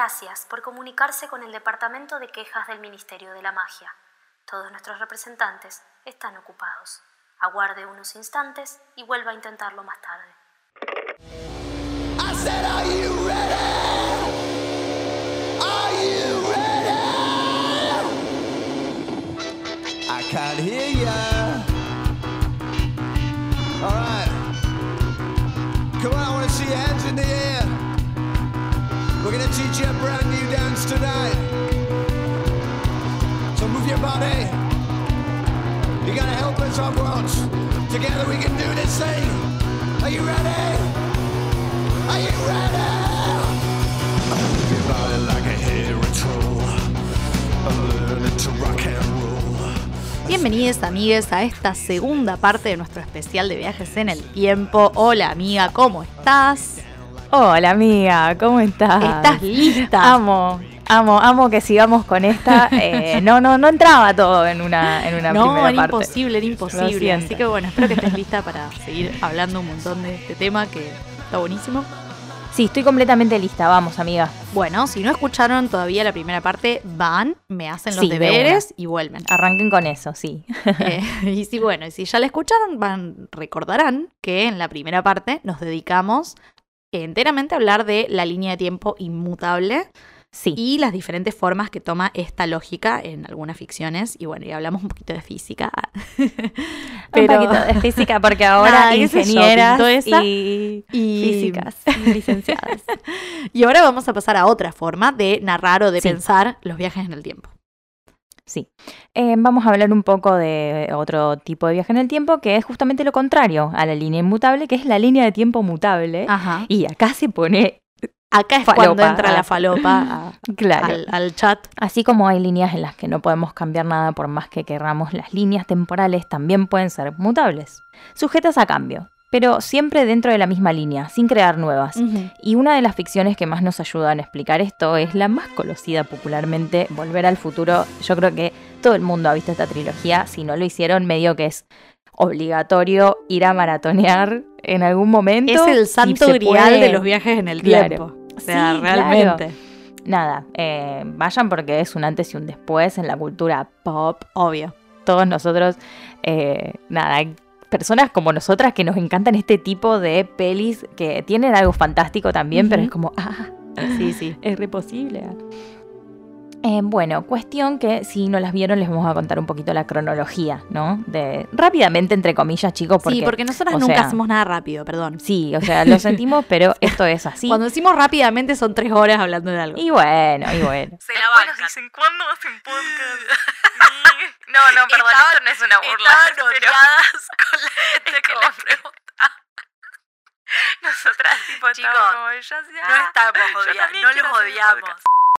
Gracias por comunicarse con el Departamento de Quejas del Ministerio de la Magia. Todos nuestros representantes están ocupados. Aguarde unos instantes y vuelva a intentarlo más tarde. Teach you a brand new dance tonight. So move your body. You got to help us up once. Together we can do this thing. Are you ready? Are you ready? Move your body like a hairy troll. Learning to rock and roll. Bienvenidos amigues a esta segunda parte de nuestro especial de viajes en el tiempo. Hola amiga, ¿cómo estás? Hola amiga, ¿cómo estás? ¿Estás lista? Amo, amo, amo que sigamos con esta. Eh, no, no, no entraba todo en una, en una no, primera era parte. imposible, era imposible. Así que bueno, espero que estés lista para seguir hablando un montón de este tema que está buenísimo. Sí, estoy completamente lista, vamos amiga. Bueno, si no escucharon todavía la primera parte, van, me hacen los Sí, deberes y vuelven. Arranquen con eso, sí. Eh, y si bueno, y si ya la escucharon, van, recordarán que en la primera parte nos dedicamos enteramente hablar de la línea de tiempo inmutable Sí. y las diferentes formas que toma esta lógica en algunas ficciones. Y bueno, y hablamos un poquito de física. un poquito de física porque ahora Nada, yo, ingenieras y, Y- físicas licenciadas. Y ahora vamos a pasar a otra forma de narrar o de Sí. pensar los viajes en el tiempo. Sí. Eh, vamos a hablar un poco de otro tipo de viaje en el tiempo que es justamente lo contrario a la línea inmutable, que es la línea de tiempo mutable. Ajá. Y acá se pone Acá es Falopa. cuando entra la falopa a- claro. al, al chat. Así como hay líneas en las que no podemos cambiar nada por más que querramos, las líneas temporales también pueden ser mutables, sujetas a cambio, pero siempre dentro de la misma línea, sin crear nuevas. Y una de las ficciones que más nos ayudan a explicar esto es la más conocida popularmente, Volver al Futuro. Yo creo que todo el mundo ha visto esta trilogía, si no lo hicieron, medio que es obligatorio ir a maratonear en algún momento. Es el santo grial puede. de los viajes en el Claro. tiempo. O sea, Sí, realmente. Nada, eh, vayan porque es un antes y un después en la cultura pop. Obvio. Todos nosotros, eh, nada, personas como nosotras que nos encantan este tipo de pelis que tienen algo fantástico también, pero es como, ah, Sí, sí. es re posible. Eh, bueno, cuestión que si no las vieron les vamos a contar un poquito la cronología, ¿no? De rápidamente entre comillas, chicos, porque sí, porque nosotras o nunca sea, hacemos nada rápido, perdón. sí, o sea, lo sentimos, pero esto es así. Cuando decimos rápidamente son tres horas hablando de algo. Y bueno, y bueno. se la bancan. dicen, ¿cuándo hacen podcast? no, no, perdón, esto no es una burla. estaban pero con la gente que les pregunta. Nosotras, tipo, Chicos, estamos como, ya sea, No estamos también no los odiamos.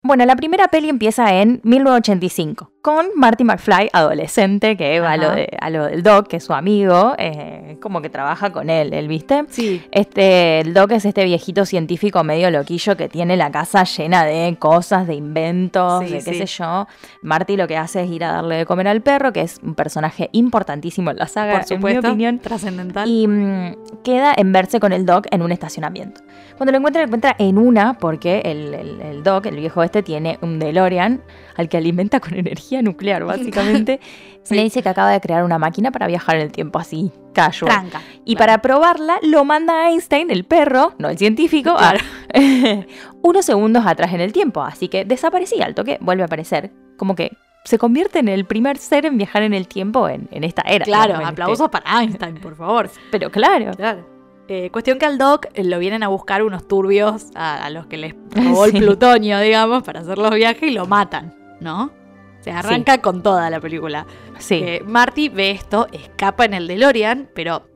Bueno, la primera peli empieza en 1985 con Marty McFly, adolescente, que va a lo, Ajá. de- a lo del Doc, que es su amigo, eh, como que trabaja con él, ¿él viste? Sí. Este, el Doc es este viejito científico medio loquillo que tiene la casa llena de cosas, de inventos, Sí, de qué sí. sé yo. Marty lo que hace es ir a darle de comer al perro, que es un personaje importantísimo en la saga, Por supuesto. en mi opinión. Trascendental. Y mm, queda en verse con el Doc en un estacionamiento. Cuando lo encuentra, lo encuentra en una, porque el, el- el Doc, el viejo este, tiene un DeLorean al que alimenta con energía nuclear, básicamente. Sí. Le dice que acaba de crear una máquina para viajar en el tiempo así, casual. Tranca. Y para probarla, lo manda a Einstein, el perro, no el científico, a- unos segundos atrás en el tiempo. Así que desaparecía al toque, vuelve a aparecer. Como que se convierte en el primer ser en viajar en el tiempo en, en esta era. Claro, aplausos para Einstein, por favor. Pero claro. Claro. Eh, cuestión que al Doc eh, lo vienen a buscar unos turbios a, a los que les robó Sí. el plutonio, digamos, para hacer los viajes y lo matan, ¿no? Se arranca con toda la película. Sí. Eh, Marty ve esto, escapa en el DeLorean, pero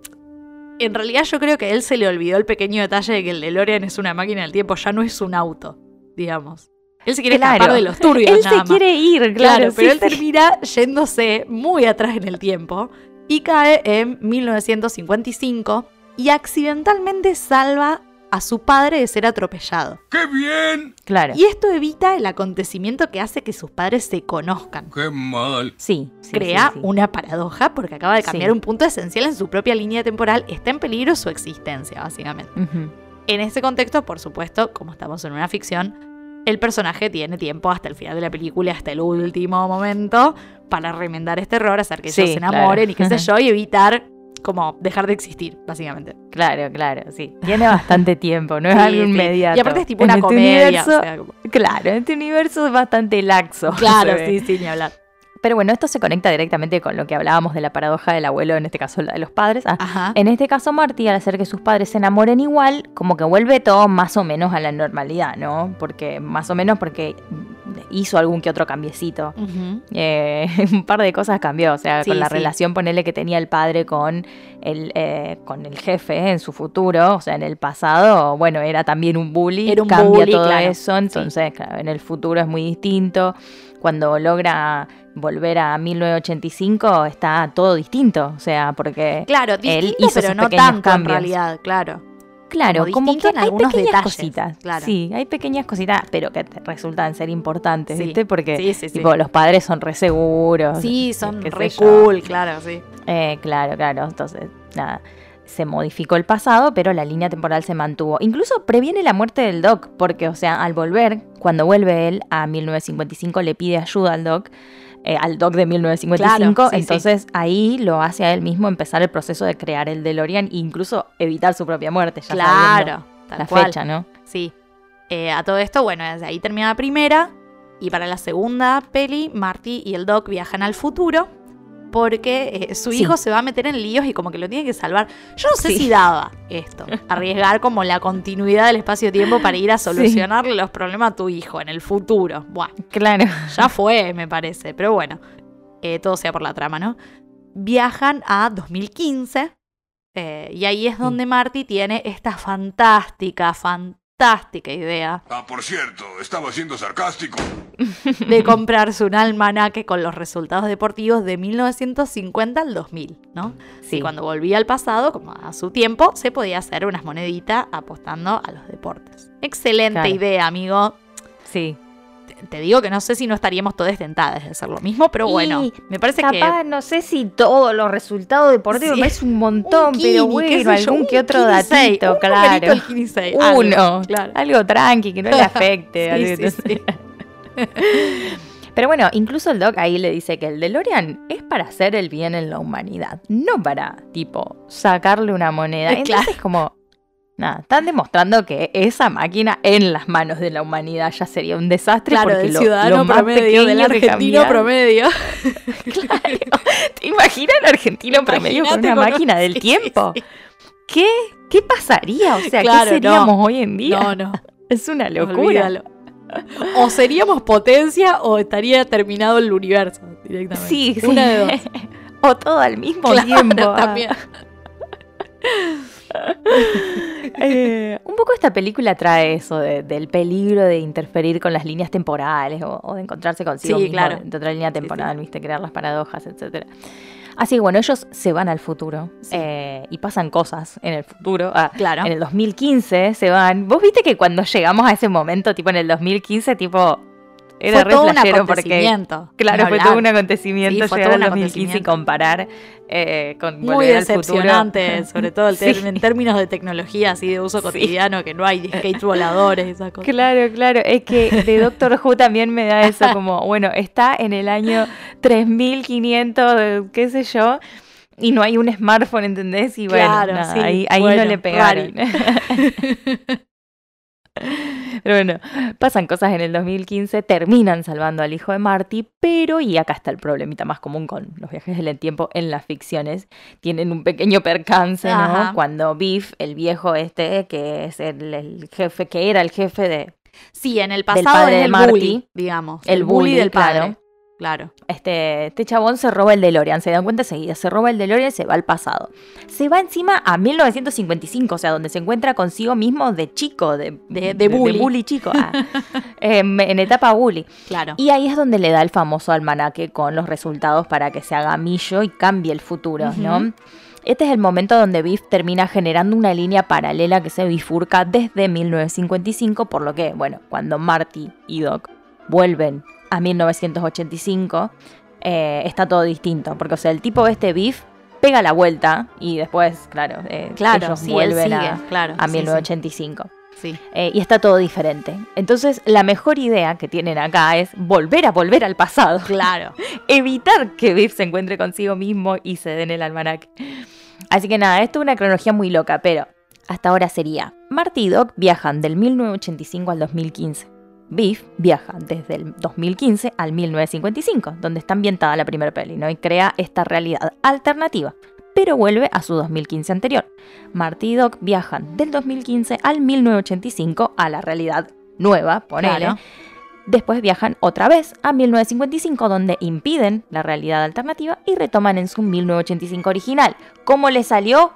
en realidad yo creo que a él se le olvidó el pequeño detalle de que el DeLorean es una máquina del tiempo, ya no es un auto, digamos. Él se quiere Claro. escapar de los turbios. Él nada se más. quiere ir, claro. Claro, pero sí, él termina yéndose muy atrás en el tiempo y cae en 1955 y accidentalmente salva a su padre de ser atropellado. ¡Qué bien! Claro. Y esto evita el acontecimiento que hace que sus padres se conozcan. ¡Qué mal! Sí. sí, Crea sí, sí. una paradoja porque acaba de cambiar Sí. un punto esencial en su propia línea temporal. Está en peligro su existencia, básicamente. En ese contexto, por supuesto, como estamos en una ficción, el personaje tiene tiempo hasta el final de la película, hasta el último momento, para remendar este error, hacer que ellos se enamoren claro. y qué sé yo, y evitar como dejar de existir, básicamente. Claro, claro, sí. Tiene bastante tiempo, no es Sí, algo sí. inmediato. Y aparte es tipo En una este comedia. universo- o sea, como- Claro, en este universo es bastante laxo. claro, sí, sí, ni hablar. Pero bueno, esto se conecta directamente con lo que hablábamos de la paradoja del abuelo, en este caso la de los padres. Ah. En este caso, Marty, al hacer que sus padres se enamoren igual, como que vuelve todo más o menos a la normalidad, ¿no? Porque, más o menos porque hizo algún que otro cambiecito. Eh, un par de cosas cambió, o sea, Sí, con la sí. relación, ponele que tenía el padre con el, eh, con el jefe en su futuro, o sea, en el pasado, bueno, era también un bully, Era un cambia bully, todo claro, eso, entonces, claro, en el futuro es muy distinto. Cuando logra volver a 1985 está todo distinto, o sea, porque Claro, él distinto, hizo pero no tanto en cambios. realidad, claro. Claro, como como, que en hay pequeñas detalles, cositas. claro. Sí, hay pequeñas cositas, pero que resultan ser importantes, Sí. ¿viste? Porque Sí, sí, sí. tipo, los padres son re seguros. Sí, son re yo. cool, claro, sí. Eh, claro, claro. Entonces, nada. Se modificó el pasado, pero la línea temporal se mantuvo. Incluso previene la muerte del Doc, porque, o sea, al volver, cuando vuelve él a 1955, le pide ayuda al Doc, eh, al Doc de 1955. Claro, sí, sí. entonces ahí lo hace a él mismo empezar el proceso de crear el DeLorean e incluso evitar su propia muerte. Ya Claro, tal la cual. fecha, ¿no? Sí. Eh, a todo esto, bueno, desde ahí termina la primera. Y para la segunda peli, Marty y el Doc viajan al futuro. Porque eh, su Sí. hijo se va a meter en líos y como que lo tiene que salvar. Yo no sé Sí. si daba esto. Arriesgar como la continuidad del espacio-tiempo para ir a solucionarle los problemas a tu hijo en el futuro. Buah, Claro. ya fue, me parece. Pero bueno, eh, todo sea por la trama, ¿no? Viajan a 2015 eh, y ahí es donde Marty tiene esta fantástica, fantástica idea Ah, por cierto, estaba siendo sarcástico. de comprarse un almanaque con los resultados deportivos de 1950 al 2000, ¿no? Sí. Y cuando volvía al pasado, como a su tiempo, se podía hacer unas moneditas apostando a los deportes. Excelente Claro. idea, amigo. Sí. Te- digo que no sé si no estaríamos todas tentadas de hacer lo mismo, pero bueno, Y me parece Capaz, que... no sé si todos los resultados deportivos Sí. parece un montón, Un pero Kini, bueno, yo, algún que otro datito, un claro. seis, algo, Uno, claro. algo tranqui, que no le afecte. Sí, sí. Pero bueno, incluso el doc ahí le dice que el DeLorean es para hacer el bien en la humanidad, no para, tipo, sacarle una moneda. Eh, claro. Entonces, como, nada, están demostrando que esa máquina en las manos de la humanidad ya sería un desastre Claro, porque del lo, ciudadano lo más promedio, del argentino promedio. Claro. ¿Te imaginas el argentino promedio con una con- máquina del sí, tiempo? sí. ¿Qué? ¿Qué pasaría? O sea, Claro, ¿qué seríamos no. hoy en día? No, no. Es una locura. Olvídalo. O seríamos potencia o estaría terminado el universo directamente. Sí, sí. Una de dos. o todo al mismo Claro, tiempo. también. Eh, un poco esta película trae eso de- del peligro de interferir con las líneas temporales o, o de encontrarse consigo Sí, mismo claro. de otra línea Sí, sí. temporal, viste, crear las paradojas, etcétera. Así que bueno, ellos se van al futuro Sí. eh, y pasan cosas en el futuro. Ah, Claro. En el 2015 se van. Vos viste que cuando llegamos a ese momento, tipo en el 2015, tipo. Era fue re todo un flashero porque. acontecimiento. Claro, fue todo un acontecimiento Sí, llegar todo un al 2015 y acontecimiento. comparar eh, con Muy futuro. decepcionante, sobre todo el Sí. ter- en términos de tecnología así de uso Sí. cotidiano, que no hay skates voladores y esas cosas. Claro, claro. Es que de Doctor Who también me da eso como, bueno, está en el año 3500, de qué sé yo, y no hay un smartphone, ¿entendés? Y bueno, Claro, nada, sí, ahí, ahí bueno, no le pegaron. Pero bueno, pasan cosas en el 2015, terminan salvando al hijo de Marty, pero, y acá está el problemita más común con los viajes del tiempo en las ficciones, tienen un pequeño percance, ¿no? Ajá. Cuando Biff, el viejo este, que es el, el jefe, que era el jefe de, Sí, en el Del pasado padre es de el Marty. bully, digamos. El bully, del padre. claro. Claro. este, este chabón se roba el DeLorean, se dan cuenta enseguida, se roba el DeLorean y se va al pasado. Se va encima a 1955, o sea, donde se encuentra consigo mismo de chico, de, De- de bully. chico, ah, em, en etapa bully. Claro. Y ahí es donde le da el famoso almanaque con los resultados para que se haga millo y cambie el futuro, ¿no? Este es el momento donde Biff termina generando una línea paralela que se bifurca desde 1955, por lo que, bueno, cuando Marty y Doc vuelven a 1985, eh, está todo distinto, porque, o sea, el tipo este Biff pega la vuelta y después, claro, eh, Claro, ellos sí, vuelven sigue, a, claro. a sí, sí. 1985. Sí. eh, y está todo diferente. Entonces, la mejor idea que tienen acá es volver a volver al pasado. Claro. Evitar que Biff se encuentre consigo mismo y se den el almanaque. Así que nada, esto es una cronología muy loca, pero hasta ahora sería: Marty y Doc viajan del 1985 al 2015. Biff viaja desde el 2015 al 1955, donde está ambientada la primera peli, ¿no? Y crea esta realidad alternativa, pero vuelve a su 2015 anterior. Marty y Doc viajan del 2015 al 1985 a la realidad nueva, ponele. Claro. Después viajan otra vez a 1955, donde impiden la realidad alternativa y retoman en su 1985 original. ¿Cómo le salió?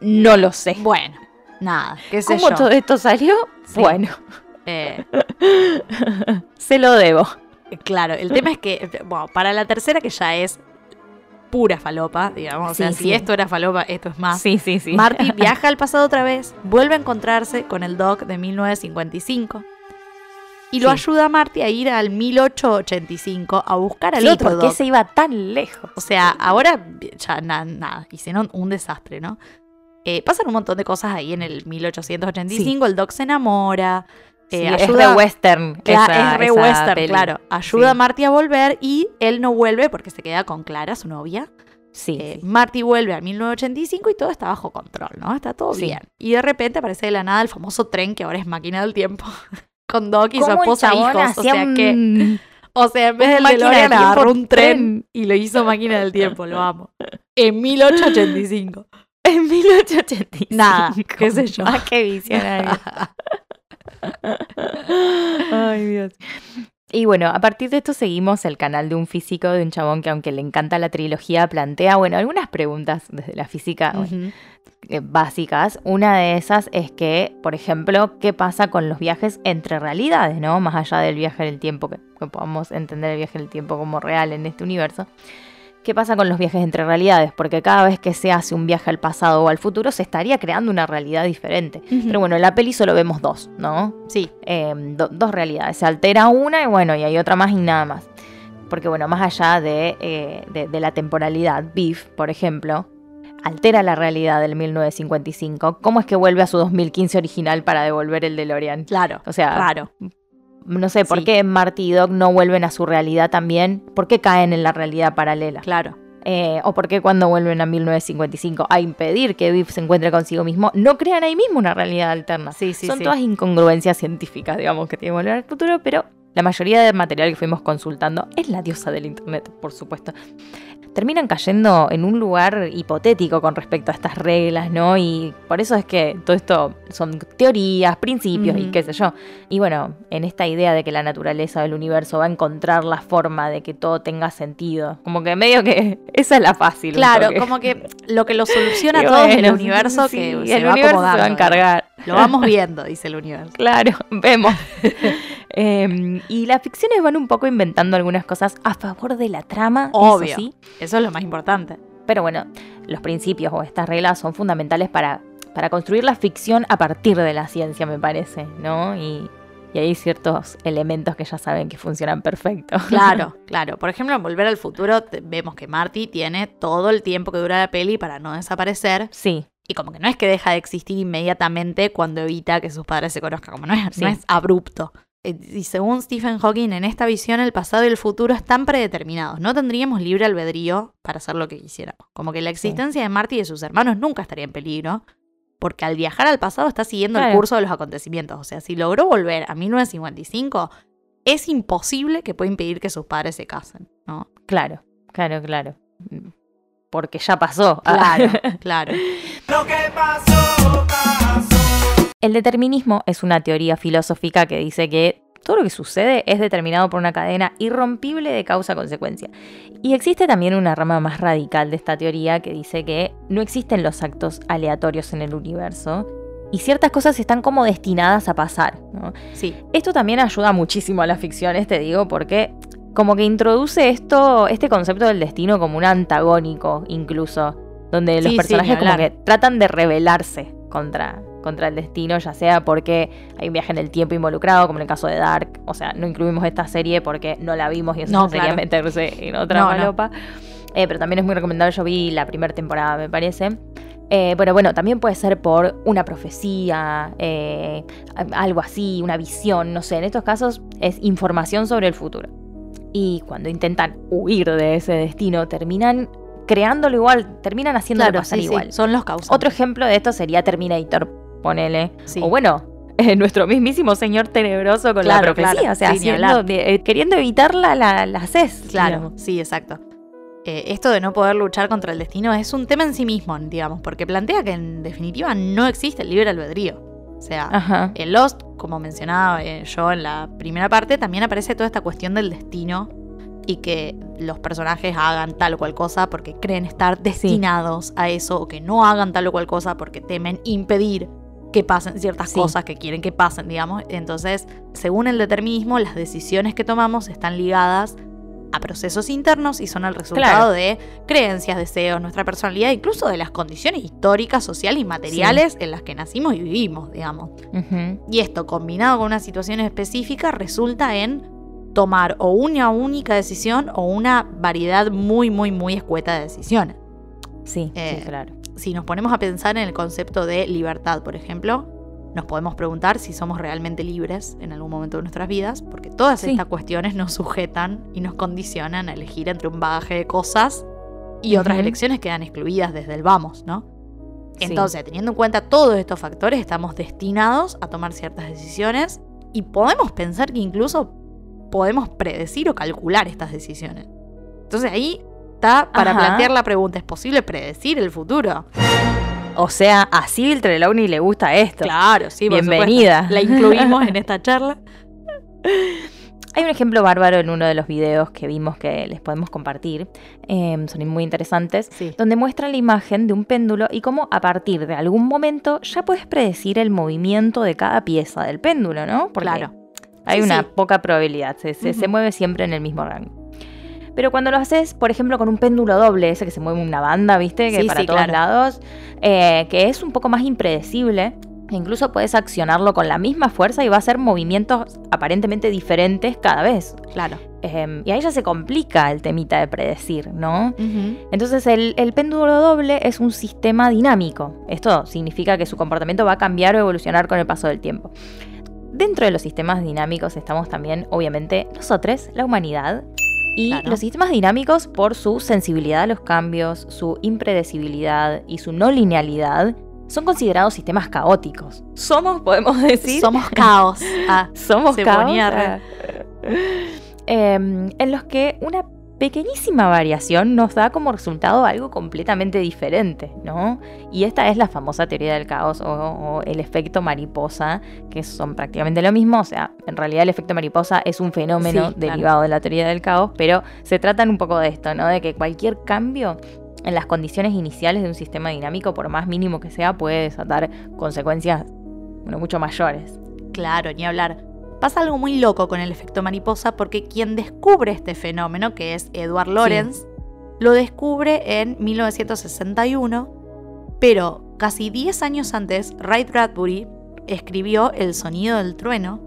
No lo sé. Bueno, nada, qué sé ¿Cómo yo. todo esto salió? Sí. Bueno, Eh, se lo debo. claro, el tema es que, eh, bueno, para la tercera que ya es pura falopa, digamos, o sea, Sí, si sí. esto era falopa, esto es más. Sí, sí, sí. Marty viaja al pasado otra vez, vuelve a encontrarse con el Doc de 1955 y lo Sí. ayuda a Marty a ir al 1885 a buscar al Sí, otro ¿por qué se iba tan lejos? O sea, ahora ya na- nada, hicieron un desastre, ¿no? Eh, pasan un montón de cosas ahí en el 1885, el Doc se enamora, Sí, eh, es re western. Esa- es re esa western, peli. claro. Ayuda Sí. a Marty a volver y él no vuelve porque se queda con Clara, su novia. Sí, Eh, sí. Marty vuelve al 1985 y todo está bajo control, ¿no? Está todo bien. Y de repente aparece de la nada el famoso tren que ahora es máquina del tiempo. con Doc y su ¿Cómo el esposa e hijos. O sea un- que. O sea, en vez del DeLorean agarró un tren tren. y lo hizo máquina del tiempo, lo amo. En 1885. En 1885. Nada, qué sé yo. Ah, qué visionario. Ay, Dios. Y bueno, a partir de esto seguimos el canal de un físico, de un chabón que aunque le encanta la trilogía, plantea, bueno, algunas preguntas desde la física eh, básicas. Una de esas es que, por ejemplo, ¿qué pasa con los viajes entre realidades, no? Más allá del viaje del tiempo, que, que podamos entender el viaje del tiempo como real en este universo. ¿Qué pasa con los viajes entre realidades? Porque cada vez que se hace un viaje al pasado o al futuro, se estaría creando una realidad diferente. Pero bueno, en la peli solo vemos dos, ¿no? Sí, eh, do- dos realidades. Se altera una y bueno, y hay otra más y nada más. Porque bueno, más allá de, eh, de, de la temporalidad, Beef, por ejemplo, altera la realidad del 1955. ¿Cómo es que vuelve a su 2015 original para devolver el DeLorean? claro. O sea, Raro. No sé, ¿por Sí. qué Marty y Doc no vuelven a su realidad también? ¿Por qué caen en la realidad paralela? Claro. Eh, o por qué cuando vuelven a 1955 a impedir que Biff se encuentre consigo mismo, no crean ahí mismo una realidad alterna. Sí, sí, Son sí. todas incongruencias científicas, digamos, que tiene que volver al futuro, pero la mayoría del material que fuimos consultando es la diosa del internet, por supuesto. Terminan cayendo en un lugar hipotético con respecto a estas reglas, ¿no? Y por eso es que todo esto son teorías, principios y qué sé yo. Y bueno, en esta idea de que la naturaleza del universo va a encontrar la forma de que todo tenga sentido. Como que medio que esa es la fácil. Claro, como que lo que lo soluciona todo es el universo sí, que el se va universo se va acomodando, a encargar. Lo vamos viendo, dice el universo. Claro, vemos. Em, y las ficciones van un poco inventando algunas cosas a favor de la trama, eso Obvio. sí. Eso es lo más importante. Pero bueno, los principios o estas reglas son fundamentales para, para construir la ficción a partir de la ciencia, me parece, ¿no? Y, y hay ciertos elementos que ya saben que funcionan perfecto. Claro, claro. Por ejemplo, en Volver al Futuro vemos que Marty tiene todo el tiempo que dura la peli para no desaparecer. Sí, Y como que no es que deja de existir inmediatamente cuando evita que sus padres se conozcan. Como no es, Sí. no es abrupto. Eh, Y según Stephen Hawking, en esta visión el pasado y el futuro están predeterminados. No tendríamos libre albedrío para hacer lo que quisiéramos. Como que la existencia de Marty y de sus hermanos nunca estaría en peligro. Porque al viajar al pasado está siguiendo el curso de los acontecimientos. O sea, si logró volver a 1955, es imposible que pueda impedir que sus padres se casen, ¿no? claro, claro, claro. Porque ya pasó. Claro, claro. El determinismo es una teoría filosófica que dice que todo lo que sucede es determinado por una cadena irrompible de causa-consecuencia. Y existe también una rama más radical de esta teoría que dice que no existen los actos aleatorios en el universo y ciertas cosas están como destinadas a pasar. ¿no? Sí, Esto también ayuda muchísimo a las ficciones, te digo, porque como que introduce esto, este concepto del destino como un antagónico incluso, donde los Sí, personajes como que tratan de rebelarse contra, contra el destino, ya sea porque hay un viaje en el tiempo involucrado, como en el caso de Dark, o sea, no incluimos esta serie porque no la vimos y eso No, sería claro. meterse en otra No, no. malopa. Eh, pero también es muy recomendable, yo vi la primera temporada, me parece. Eh, pero bueno, también puede ser por una profecía, eh, algo así, una visión, no sé. En estos casos es información sobre el futuro. Y cuando intentan huir de ese destino, terminan creándolo igual, terminan haciéndolo Claro, pasar sí, sí, igual. son los causantes. Otro ejemplo de esto sería Terminator, ponele. Sí. O bueno, eh, nuestro mismísimo señor tenebroso con Claro, la profecía. claro, O sea, haciendo de- eh, queriendo evitarla, la, la haces. Claro, digamos. sí, exacto. Eh, esto de no poder luchar contra el destino es un tema en sí mismo, digamos, porque plantea que en definitiva no existe el libre albedrío. O sea, Ajá. en Lost, como mencionaba yo en la primera parte, también aparece toda esta cuestión del destino y que los personajes hagan tal o cual cosa porque creen estar destinados a eso o que no hagan tal o cual cosa porque temen impedir que pasen ciertas Sí. cosas que quieren que pasen, digamos. Entonces, según el determinismo, las decisiones que tomamos están ligadas a procesos internos y son el resultado Claro. de creencias, deseos, nuestra personalidad, incluso de las condiciones históricas, sociales y materiales en las que nacimos y vivimos, digamos. Y esto, combinado con una situación específica, resulta en tomar o una única decisión o una variedad muy, muy, muy escueta de decisiones. Sí, Eh, sí, claro. Si nos ponemos a pensar en el concepto de libertad, por ejemplo, nos podemos preguntar si somos realmente libres en algún momento de nuestras vidas, porque todas Sí. estas cuestiones nos sujetan y nos condicionan a elegir entre un bagaje de cosas y otras elecciones quedan excluidas desde el vamos, ¿no? Sí. Entonces, teniendo en cuenta todos estos factores, estamos destinados a tomar ciertas decisiones y podemos pensar que incluso podemos predecir o calcular estas decisiones. Entonces ahí está para Ajá. plantear la pregunta, ¿es posible predecir el futuro? O sea, a Civil Trelawney le gusta esto. Claro, sí, Bienvenida. La incluimos en esta charla. Hay un ejemplo bárbaro en uno de los videos que vimos que les podemos compartir. eh, son muy interesantes. Sí. Donde muestra la imagen de un péndulo y cómo a partir de algún momento ya puedes predecir el movimiento de cada pieza del péndulo, ¿no? Porque Claro. Hay Sí, una sí. poca probabilidad, se, se- mueve siempre en el mismo rango. Pero cuando lo haces, por ejemplo, con un péndulo doble, ese que se mueve una banda, ¿viste? Que Sí, para todos claro. lados, eh, que es un poco más impredecible. e Incluso puedes accionarlo con la misma fuerza y va a hacer movimientos aparentemente diferentes cada vez. Claro. Eh, y ahí ya se complica el temita de predecir, ¿no? Entonces el, el péndulo doble es un sistema dinámico. Esto significa que su comportamiento va a cambiar o evolucionar con el paso del tiempo. Dentro de los sistemas dinámicos estamos también, obviamente, nosotros, la humanidad. Y Claro. los sistemas dinámicos, por su sensibilidad a los cambios, su impredecibilidad y su no linealidad, son considerados sistemas caóticos. Somos, podemos decir, Somos caos. Ah, somos se caos, ponía ah, em, en los que una pequeñísima variación nos da como resultado algo completamente diferente, ¿no? Y esta es la famosa teoría del caos o, o el efecto mariposa, que son prácticamente lo mismo, o sea, en realidad el efecto mariposa es un fenómeno Sí, claro. derivado de la teoría del caos, pero se tratan un poco de esto, ¿no? De que cualquier cambio en las condiciones iniciales de un sistema dinámico, por más mínimo que sea, puede desatar consecuencias bueno, mucho mayores. Claro, ni hablar. Pasa algo muy loco con el efecto mariposa porque quien descubre este fenómeno, que es Edward Lorenz, lo descubre en 1961, pero casi 10 años antes, Ray Bradbury escribió El sonido del trueno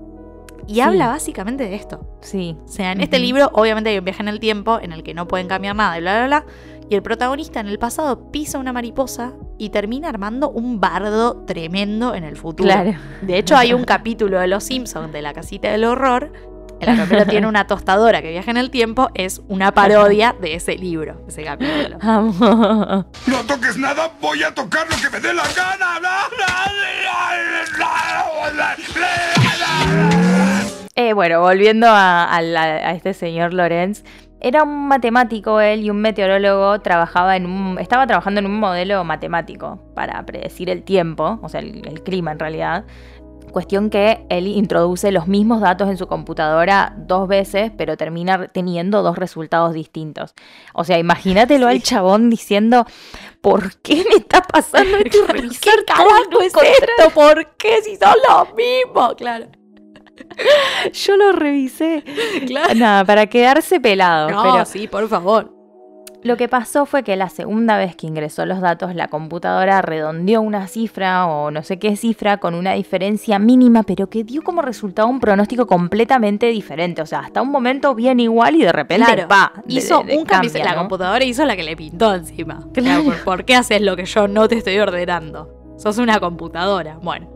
y Sí. habla básicamente de esto. Sí. O sea, en este libro obviamente hay un viaje en el tiempo en el que no pueden cambiar nada y bla, bla, bla. Y el protagonista en el pasado pisa una mariposa y termina armando un bardo tremendo en el futuro. Claro. De hecho, hay un capítulo de Los Simpsons de la casita del horror en la que Homero tiene una tostadora que viaja en el tiempo. Es una parodia de ese libro, ese capítulo. Amo. No toques nada, voy a tocar lo que me dé la gana. Eh, bueno, volviendo a, a la- a este señor Lorenz, era un matemático él y un meteorólogo, trabajaba en un, estaba trabajando en un modelo matemático para predecir el tiempo, o sea, el, el clima en realidad. Cuestión que él introduce los mismos datos en su computadora dos veces, pero termina teniendo dos resultados distintos. O sea, imagínatelo al chabón diciendo, ¿por qué me está pasando esto? ¿Qué carajo es esto? ¿Por qué si son los mismos? Claro. Yo lo revisé. Claro. Nada, para quedarse pelado. No, pero sí, por favor. Lo que pasó fue que la segunda vez que ingresó los datos, la computadora redondeó una cifra o no sé qué cifra con una diferencia mínima, pero que dio como resultado un pronóstico completamente diferente. O sea, hasta un momento bien igual y de repente Claro, pa, hizo de- de un cambio. cambia, La computadora hizo la que le pintó encima. Claro. ¿por, por qué haces lo que yo no te estoy ordenando? Sos una computadora. Bueno.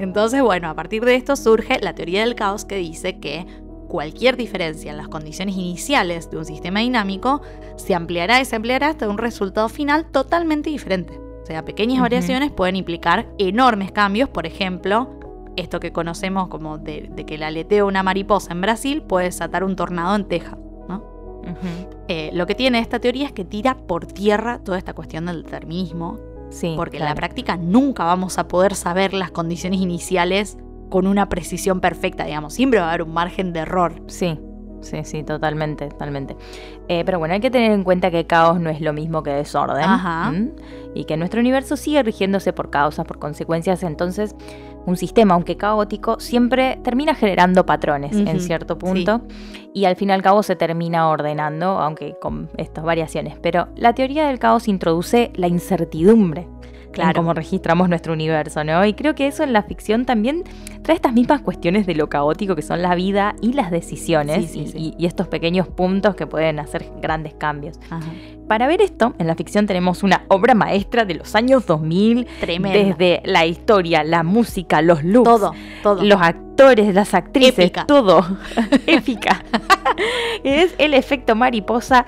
Entonces, bueno, a partir de esto surge la teoría del caos que dice que cualquier diferencia en las condiciones iniciales de un sistema dinámico se ampliará y se ampliará hasta un resultado final totalmente diferente. O sea, pequeñas variaciones pueden implicar enormes cambios. Por ejemplo, esto que conocemos como de, de que el aleteo de una mariposa en Brasil puede desatar un tornado en Texas. Eh, lo que tiene esta teoría es que tira por tierra toda esta cuestión del determinismo, Sí, porque en la práctica nunca vamos a poder saber las condiciones iniciales con una precisión perfecta, digamos. Siempre va a haber un margen de error. Sí, sí, sí, totalmente, totalmente. Eh, pero bueno, hay que tener en cuenta que caos no es lo mismo que desorden. Ajá. Y que nuestro universo sigue rigiéndose por causas, por consecuencias. Entonces, un sistema, aunque caótico, siempre termina generando patrones en cierto punto. Y al fin y al cabo se termina ordenando, aunque con estas variaciones. Pero la teoría del caos introduce la incertidumbre. Claro. En cómo registramos nuestro universo, ¿no? Y creo que eso en la ficción también trae estas mismas cuestiones de lo caótico que son la vida y las decisiones Sí, sí, y, sí. y- y estos pequeños puntos que pueden hacer grandes cambios. Ajá. Para ver esto, en la ficción tenemos una obra maestra de los años 2000, Tremendo. desde la historia, la música, los looks, todo, todo. los actores, las actrices, Épica. todo. Épica. es el efecto mariposa.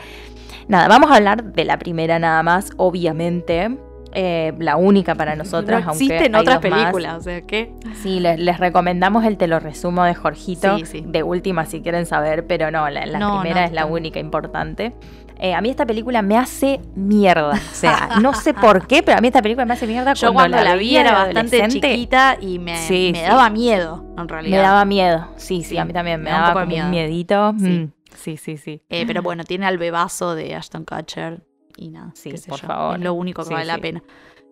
Nada, vamos a hablar de la primera nada más, obviamente. Eh, la única para nosotras, no aunque existen hay otras más. películas, o sea, ¿qué? Sí, les, les recomendamos el te lo resumo de Jorgito. Sí, sí. De última, si quieren saber, pero no, la, la No, primera no, es la única importante. Eh, a mí esta película me hace mierda. O sea, no sé por qué, pero a mí esta película me hace mierda Yo cuando la, vi era bastante chiquita y me, Sí, me daba miedo, en realidad. Me daba miedo. Sí, sí, a mí también me, me un daba un miedo. miedito. Sí. Mm, sí, sí, sí. Eh, pero bueno, tiene al bebazo de Ashton Kutcher y nada. Sí, qué sé por yo, favor. Es lo único que Sí, vale la sí. pena.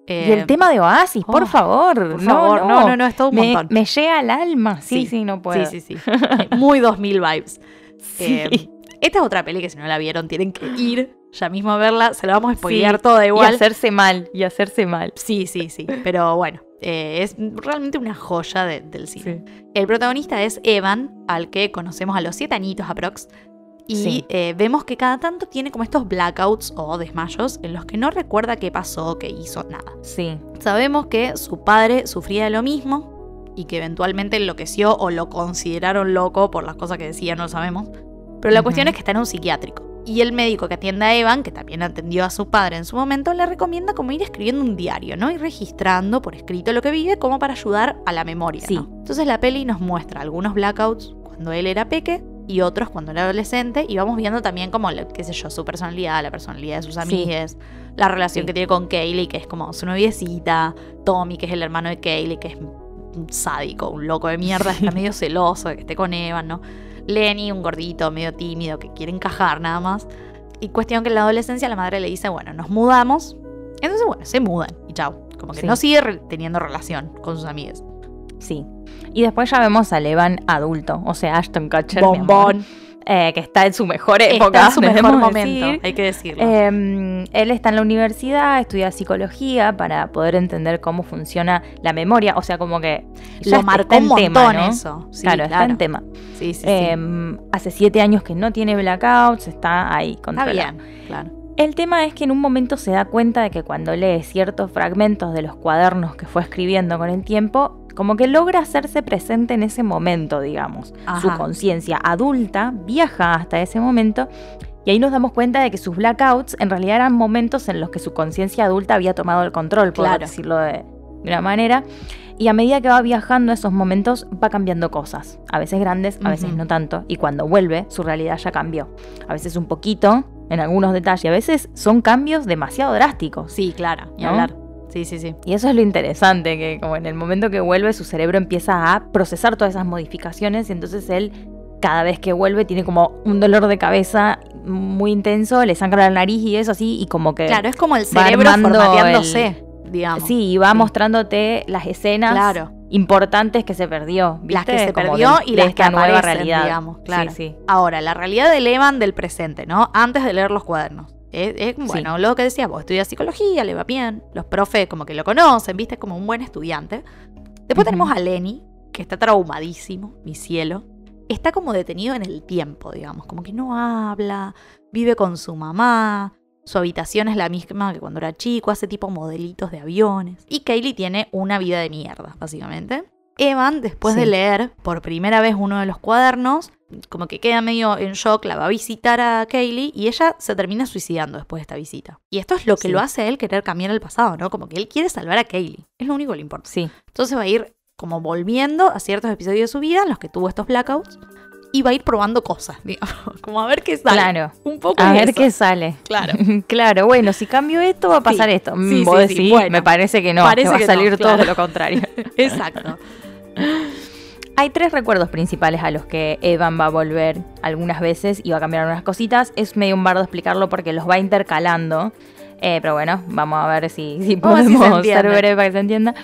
y Eh, el tema de Oasis, por oh, favor. Por no, favor, no, no, no, es todo un me, montón. me llega al alma. Sí, sí, no puedo. Sí, sí, sí. Eh, Muy 2000 vibes. Sí. Eh, esta es otra peli que si no la vieron tienen que ir ya mismo a verla. Se la vamos a spoilear Sí, toda Y igual. hacerse mal, y hacerse mal. Sí, sí, sí. Pero bueno, eh, es realmente una joya de- del cine. El protagonista es Evan, al que conocemos a los siete añitos aprox. Y Sí. eh, vemos que cada tanto tiene como estos blackouts o desmayos en los que no recuerda qué pasó, qué hizo, nada. Sí, Sabemos que su padre sufría de lo mismo y que eventualmente enloqueció o lo consideraron loco por las cosas que decía, no lo sabemos. Pero la cuestión es que está en un psiquiátrico. Y el médico que atiende a Evan, que también atendió a su padre en su momento, le recomienda como ir escribiendo un diario, ¿no? Ir registrando por escrito lo que vive como para ayudar a la memoria, Sí. ¿no? Entonces la peli nos muestra algunos blackouts cuando él era peque y otros cuando era adolescente y vamos viendo también como, qué sé yo, su personalidad, la personalidad de sus amigues, la relación Sí. que tiene con Kaylee, que es como su noviecita, Tommy, que es el hermano de Kaylee, que es un sádico, un loco de mierda, está medio celoso de que esté con Evan, ¿no? Lenny, un gordito, medio tímido, que quiere encajar nada más. Y cuestión que en la adolescencia la madre le dice, bueno, nos mudamos. Entonces, bueno, se mudan y chao. Como que Sí. no sigue teniendo relación con sus amigas. Sí. Y después ya vemos al Evan adulto, o sea, Ashton Kutcher, Bombón. eh, que está en su mejor época. Está en su mejor momento, decir. hay que decirlo. Eh, él está en la universidad, estudia psicología para poder entender cómo funciona la memoria, o sea, como que ya Lo está marcó en un tema, ¿no? eso. Sí, claro, está en tema. Sí, sí, sí. Eh, hace siete años que no tiene blackouts, está ahí Está controlado. bien, claro. El tema es que en un momento se da cuenta de que cuando lee ciertos fragmentos de los cuadernos que fue escribiendo con el tiempo, como que logra hacerse presente en ese momento, digamos. Su conciencia adulta viaja hasta ese momento y ahí nos damos cuenta de que sus blackouts en realidad eran momentos en los que su conciencia adulta había tomado el control, por Claro. decirlo de, de una manera. Y a medida que va viajando a esos momentos va cambiando cosas, a veces grandes, a veces no tanto. Y cuando vuelve, su realidad ya cambió. A veces un poquito, en algunos detalles, a veces son cambios demasiado drásticos. Sí, claro, ¿No? hablar. Sí, sí, sí. Y eso es lo interesante, que como en el momento que vuelve su cerebro empieza a procesar todas esas modificaciones y entonces él cada vez que vuelve tiene como un dolor de cabeza muy intenso, le sangra la nariz y eso así y como que... Claro, es como el cerebro formateándose, digamos. Sí, y va Sí. mostrándote las escenas Claro. importantes que se perdió. Las que se Como perdió de- y de las esta que nueva aparecen, realidad. digamos, claro. Sí, sí. Ahora, la realidad del Evan del presente, ¿no? Antes de leer los cuadernos. Es, es, bueno, lo que decías vos, estudia psicología, le va bien, los profes como que lo conocen, viste, es como un buen estudiante. Después tenemos a Lenny, que está traumadísimo, mi cielo. Está como detenido en el tiempo, digamos, como que no habla, vive con su mamá, su habitación es la misma que cuando era chico, hace tipo modelitos de aviones. Y Kaylee tiene una vida de mierda, básicamente. Evan, después de leer por primera vez uno de los cuadernos, como que queda medio en shock, la va a visitar a Kaylee y ella se termina suicidando después de esta visita. Y esto es lo que Sí. lo hace a él querer cambiar el pasado, ¿no? Como que él quiere salvar a Kaylee. Es lo único que le importa. Sí, Entonces va a ir como volviendo a ciertos episodios de su vida en los que tuvo estos blackouts y va a ir probando cosas, digamos, como a ver qué sale. claro. Un poco A ver eso. qué sale. Claro. claro, bueno, si cambio esto va a pasar Sí. esto. Mm, Sí, Vos sí, sí, decís, bueno. me parece que no, Parece que va a no, salir todo claro. lo contrario. Exacto. Hay tres recuerdos principales a los que Evan va a volver algunas veces y va a cambiar algunas cositas. Es medio un bardo explicarlo porque los va intercalando. Eh, pero bueno, vamos a ver si, se podemos ser breve para que se entienda.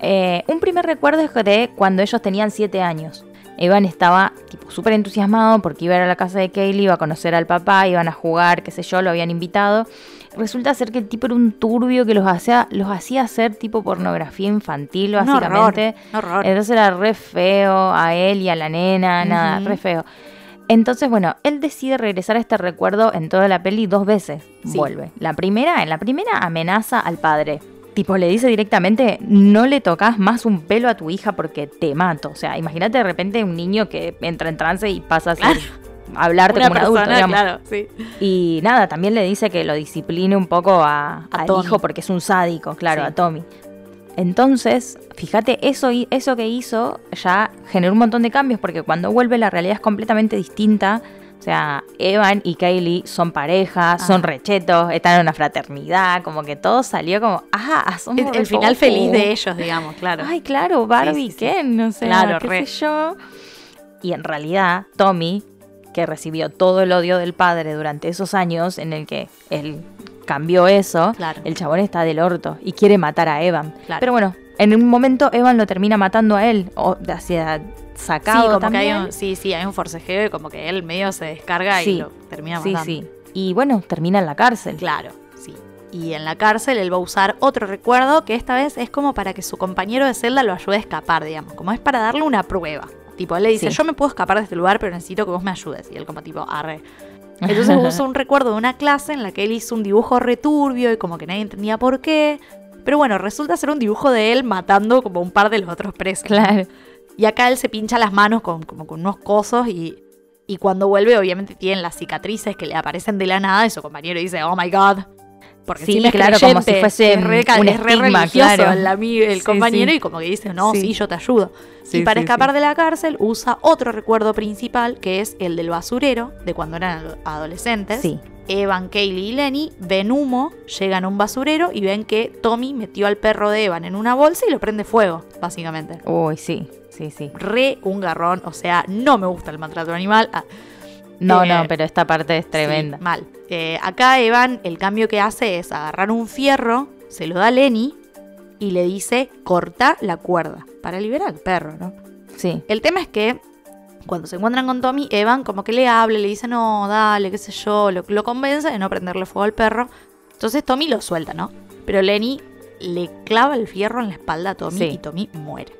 Eh, un primer recuerdo es de cuando ellos tenían 7 años. Evan estaba tipo súper entusiasmado porque iba a ir a la casa de Kaylee, iba a conocer al papá, iban a jugar, qué sé yo, lo habían invitado. Resulta ser que el tipo era un turbio que los hacía, los hacía hacer tipo pornografía infantil, básicamente. horror, horror. Entonces era re feo a él y a la nena, nada, re feo. Entonces, bueno, él decide regresar a este recuerdo en toda la peli dos veces. Sí. Vuelve. La primera, en la primera amenaza al padre. Tipo, le dice directamente, no le tocas más un pelo a tu hija porque te mato. O sea, imagínate de repente un niño que entra en trance y pasa a, ser- a hablarte Una como un adulto, persona, digamos. claro, sí. Y nada, también le dice que lo discipline un poco a, A al Tommy. hijo porque es un sádico, claro, Sí. a Tommy. Entonces, fíjate, eso, eso que hizo ya generó un montón de cambios porque cuando vuelve la realidad es completamente distinta. O sea, Evan y Kaylee son pareja, son Ah. rechetos, están en una fraternidad, como que todo salió como, ah, somos El, el final poco". feliz de ellos, digamos, claro. Ay, claro, Barbie, Sí, sí, sí. Ken, no sé, Claro, qué re. sé yo. Y en realidad, Tommy, que recibió todo el odio del padre durante esos años en el que él cambió eso, Claro. el chabón está del orto y quiere matar a Evan. Claro. Pero bueno, en un momento Evan lo termina matando a él, o hacia sacado sí, como también. que hay un, sí, sí, hay un forcejeo y como que él medio se descarga Sí. y lo termina Sí, matando. sí. Y bueno, termina en la cárcel. Claro, sí. Y en la cárcel él va a usar otro recuerdo que esta vez es como para que su compañero de celda lo ayude a escapar, digamos. Como es para darle una prueba. Tipo, él le dice, Sí. yo me puedo escapar de este lugar, pero necesito que vos me ayudes. Y él como tipo, arre. Entonces usa un recuerdo de una clase en la que él hizo un dibujo returbio y como que nadie entendía por qué. Pero bueno, resulta ser un dibujo de él matando como un par de los otros presos. Claro. Y acá él se pincha las manos con, como con unos cosos y, y cuando vuelve obviamente tienen las cicatrices que le aparecen de la nada y su compañero dice, oh my god. Porque Sí, encima es claro, como si creyente, fuese es re, un es re estigma, claro. el, ami- el Sí, compañero sí. y como que dice, no, sí, yo te ayudo. Y para escapar de la cárcel usa otro recuerdo principal que es el del basurero de cuando eran ado- adolescentes. Sí. Evan, Kaylee y Lenny ven humo, llegan a un basurero y ven que Tommy metió al perro de Evan en una bolsa y lo prende fuego, básicamente Uy, sí, sí, sí. re un garrón. O sea, no me gusta el maltrato animal. Ah, No, Eh, no, pero esta parte es tremenda. sí, mal. Eh, acá Evan, el cambio que hace es agarrar un fierro, se lo da a Lenny y le dice corta la cuerda para liberar al perro, ¿no? Sí. El tema es que cuando se encuentran con Tommy, Evan como que le habla, le dice, no, dale, qué sé yo, lo, lo convence de no prenderle fuego al perro. Entonces Tommy lo suelta, ¿no? Pero Lenny le clava el fierro en la espalda a Tommy Sí. y Tommy muere.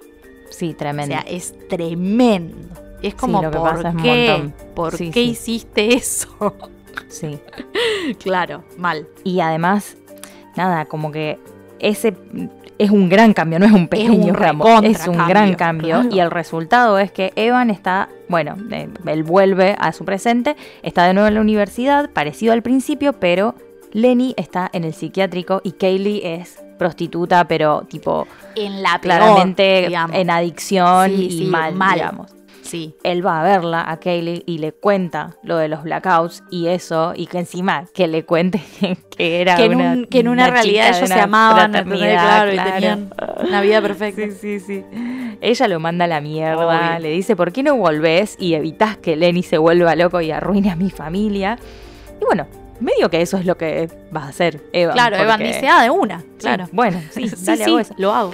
Sí, O tremendo. sea, es tremendo. Es como, lo que ¿por pasa es un qué? montón. ¿Por Sí, qué sí. hiciste eso? Sí. claro, mal. Y además, nada, como que ese es un gran cambio, no es un pequeño un ramo, es un cambio, gran cambio. claro. Y el resultado es que Evan está, bueno, eh, él vuelve a su presente, está de nuevo en la universidad, parecido al principio, pero Lenny está en el psiquiátrico y Kaylee es prostituta, pero tipo En la peor, claramente digamos. en adicción Sí, y sí, mal, mal. digamos. Sí. Él va a verla a Kaylee y le cuenta lo de los blackouts y eso, y que encima que le cuente que era Que en, una, un- que en una, una realidad ellos se amaban, claro, claro. y tenían una vida perfecta. Sí, sí, sí. Ella lo manda a la mierda, Obvio. le dice, ¿por qué no volvés y evitas que Lenny se vuelva loco y arruine a mi familia? Y bueno, medio que eso es lo que vas a hacer, Evan. Claro, Evan dice, ah, de una. Sí, Claro. bueno, sí, Sí, dale, sí, hago eso. lo hago.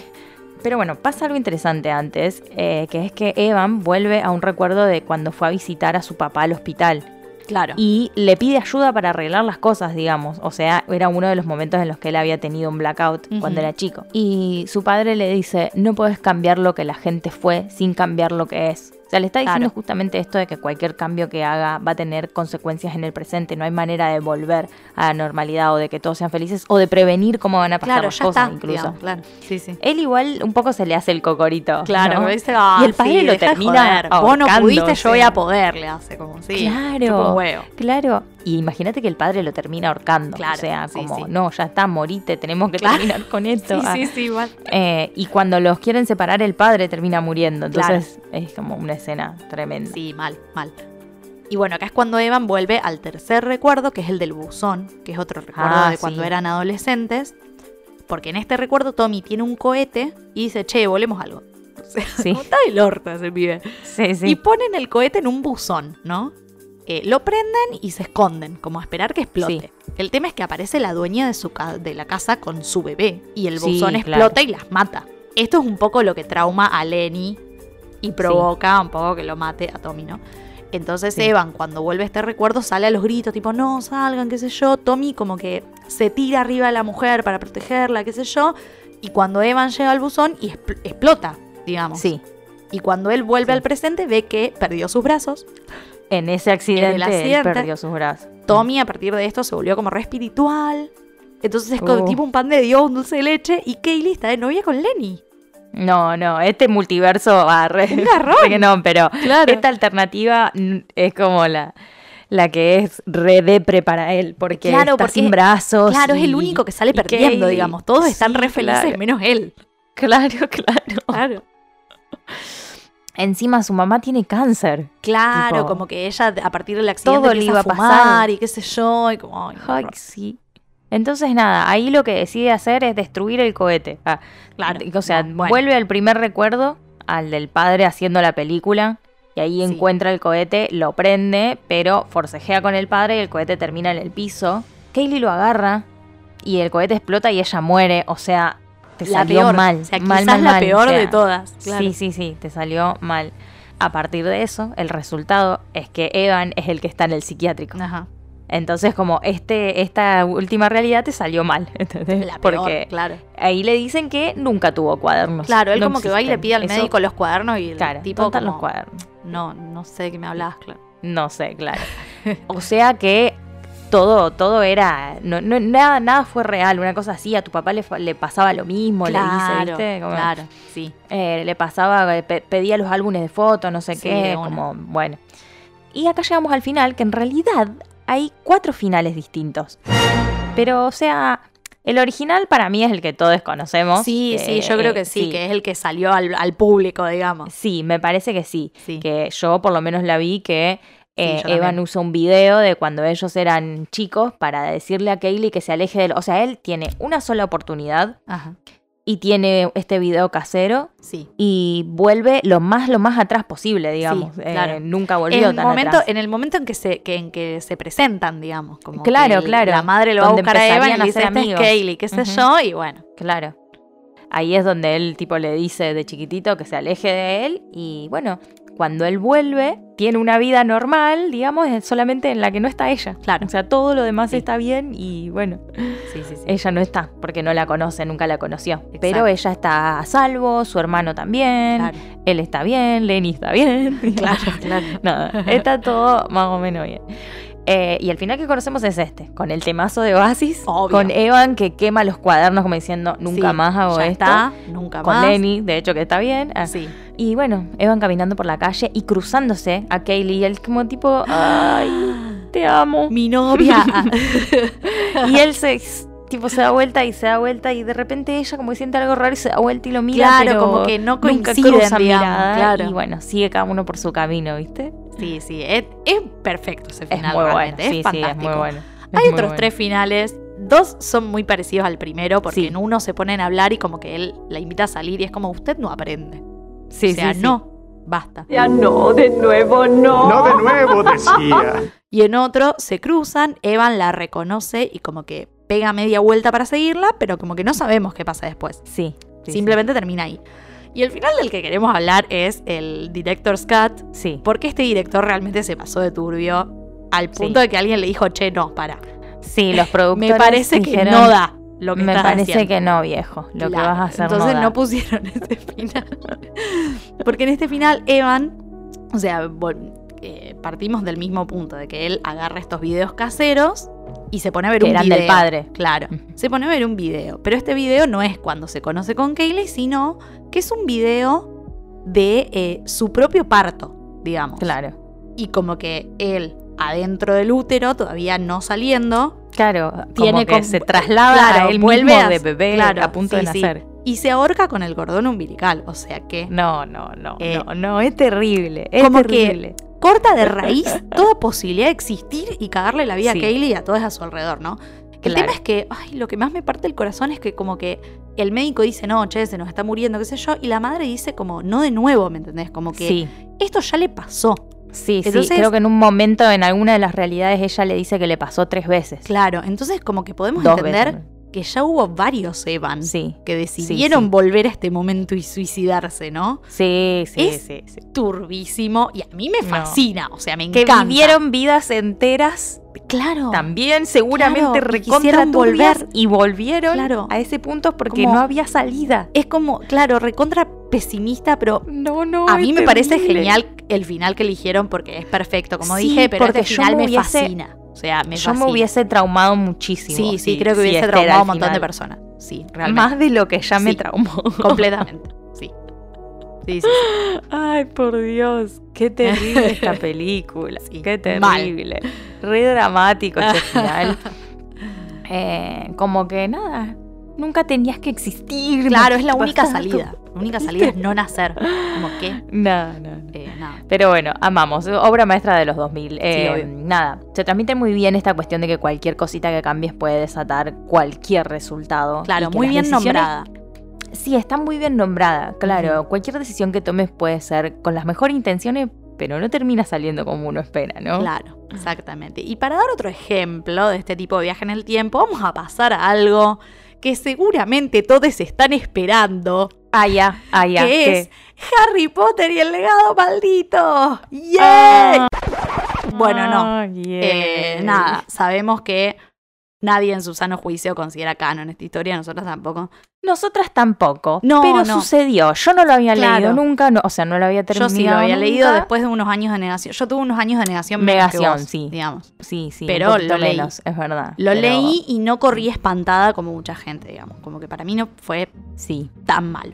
Pero bueno, pasa algo interesante antes, eh, que es que Evan vuelve a un recuerdo de cuando fue a visitar a su papá al hospital. Claro. y le pide ayuda para arreglar las cosas, digamos. O sea, era uno de los momentos en los que él había tenido un blackout cuando era chico. Y su padre le dice, no puedes cambiar lo que la gente fue sin cambiar lo que es. Sea, le está diciendo Claro. justamente esto de que cualquier cambio que haga va a tener consecuencias en el presente. No hay manera de volver a la normalidad o de que todos sean felices o de prevenir cómo van a pasar claro, las ya cosas está. incluso. digamos, claro. Sí, sí. Él igual un poco se le hace el cocorito. Claro, ¿no? dice, "Ah, y el padre sí, lo termina. Vos no pudiste, yo voy a poder, le hace como sí. Claro. chupa un huevo. Claro. Y imagínate que el padre lo termina ahorcando. Claro, o sea, sí, como, sí. no, ya está, morite, tenemos que Claro. terminar con esto. Sí, Ah. sí, sí, igual. Eh, y cuando los quieren separar, el padre termina muriendo. Entonces es como una escena tremenda. Sí, mal, mal. Y bueno, acá es cuando Evan vuelve al tercer recuerdo, que es el del buzón, que es otro recuerdo Ah, de cuando sí. eran adolescentes. Porque en este recuerdo Tommy tiene un cohete y dice, che, volemos algo. O sea, Sí. está el orto ese pibe. Sí, sí. Y ponen el cohete en un buzón, ¿no? Eh, lo prenden y se esconden, como a esperar que explote. El tema es que aparece la dueña de, su de la casa con su bebé y el Sí, buzón claro. explota y las mata. Esto es un poco lo que trauma a Lenny y provoca un poco que lo mate a Tommy, ¿no? Entonces Sí. Evan, cuando vuelve este recuerdo, sale a los gritos, tipo, no, salgan, qué sé yo. Tommy como que se tira arriba de la mujer para protegerla, qué sé yo. Y cuando Evan llega al buzón y expl- explota, digamos. Sí. Y cuando él vuelve Sí. al presente, ve que perdió sus brazos. En ese accidente, perdió sus brazos. Tommy a partir de esto se volvió como re espiritual. Entonces es como Oh. tipo un pan de Dios, un dulce de leche. Y Kaylee está de novia con Lenny. No, no, este multiverso va re, Un garrón. re que no, pero Claro. esta alternativa es como la, la que es re depre para él, porque Claro, está porque sin brazos. Claro, es el único que sale perdiendo, Kaylee. digamos. Todos están re felices, claro. menos él. Claro, claro. Claro. Encima su mamá tiene cáncer. Claro, Tipo, como que ella a partir del accidente todo le iba a pasar. y qué sé yo. Y como, ay, sí. Entonces nada, ahí lo que decide hacer es destruir el cohete. Ah, Claro. O sea, No, bueno. vuelve al primer recuerdo, al del padre haciendo la película, y ahí Sí. encuentra el cohete, lo prende, pero forcejea con el padre y el cohete termina en el piso. Kaylee lo agarra y el cohete explota y ella muere. O sea, te la salió peor. mal. O sea, mal, quizás mal, la mal. peor O sea, de todas. Claro. Sí, sí, sí, te salió mal. A partir de eso, el resultado es que Evan es el que está en el psiquiátrico. Ajá. Entonces, como este, esta última realidad te salió mal, ¿entendés? La peor, Porque claro. ahí le dicen que nunca tuvo cuadernos. Claro, él No como que va y le pide al Eso- médico los cuadernos y el Claro, tipo ¿dónde están como, los cuadernos? No, no sé de qué me hablas, claro. No sé, claro. o sea que todo, todo era, no, no- nada, nada fue real, una cosa así, a tu papá le, le pasaba lo mismo, le dice, ¿viste? Como, claro, sí. eh, le pasaba, eh, pe- pedía los álbumes de fotos, no sé Sí, qué, como, bueno. Y acá llegamos al final, que en realidad hay cuatro finales distintos. Pero, o sea, el original para mí es el que todos conocemos. Sí, sí, yo creo que sí, que es el que salió al, al público, digamos. Sí, me parece que sí. Sí. Que yo por lo menos la vi que eh, Evan usa un video de cuando ellos eran chicos para decirle a Kaylee que se aleje de... O sea, él tiene una sola oportunidad Ajá, y tiene este video casero sí. y vuelve lo más lo más atrás posible, digamos. Sí, Eh, claro. nunca volvió el, tan momento, atrás. en el momento en que se, que, en que se presentan, digamos. Como Claro, que claro. La madre lo va a buscar a Evan y le dice, este es amigos". Kaylee, qué sé yo, y bueno. Claro. Ahí es donde él tipo le dice de chiquitito que se aleje de él y bueno, cuando él vuelve tiene una vida normal, digamos, solamente en la que no está ella. Claro. O sea, todo lo demás Sí. está bien y bueno, Sí, sí, sí. ella no está porque no la conoce, nunca la conoció. Exacto. Pero ella está a salvo, su hermano también, Claro, él está bien, Lenny está bien. claro, claro. Nada, está todo más o menos bien. Eh, y el final que conocemos es este, con el temazo de Oasis, Obvio. con Evan que quema los cuadernos como diciendo, nunca Sí, más hago ya esto. está, nunca Con más. Lenny, de hecho que está bien. Ah, Sí. Y bueno, Evan caminando por la calle y cruzándose a Kaylee y él como tipo, ay, te amo. Mi novia. Y él se tipo se da vuelta y se da vuelta y de repente ella como que siente algo raro y se da vuelta y lo mira, Claro, pero como que no nunca coinciden, cruzan digamos, mirada, claro. Y bueno, sigue cada uno por su camino, ¿viste? Sí, sí, es, es perfecto ese Es final muy bueno, realmente, sí, es sí, es fantástico. muy bueno. Es Hay muy otros bueno. tres finales, dos son muy parecidos al primero porque Sí. en uno se ponen a hablar y como que él la invita a salir y es como usted no aprende. Sí, o sea, sí, sí. no, basta. Ya no, de nuevo no. No de nuevo, decía. Y en otro se cruzan, Evan la reconoce y como que pega media vuelta para seguirla, pero como que no sabemos qué pasa después. Sí. sí, Simplemente termina ahí. Y el final del que queremos hablar es el Director's Cut, Sí. porque este director realmente se pasó de turbio Al punto de que alguien le dijo, che, no, para. Sí, los productores Me parece que no da lo que Me estás parece haciendo". que no, viejo. Lo que vas a hacer Entonces no, no, da. pusieron ese final. Porque en este final, Evan, o sea, eh, partimos del mismo punto, de que él agarra estos videos caseros y se pone a ver Que un eran video. del padre. Claro, se pone a ver un video. Pero este video no es cuando se conoce con Kaylee, sino que es un video de eh, su propio parto, digamos. Claro. Y como que él, adentro del útero, todavía no saliendo, Claro, Tiene como que como- se traslada claro, a él vuelve a- de bebé claro, a punto de sí, sí. Y se ahorca con el cordón umbilical. O sea que No, no, no, Eh, no, no, es terrible, es como que- terrible. corta de raíz toda posibilidad de existir y cagarle la vida Sí. a Kaylee y a todos a su alrededor, ¿no? El Claro. tema es que, ay, lo que más me parte el corazón es que como que el médico dice, no, che, se nos está muriendo, qué sé yo, y la madre dice como, no de nuevo, ¿me entendés? Como que Sí, esto ya le pasó. sí, sí. Creo que en un momento, en alguna de las realidades, ella le dice que le pasó tres veces. Claro, entonces como que podemos Dos entender veces. Que ya hubo varios Evan Sí, que decidieron sí. volver a este momento y suicidarse, ¿no? sí, sí, Es sí, sí. Turbísimo y a mí me No. fascina, o sea, me Que encanta. vivieron vidas enteras claro, también seguramente Claro, recontra volver. y volvieron Claro. a ese punto porque Como- no había salida. es como, claro, recontra pesimista, pero No, no. a mí me parece genial el final que eligieron porque es perfecto, como dije, pero porque este final me me, hubiese- fascina. O sea, me Yo fascina. me hubiese traumado muchísimo. Sí, sí, creo que hubiese este traumado a un montón de personas. Sí, realmente. Más de lo que ya me Sí. traumó. Completamente. Sí. Sí, sí. Ay, por Dios, qué terrible esta película. Qué mal. terrible. Re dramático este final. Eh, como que nada, nunca tenías que existir. Claro, no es la única salida. La única salida es no nacer. Como que, No, no, no. eh, nada. Pero bueno, amamos. Obra maestra de los 2000. Eh, nada, se transmite muy bien esta cuestión de que cualquier cosita que cambies puede desatar cualquier resultado. Claro, muy bien decisiones- nombrada. Sí, está muy bien nombrada. Claro, cualquier decisión que tomes puede ser con las mejores intenciones, pero no termina saliendo como uno espera, ¿no? Claro, exactamente. Y para dar otro ejemplo de este tipo de viaje en el tiempo, vamos a pasar a algo que seguramente todos están esperando, Ah, ya, ah, ya. que ¿qué? es Harry Potter y el legado maldito. ¡Yay! Bueno, no. Ah, Eh, nada, sabemos que nadie en su sano juicio considera canon esta historia, nosotros tampoco. Nosotras tampoco. No, pero no. sucedió. Yo no lo había Claro. leído nunca, no- o sea, no lo había Yo terminado. sí lo había leído después de unos años de negación. Yo tuve unos años de negación Negación, vos, sí. digamos. Sí, sí, Pero lo leí. menos, es verdad. Lo pero leí y no corrí espantada como mucha gente, digamos. Como que para mí no fue Sí, tan malo.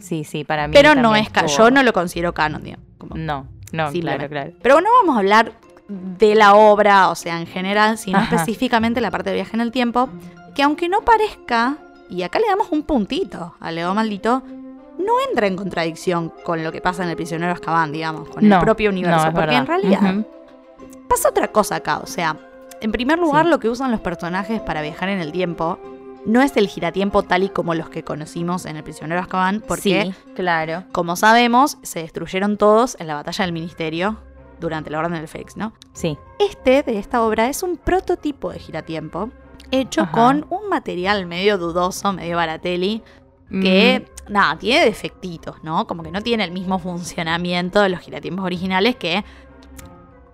sí, sí, para mí. Pero no es estuvo- yo no lo considero canon, digamos. como- No, no, claro, claro. Pero no vamos a hablar de la obra, o sea, en general, sino Ajá. específicamente la parte de viaje en el tiempo, que aunque no parezca, y acá le damos un puntito al Leo Maldito, no entra en contradicción con lo que pasa en el prisionero Azkaban, digamos, con No, el propio universo. no, porque en realidad pasa otra cosa acá, o sea, en primer lugar Sí. lo que usan los personajes para viajar en el tiempo no es el giratiempo tal y como los que conocimos en el prisionero Azkaban, porque Sí, claro. como sabemos, se destruyeron todos en la batalla del ministerio durante la Orden del Fénix, ¿no? Sí. Este de esta obra es un prototipo de giratiempo hecho Ajá. con un material medio dudoso, medio baratelli, que, nada, tiene defectitos, ¿no? Como que no tiene el mismo funcionamiento de los giratiempos originales que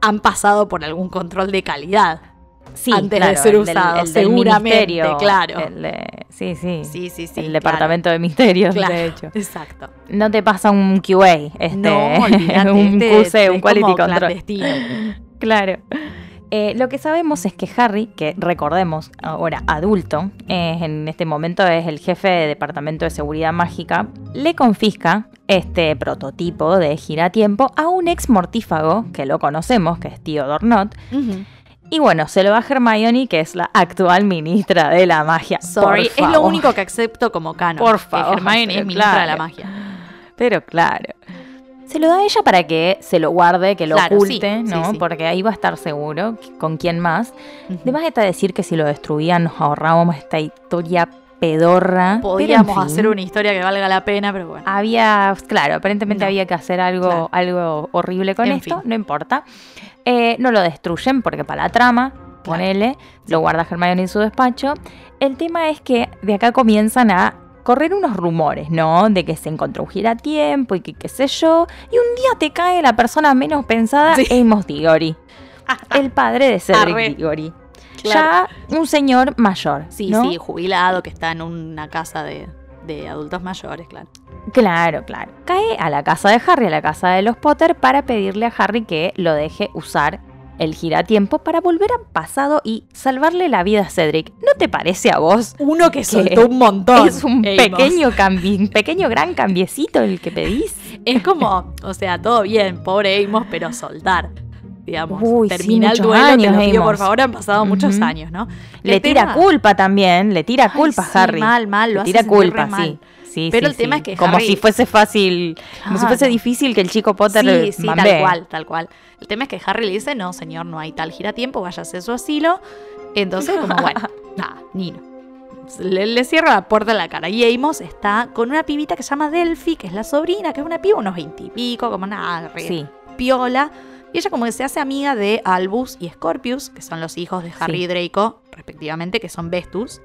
han pasado por algún control de calidad. Sí, antes de ser el usado, el del seguramente, ministerio, claro. el sí, sí. Sí, sí, sí. el claro. departamento de misterios, Claro, de hecho. Exacto. No te pasa un QA, este, no, un este QC, es un quality control. Claro. Eh, lo que sabemos es que Harry, que recordemos ahora adulto, eh, en este momento es el jefe de departamento de seguridad mágica, le confisca este prototipo de giratiempo a un ex mortífago que lo conocemos, que es Tío Dornot. Ujú. Y bueno, se lo da a Hermione, que es la actual ministra de la magia. Sorry, es lo único que acepto como canon. Por que favor, Hermione es ministra de la magia. Pero claro. Se lo da a ella para que se lo guarde, que lo Claro, oculte, sí, ¿no? sí. Porque ahí va a estar seguro con quién más. Además está decir que si lo destruían nos ahorrábamos esta historia pedorra. En Podíamos fin, hacer una historia que valga la pena, pero bueno. Había, claro, aparentemente No. había que hacer algo, Claro. algo horrible con En esto, fin. no importa. Eh, no lo destruyen porque para la trama, ponele, lo guarda Hermione en su despacho. El tema es que de acá comienzan a correr unos rumores, ¿no? De que se encontró un giratiempo y que qué sé yo. Y un día te cae la persona menos pensada, Sí. Amos Diggory. el padre de Cedric Arre. Diggory. Claro. Ya un señor mayor. Sí, ¿no? sí, jubilado que está en una casa de, de adultos mayores, claro. Claro, claro. Cae a la casa de Harry, a la casa de los Potter, para pedirle a Harry que lo deje usar el giratiempo para volver al pasado y salvarle la vida a Cedric. ¿No te parece a vos? Uno que Que soltó un montón. Es un Amos. pequeño un pequeño gran cambiecito el que pedís. Es como, o sea, todo bien, pobre Amos, pero soltar. Digamos, Uy, sí, termina el muchos duelo, te años, lo pido, por favor, han pasado muchos años, ¿no? Le tira culpa también, le tira Ay, culpa sí, a Harry. mal, mal, lo le tira culpa, mal. sí. Sí, Pero sí, el tema sí. es que Como Harry- si fuese fácil, como si fuese difícil que el chico Potter Sí, sí, tal cual, tal cual. El tema es que Harry le dice, no, señor, no hay tal giratiempo, váyase a su asilo. Entonces, como, bueno, nada, Nino. Le, le cierra la puerta en la cara. Y Amos está con una pibita que se llama Delphi, que es la sobrina, que es una piba, unos veintipico, como nada, re Sí, piola. Y ella como que se hace amiga de Albus y Scorpius, que son los hijos de Harry Sí. y Draco, respectivamente, que son Vestus.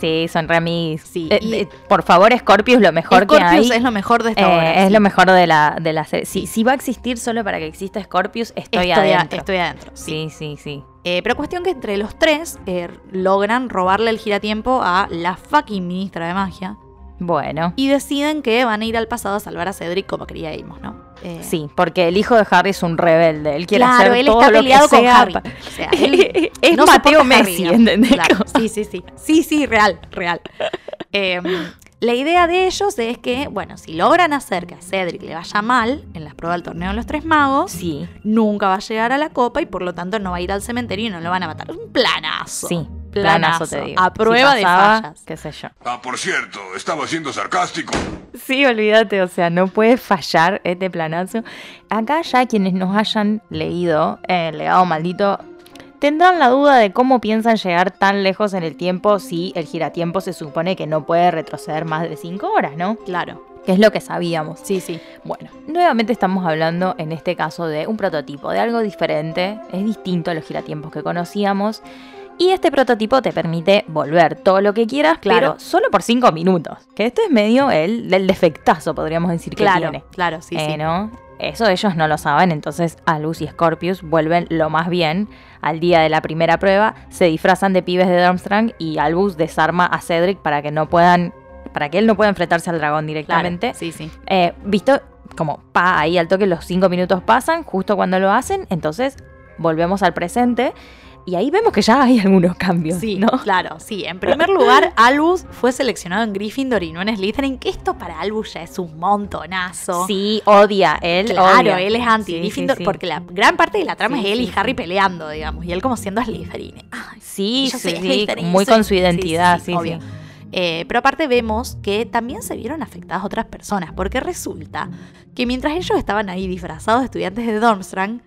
sí, son remis. Sí, Eh, y- eh, por favor, Scorpius, lo mejor Scorpius que hay. es lo mejor de esta Eh, obra. es sí. lo mejor de la, de la serie. Si, si va a existir solo para que exista Scorpius, estoy, Estoy, a- adentro. estoy adentro. sí. Sí, sí, sí. Eh, pero cuestión que entre los tres eh, logran robarle el giratiempo a la fucking ministra de magia Bueno, y deciden que van a ir al pasado a salvar a Cedric como quería Amos, ¿no? Eh, sí, porque el hijo de Harry es un rebelde. Él quiere claro, hacer él todo está lo peleado que con sea Harry. O sea, él es no Mateo Harry, Messi, digamos. ¿entendés? Claro, sí, sí, sí. Sí, sí, real, real. Eh, la idea de ellos es que, bueno, si logran hacer que a Cedric le vaya mal en las pruebas del torneo de los tres magos, Sí, nunca va a llegar a la copa y por lo tanto no va a ir al cementerio y no lo van a matar. Es un planazo. sí. Planazo, Planazo, te digo. a prueba de pasaba, fallas. Qué sé yo. Ah, por cierto, estaba siendo sarcástico. Sí, olvídate, o sea, no puede fallar este planazo. Acá ya quienes nos hayan leído El legado maldito tendrán la duda de cómo piensan llegar tan lejos en el tiempo si el giratiempo se supone que no puede retroceder más de 5 horas, ¿no? Claro. Que es lo que sabíamos. Sí, sí. Bueno, nuevamente estamos hablando en este caso de un prototipo, de algo diferente, es distinto a los giratiempos que conocíamos. Y este prototipo te permite volver todo lo que quieras, Claro. pero solo por 5 minutos. Que este es medio el del defectazo, podríamos decir que Claro, tiene. claro, sí, Eh, sí. ¿no? Eso ellos no lo saben, entonces Albus y Scorpius vuelven lo más bien. Al día de la primera prueba se disfrazan de pibes de Durmstrang y Albus desarma a Cedric para que no puedan, para que él no pueda enfrentarse al dragón Claro, directamente. Sí, sí. Eh, visto como pa, ahí al toque los cinco minutos pasan, justo cuando lo hacen, entonces volvemos al presente y ahí vemos que ya hay algunos cambios, Sí, ¿no? claro, sí. En primer lugar, Albus fue seleccionado en Gryffindor y no en Slytherin, que esto para Albus ya es un montonazo. Sí, odia, él Claro, odia. él es anti Sí, sí, Gryffindor sí. porque la gran parte de la trama es él y Harry peleando, digamos, y él como siendo Slytherin. Ay, Sí, yo sí, soy Slytherin, muy soy- con su identidad, sí, sí. obvio. Eh, pero aparte vemos que también se vieron afectadas otras personas, porque resulta que mientras ellos estaban ahí disfrazados de estudiantes de Dormstrang,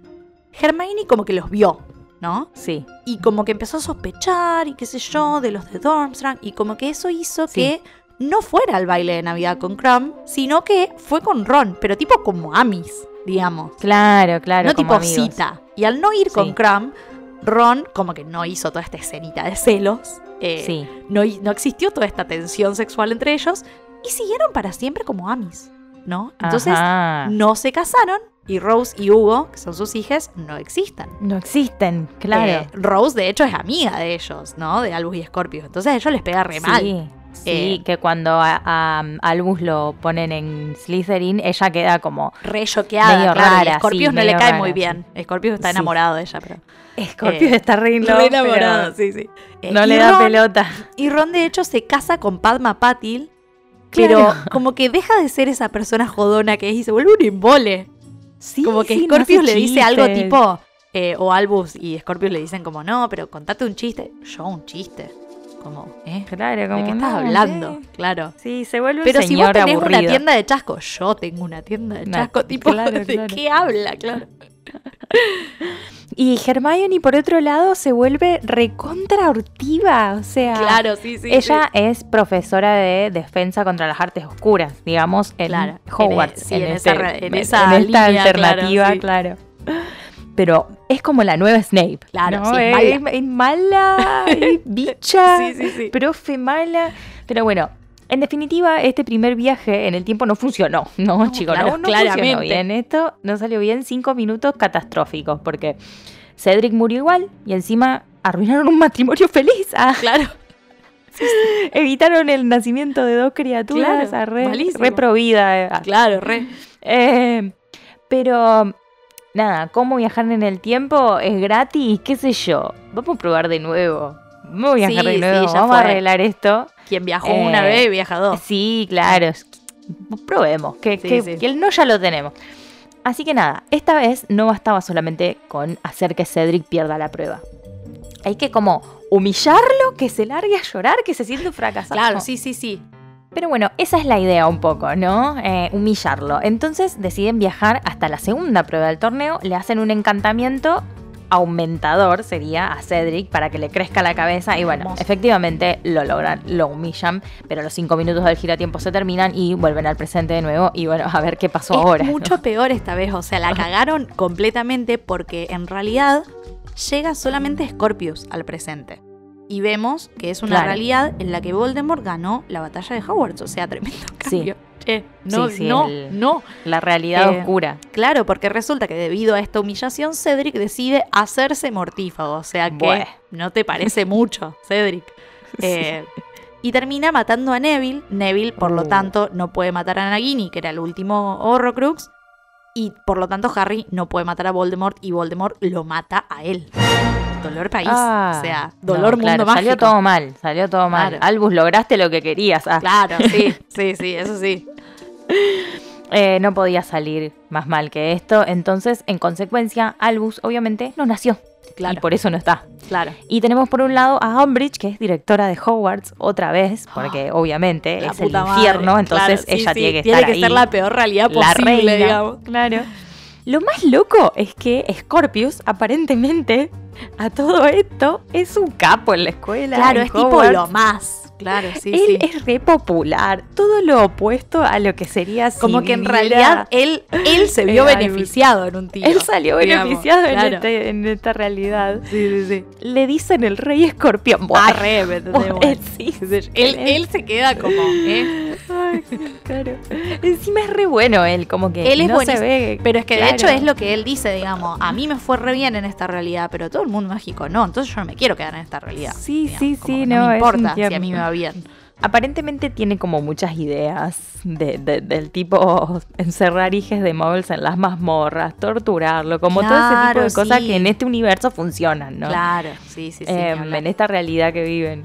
Hermione como que los vio, ¿no? Sí, Y como que empezó a sospechar y qué sé yo de los de Dormstrang y como que eso hizo Sí. que no fuera al baile de Navidad con Crumb, sino que fue con Ron, pero tipo como Amis, digamos. claro, claro. no como tipo amigos. cita. Y al no ir con. Crumb, Ron como que no hizo toda esta escenita de celos. eh, Sí, no, no existió toda esta tensión sexual entre ellos y siguieron para siempre como Amis, ¿no? Entonces Ajá. no se casaron y Rose y Hugo, que son sus hijas, no existen. no existen, claro. Eh, Rose, de hecho, es amiga de ellos, ¿no? De Albus y Scorpio. Entonces a ellos les pega re mal. Sí, sí, Eh, que cuando a, a Albus lo ponen en Slytherin, ella queda como Re choqueada, Medio claro. y rara, Scorpius sí, no le cae rara, muy sí. bien. Scorpius está Sí. enamorado de ella, pero. Scorpius Eh, está re, re enamorado, pero sí, sí. Eh, No y le da Ron- pelota. Y Ron, de hecho, se casa con Padma Patil. Pero como que deja de ser esa persona jodona que es y se vuelve un embole. Sí, como que sí, Scorpius le dice algo tipo. eh, o Albus y Scorpius le dicen como, no, pero contate un chiste. Yo un chiste. Como, ¿eh? Claro, como ¿De qué estás no, hablando? sí. Claro. Sí, se vuelve Pero un si vos tenés aburrido. una tienda de chasco, yo tengo una tienda de chasco, tipo, claro, ¿de claro. qué habla? Claro. Y Hermione, por otro lado, se vuelve recontra hortiva. O sea, Claro, sí, sí. ella es profesora de defensa contra las artes oscuras, digamos, en Claro, Hogwarts. en- sí, en este- esa en esa esta línea, alternativa, claro. Pero es como la nueva Snape. Claro, ¿no? sí, es mala. es, mala, es bicha, profe mala. Pero bueno, en definitiva, este primer viaje en el tiempo no funcionó. No, chicos, claro, no, no funcionó bien. Esto no salió bien. Cinco minutos catastróficos, porque Cedric murió igual y encima arruinaron un matrimonio feliz. Ah, Claro. evitaron el nacimiento de dos criaturas. Claro, ah, re, re eh. Ah, Claro, re. eh, pero nada, cómo viajar en el tiempo es gratis, qué sé yo. Vamos a probar de nuevo. Vamos a viajar Sí, de nuevo, vamos a arreglar esto. Quien viajó Eh, una vez viaja dos. Sí, claro. Probemos, que, Sí, que- sí. que el no ya lo tenemos. Así que nada, esta vez no bastaba solamente con hacer que Cedric pierda la prueba. Hay que como humillarlo, que se largue a llorar, que se siente un fracasado. Claro, sí, sí, sí. Pero bueno, esa es la idea un poco, ¿no? Eh, humillarlo. Entonces deciden viajar hasta la segunda prueba del torneo, le hacen un encantamiento aumentador, sería a Cedric, para que le crezca la cabeza. Y bueno, Hermoso. efectivamente lo logran, lo humillan, pero los cinco minutos del giratiempo se terminan y vuelven al presente de nuevo. Y bueno, a ver qué pasó es ahora. ¿no? mucho peor esta vez. O sea, la cagaron completamente porque en realidad llega solamente Scorpius al presente. Y vemos que es una Claro. realidad en la que Voldemort ganó la batalla de Hogwarts. O sea, tremendo Sí. Che, no, Sí, sí, no, el- no. La realidad Eh, oscura. Claro, porque resulta que debido a esta humillación, Cedric decide hacerse mortífago. O sea que Bueh. no te parece mucho, Cedric. Eh, y termina matando a Neville. Neville, por lo Uh. tanto, no puede matar a Nagini, que era el último Horrocrux. Y por lo tanto, Harry no puede matar a Voldemort y Voldemort lo mata a él. Dolor país. Ah, o sea, no, dolor mundo claro, mágico. Salió todo mal, salió todo mal. Claro. Albus, lograste lo que querías. Ah. Claro, sí, sí, sí, eso sí. Eh, no podía salir más mal que esto. Entonces, en consecuencia, Albus obviamente no nació. Claro. Y por eso no está. Claro. Y tenemos por un lado a Umbridge, que es directora de Hogwarts otra vez, porque obviamente La es el madre. infierno, entonces Claro, sí, ella sí, tiene que tiene estar que ahí. ser la peor realidad la posible, reina, digamos. Claro. Lo más loco es que Scorpius, aparentemente, a todo esto, es un capo en la escuela. Claro, es tipo lo más. Claro, sí, él sí. es re popular, todo lo opuesto a lo que sería si Como que en realidad él, él se vio Eh, beneficiado en un tiro. Él salió digamos, beneficiado en, este- en esta realidad. Sí, sí, sí. Le dicen el rey escorpión. Ah, re, Bueno. sí, Él, él se queda como, ¿eh? Ay, claro. Encima es re bueno él, como que Él es no se ve. Pero es que de hecho es lo que él dice, digamos. A mí me fue re bien en esta realidad, pero todo el mundo mágico no. Entonces yo no me quiero quedar en esta realidad. Sí, digamos, sí, sí, que no, me importa si a mí me va bien. Aparentemente tiene como muchas ideas de- de- del tipo encerrar hijes de muggles en las mazmorras, torturarlo, como todo ese tipo de cosas que en este universo funcionan, ¿no? Claro, sí, sí, sí. Em, en esta realidad que viven.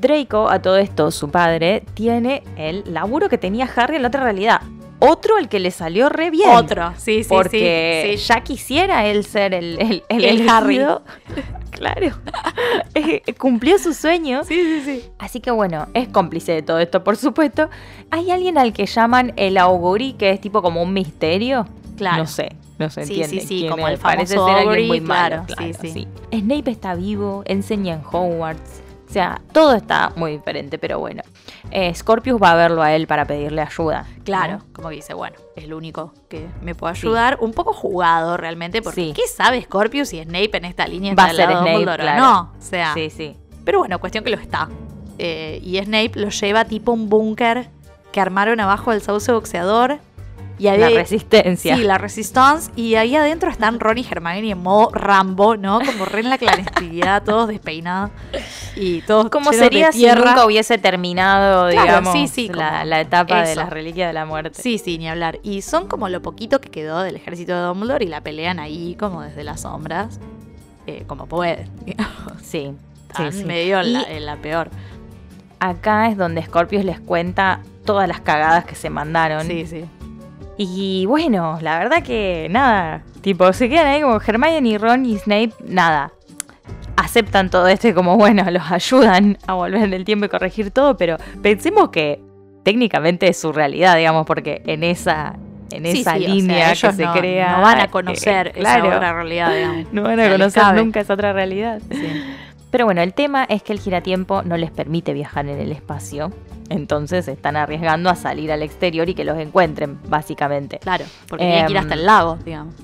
Draco, a todo esto, su padre, tiene el laburo que tenía Harry en la otra realidad. Otro el que le salió re bien. Otro, sí, sí, porque sí. sí. ya quisiera él ser el, el, el, El Harry. claro. Eh, Cumplió su sueño. Sí, sí, sí. Así que bueno, es cómplice de todo esto, por supuesto. Hay alguien al que llaman el augurí, que es tipo como un misterio. Claro. No sé, no se Sí, entiende. sí, sí, quién como es. el Parece famoso ser alguien muy malo. claro, Claro, sí. Snape está vivo, enseña en Hogwarts. O sea, todo está muy diferente, pero bueno. Eh, Scorpius va a verlo a él para pedirle ayuda. Claro, ¿no? como que dice, bueno, es el único que me puede ayudar. Un poco jugado realmente, porque Sí. ¿qué sabe Scorpius si Snape en esta línea Va a ser Snape, claro. no? O sea, Sí, sí. pero bueno, cuestión que lo está. Eh, y Snape lo lleva tipo un búnker que armaron abajo del sauce boxeador. Y ahí, La resistencia. Sí, la Resistance. Y ahí adentro están Ron y Hermione en modo Rambo, ¿no? Como re en la clandestinidad, todos despeinados. Y todos Como sería si nunca hubiese terminado, Claro, digamos, sí, sí, la, etapa de las reliquias de la muerte. Sí, sí, ni hablar. Y son como lo poquito que quedó del ejército de Dumbledore y la pelean ahí como desde las sombras, eh, como pueden. Sí, sí, sí. medio en Y la, en la peor. acá es donde Scorpius les cuenta todas las cagadas que se mandaron. Sí, sí. Y bueno, la verdad que nada, tipo, se quedan ahí como Hermione, Ron y Snape, nada. Aceptan todo esto y como, bueno, los ayudan a volver en el tiempo y corregir todo, pero pensemos que técnicamente es su realidad, digamos, porque en esa, en Sí, esa sí, o sea, línea que se no, crea... No van eh, a conocer claro, esa otra realidad, digamos. No van a conocer nunca esa otra realidad. Sí. Pero bueno, el tema es que el giratiempo no les permite viajar en el espacio. Entonces están arriesgando a salir al exterior y que los encuentren, básicamente. Claro, porque tienen que ir Em, hasta el lago, digamos.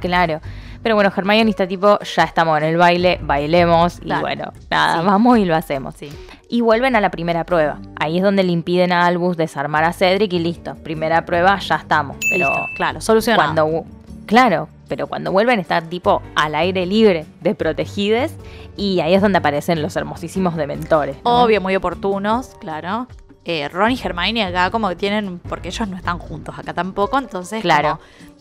Claro. Pero bueno, Hermione está tipo, ya estamos en el baile, bailemos. Claro. Y bueno, nada, Sí. vamos y lo hacemos. Sí. Y vuelven a la primera prueba. Ahí es donde le impiden a Albus desarmar a Cedric y listo. Primera prueba, ya estamos. Pero Listo, claro, solucionado. cuando. Claro, pero cuando vuelven están tipo al aire libre, desprotegidos, y ahí es donde aparecen los hermosísimos dementores. ¿no? Obvio, muy oportunos, claro. Eh, Ron y Hermione acá como que tienen, porque ellos no están juntos acá tampoco, entonces Claro.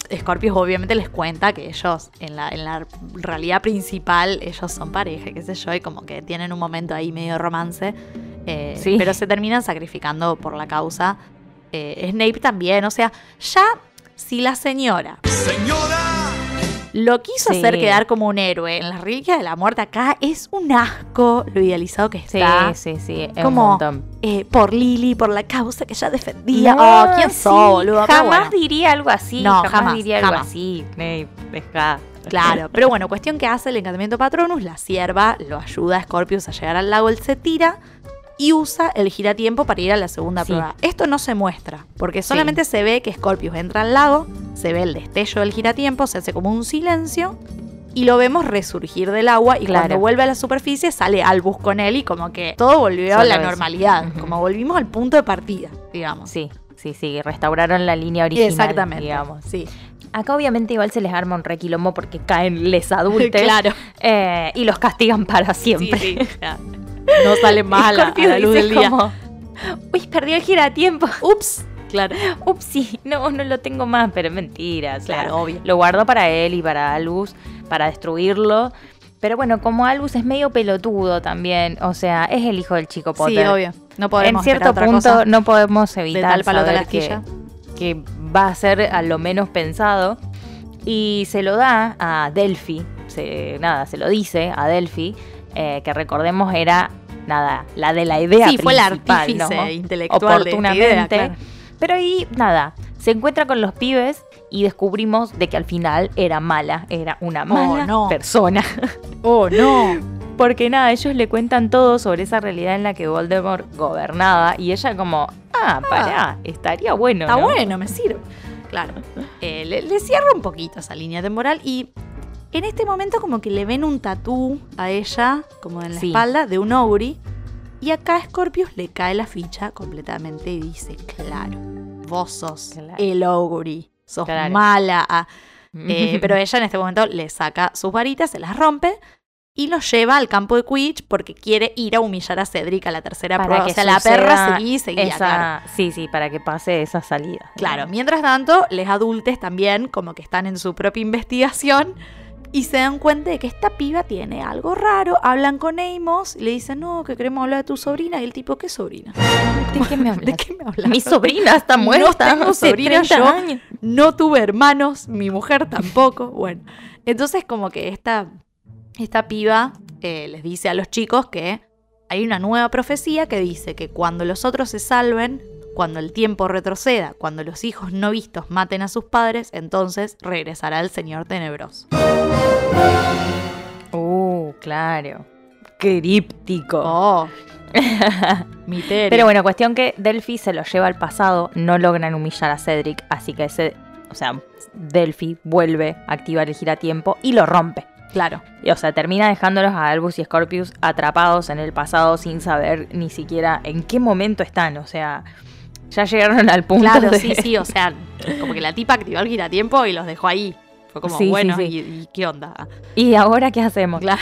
como Scorpius obviamente les cuenta que ellos en la, en la realidad principal ellos son pareja, qué sé yo, y como que tienen un momento ahí medio romance, eh, Sí. pero se terminan sacrificando por la causa. Eh, Snape también, o sea, ya si la señora lo quiso Sí. hacer quedar como un héroe en las reliquias de la muerte acá, es un asco lo idealizado que Sí, está. sí, sí, es un Como montón. eh, por Lily, por la causa que ella defendía. No, oh, ¿quién sí, sos, boludo? Jamás bueno, diría algo así. No, jamás, jamás, diría algo jamás. así. Snape, deja. Claro, pero bueno, cuestión que hace el encantamiento Patronus, la sierva lo ayuda a Scorpius a llegar al lago, él se tira y usa el giratiempo para ir a la segunda Sí. prueba. Esto no se muestra, porque solamente se ve que Scorpius entra al lago, se ve el destello del giratiempo, se hace como un silencio y lo vemos resurgir del agua y Claro. cuando vuelve a la superficie sale Albus con él y como que todo volvió a la eso. normalidad, como volvimos al punto de partida, digamos. Sí, sí, sí. Restauraron la línea original. Exactamente. Digamos. Sí. Acá obviamente igual se les arma un requilombo porque caen les adultos. Claro. eh, y los castigan para siempre. Sí, sí. No salen más a la, la luz dice del día. como, Uy, perdí el giratiempo. Ups. Claro. Ups, sí, no, no lo tengo más, pero es mentira. Claro, obvio. Lo guardó para él y para Albus, para destruirlo. Pero bueno, como Albus es medio pelotudo también, o sea, es el hijo del chico Potter. Sí, obvio. No podemos en cierto otra punto cosa. no podemos evitar tal palo, tal saber que, que va a ser a lo menos pensado. Y se lo da a Delphi, se, nada, se lo dice a Delphi, eh, que recordemos era, nada, la de la idea Sí, fue el artífice ¿no? intelectual Oportunamente. idea, claro. Pero ahí, nada, se encuentra con los pibes y descubrimos de que al final era mala, era una mala no. persona. Oh, no. Porque nada, ellos le cuentan todo sobre esa realidad en la que Voldemort gobernaba y ella como, ah, pará, estaría bueno. Está ¿no? bueno, me sirve. Claro. Eh, le, le cierra un poquito esa línea temporal y en este momento como que le ven un tatú a ella, como en la Sí. espalda, de un Auri. Y acá a Scorpius le cae la ficha completamente y dice, claro, vos sos Claro. el Auri, sos Claro. mala. ah". Eh, pero ella en este momento le saca sus varitas, se las rompe y los lleva al campo de Quidditch porque quiere ir a humillar a Cedric a la tercera prueba. O sea, la perra seguía y seguía, esa- claro. Sí, sí, para que pase esa salida. Claro, mientras tanto, les adultes también como que están en su propia investigación y se dan cuenta de que esta piba tiene algo raro, hablan con Amos y le dicen, no, que queremos hablar de tu sobrina. Y el tipo, ¿qué sobrina? ¿De qué me hablas? ¿De qué me hablas? Mi sobrina está No muerta. tengo hace sobrina 30 yo. años. No tuve hermanos, mi mujer tampoco. Bueno, entonces como que esta, esta piba eh, les dice a los chicos que hay una nueva profecía que dice que cuando los otros se salven, cuando el tiempo retroceda, cuando los hijos no vistos maten a sus padres, entonces regresará el Señor Tenebroso. Uh, claro. Críptico. Oh. Pero bueno, cuestión que Delphi se lo lleva al pasado, no logran humillar a Cedric, así que ese, o sea, Delphi vuelve a activar el giratiempo y lo rompe. claro. Y, o sea, termina dejándolos a Albus y Scorpius atrapados en el pasado sin saber ni siquiera en qué momento están. O sea, ya llegaron al punto Claro, de... sí, sí, o sea, como que la tipa activó el giratiempo y los dejó ahí. Fue como, Sí, bueno, sí. ¿y, y qué onda? ¿Y ahora qué hacemos? Claro.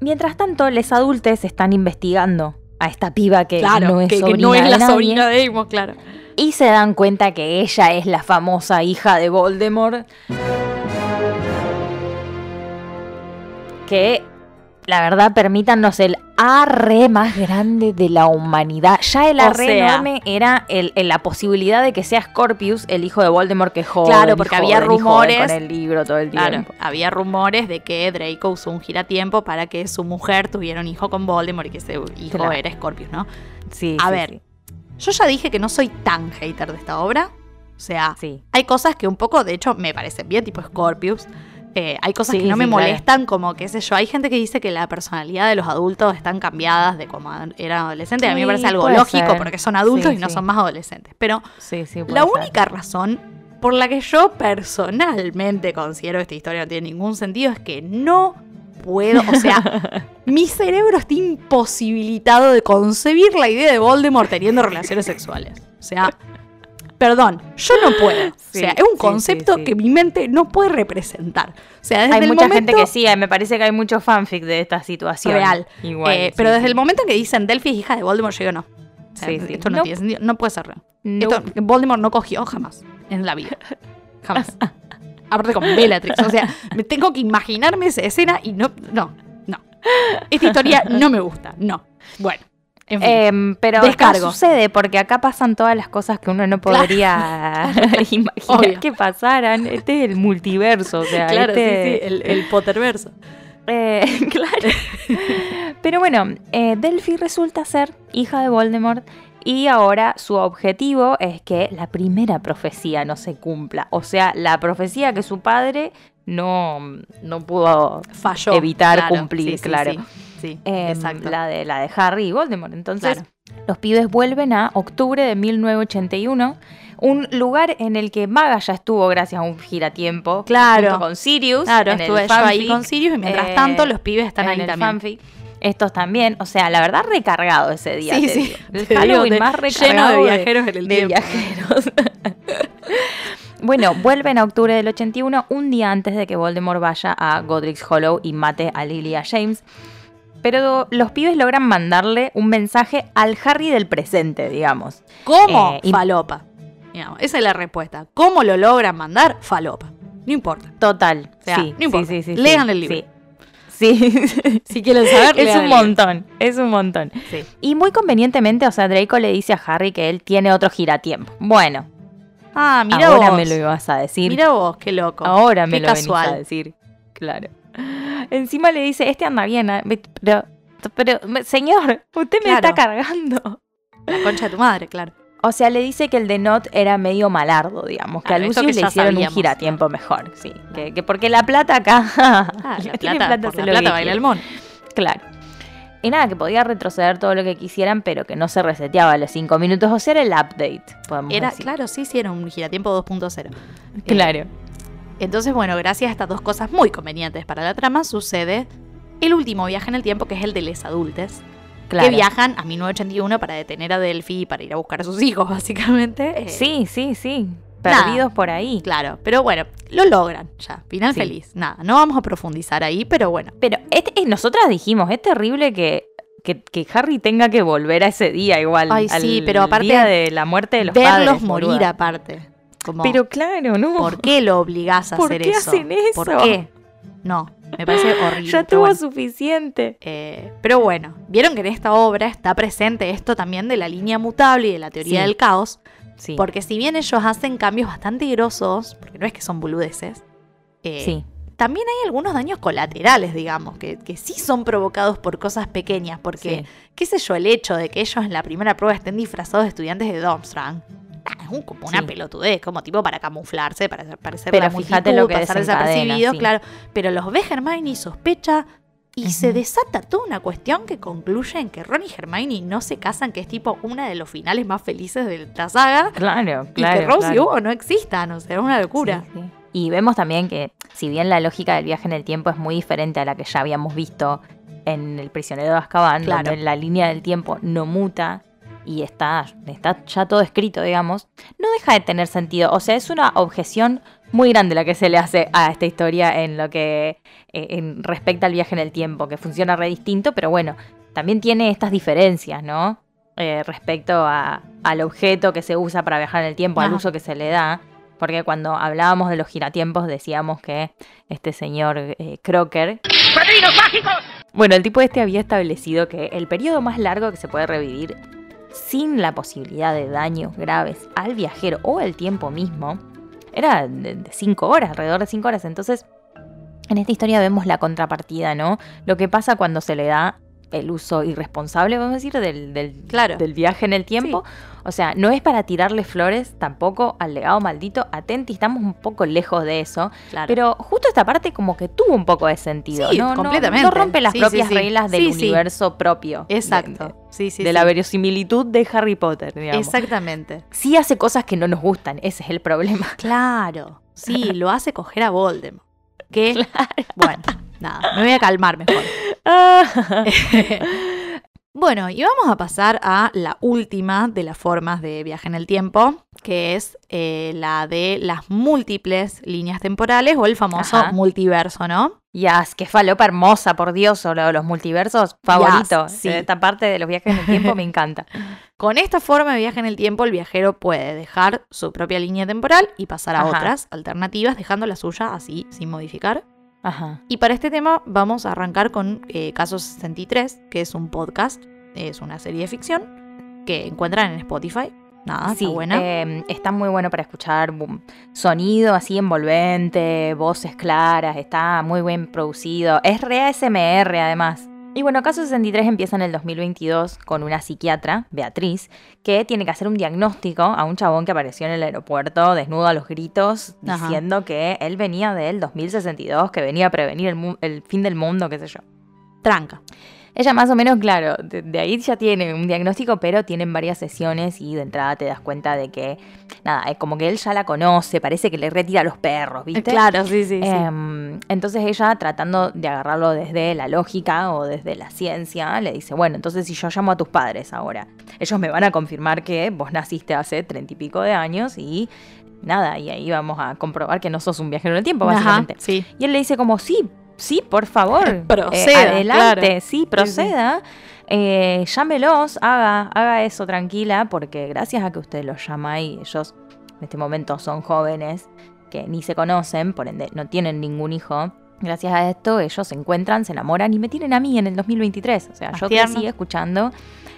Mientras tanto, los adultos están investigando a esta piba que Claro, no es que, que sobrina no es la sobrina de Amos, claro. Y se dan cuenta que ella es la famosa hija de Voldemort. Que, la verdad, permítanos el arre más grande de la humanidad. Ya el arre sea. enorme era el, el- la posibilidad de que sea Scorpius el hijo de Voldemort que joven. Claro, porque joven, había rumores- Con el libro todo el Claro, tiempo. había rumores de que Draco usó un giratiempo para que su mujer tuviera un hijo con Voldemort y que ese hijo Claro. era Scorpius, ¿no? Sí, A sí, ver, yo ya dije que no soy tan hater de esta obra. O sea, Sí. hay cosas que un poco, de hecho, me parecen bien, tipo Scorpius. Eh, hay cosas Sí, que no me sí, claro. molestan, como qué sé yo. Hay gente que dice que la personalidad de los adultos están cambiadas de como eran adolescentes. a mí me Sí, parece algo lógico ser. porque son adultos Sí, y no sí. son más adolescentes. Pero Sí, sí, la ser. única razón por la que yo personalmente considero que esta historia no tiene ningún sentido es que no puedo, o sea, mi cerebro está imposibilitado de concebir la idea de Voldemort teniendo relaciones sexuales. O sea, Perdón, yo no puedo. Sí, o sea, es un concepto sí, sí. que mi mente no puede representar. O sea, desde Hay el mucha momento gente que sí, eh, me parece que hay mucho fanfic de esta situación. real. Igual. Eh, pero desde el momento que dicen Delphi es hija de Voldemort, yo digo no. O sea, Sí, sí. Esto no, No. tiene sentido, no puede ser real. Nope. Esto, Voldemort no cogió jamás en la vida. Jamás. Aparte con Bellatrix. O sea, me tengo que imaginarme esa escena y no, no, no. Esta historia no me gusta. No. Bueno. En fin. Em, pero Descargo. sucede porque acá pasan todas las cosas que uno no podría imaginar Obvio. que pasaran. Este es el multiverso, o sea, claro, este- sí, sí, el, el Potterverso. Eh, claro. Pero bueno, eh, Delphi resulta ser hija de Voldemort y ahora su objetivo es que la primera profecía no se cumpla. O sea, la profecía que su padre no, no pudo Falló. evitar Claro, cumplir, sí, claro. Sí, sí, Em, exacto. La de, la de Harry y Voldemort. Entonces, Claro. los pibes vuelven a octubre de 1981, un lugar en el que Maga ya estuvo gracias a un giratiempo. Claro. junto con Sirius. Claro, en el estuve yo ahí fanfic, con Sirius y mientras eh, tanto los pibes están en ahí el también. fanfic. Estos también, o sea, la verdad recargado ese día. Sí, sí. digo. El digo, Halloween de- más lleno recargado de viajeros en el de tiempo. viajeros. bueno, vuelven a octubre del 81, un día antes de que Voldemort vaya a Godric's Hollow y mate a Lily y a James. Pero los pibes logran mandarle un mensaje al Harry del presente, digamos. ¿Cómo? Eh, y- Falopa. Digamos, esa es la respuesta. ¿Cómo lo logran mandar? Falopa. No importa. Total. O sea, sí, no importa. sí, sí, sí, Lean el libro. Sí. Si quieren saber, es un montón, es un montón. Sí. Y muy convenientemente, o sea, Draco le dice a Harry que él tiene otro giratiempo. Bueno, Ah, mira ahora vos. me lo ibas a decir. Mira vos, qué loco. ahora me lo venís casual. a decir. Claro. Encima le dice, este anda bien, ¿eh? pero, pero, señor, usted me Claro. está cargando. La concha de tu madre, claro. O sea, le dice que el de Not era medio malardo, digamos, que Claro, a esto Lucius que le hicieron sabíamos. un giratiempo mejor, sí. Que, que porque la plata acá... Ah, la plata, por hace la plata baila el mono. Claro. Y nada, que podía retroceder todo lo que quisieran, pero que no se reseteaba a los 5 minutos. O sea, era el update, podemos Era, decir. claro, sí, sí, era un giratiempo 2.0. Claro. Eh, entonces, bueno, gracias a estas dos cosas muy convenientes para la trama, sucede el último viaje en el tiempo, que es el de les adultes, claro. que viajan a 1981 para detener a Delphi y para ir a buscar a sus hijos, básicamente. Eh, Sí, sí, sí. Nada. Perdidos por ahí. Claro, pero bueno, lo logran ya. Final Sí. feliz. Nada, no vamos a profundizar ahí, pero bueno. Pero este, eh, nosotras dijimos, es terrible que, que, que Harry tenga que volver a ese día igual. Ay, sí, pero aparte día de la muerte de los Verlos padres, morir boluda. aparte. Como, Pero claro, ¿no? ¿por qué lo obligás a ¿Por hacer qué eso? hacen eso? ¿Por qué? No, me parece horrible. ya tuvo bueno. suficiente. Eh, pero bueno, vieron que en esta obra está presente esto también de la línea mutable y de la teoría Sí. del caos, Sí. porque si bien ellos hacen cambios bastante grosos, porque no es que son boludeces, eh, sí. también hay algunos daños colaterales, digamos, que, que sí son provocados por cosas pequeñas, porque, qué sé yo, el hecho de que ellos en la primera prueba estén disfrazados de estudiantes de Domstrang, es un- como una Sí. pelotudez, como tipo para camuflarse, para parecer Pero la fíjate lo que pasar desapercibido, sí. claro. Pero los ve Hermione y sospecha y se desata toda una cuestión que concluye en que Ron y Hermione no se casan, que es tipo una de los finales más felices de la saga, Claro, y claro. que Rose y. Hugo no existan, o sea, es una locura. Sí, sí. Y vemos también que, si bien la lógica del viaje en el tiempo es muy diferente a la que ya habíamos visto en El prisionero de Azkaban, Claro. donde la línea del tiempo no muta y está, está ya todo escrito, digamos, no deja de tener sentido. O sea, es una objeción muy grande la que se le hace a esta historia en lo que eh, en respecta al viaje en el tiempo, que funciona re distinto, pero bueno, también tiene estas diferencias, ¿no? Eh, respecto a- al objeto que se usa para viajar en el tiempo, al uso que se le da. Porque cuando hablábamos de los giratiempos decíamos que este señor eh, Crocker... Bueno, el tipo este había establecido que el periodo más largo que se puede revivir sin la posibilidad de daños graves al viajero o al tiempo mismo era de 5 horas, alrededor de 5 horas. Entonces, en esta historia vemos la contrapartida, ¿no? Lo que pasa cuando se le da el uso irresponsable, vamos a decir, del, del, Claro. del viaje en el tiempo. O sea, no es para tirarle flores tampoco al legado maldito. Atenti, estamos un poco lejos de eso. Claro. Pero justo esta parte como que tuvo un poco de sentido. Sí, ¿no? Completamente. No, rompe las Sí, propias reglas del universo propio. Exacto. De, sí, sí, de sí. la verosimilitud de Harry Potter, digamos. Exactamente. Sí hace cosas que no nos gustan, ese es el problema. Claro. Sí, lo hace coger a Voldemort. Que, bueno, nada, me voy a calmar mejor. Bueno, y vamos a pasar a la última de las formas de viaje en el tiempo, que es eh, la de las múltiples líneas temporales o el famoso Ajá. multiverso, ¿no? Yas, qué falopa hermosa, por Dios, o lo de los multiversos, favorito. sí. Esta parte de los viajes en el tiempo me encanta. Con esta forma de viaje en el tiempo, el viajero puede dejar su propia línea temporal y pasar a Ajá. otras alternativas, dejando la suya así, sin modificar. Ajá. Y para este tema vamos a arrancar con eh, Caso 63, que es un podcast, es una serie de ficción que encuentran en Spotify. Nada, sí, está buena. eh, está muy bueno para escuchar sonido así envolvente, voces claras, está muy bien producido. Es re ASMR además. Y bueno, Caso 63 empieza en el 2022 con una psiquiatra, Beatriz, que tiene que hacer un diagnóstico a un chabón que apareció en el aeropuerto desnudo a los gritos, Ajá. diciendo que él venía del 2062, que venía a prevenir el, el fin del mundo, qué sé yo. Tranca. Ella más o menos, claro, de, de ahí ya tiene un diagnóstico, pero tienen varias sesiones y de entrada te das cuenta de que, nada, es como que él ya la conoce, parece que le retira a los perros, ¿viste? Claro, sí, sí, sí. Em, entonces ella, tratando de agarrarlo desde la lógica o desde la ciencia, le dice, bueno, entonces si yo llamo a tus padres ahora, ellos me van a confirmar que vos naciste hace treinta y pico de años y nada, y ahí vamos a comprobar que no sos un viajero en el tiempo, Ajá, básicamente. sí. Y él le dice como, sí, sí, por favor. eh, Proceda, adelante, claro. sí, proceda. eh, llámelos, haga, haga eso tranquila, porque gracias a que usted los llama y ellos en este momento son jóvenes que ni se conocen, por ende no tienen ningún hijo. Gracias a esto ellos se encuentran, se enamoran y me tienen a mí en el 2023. O sea, yo tierno. crecí escuchando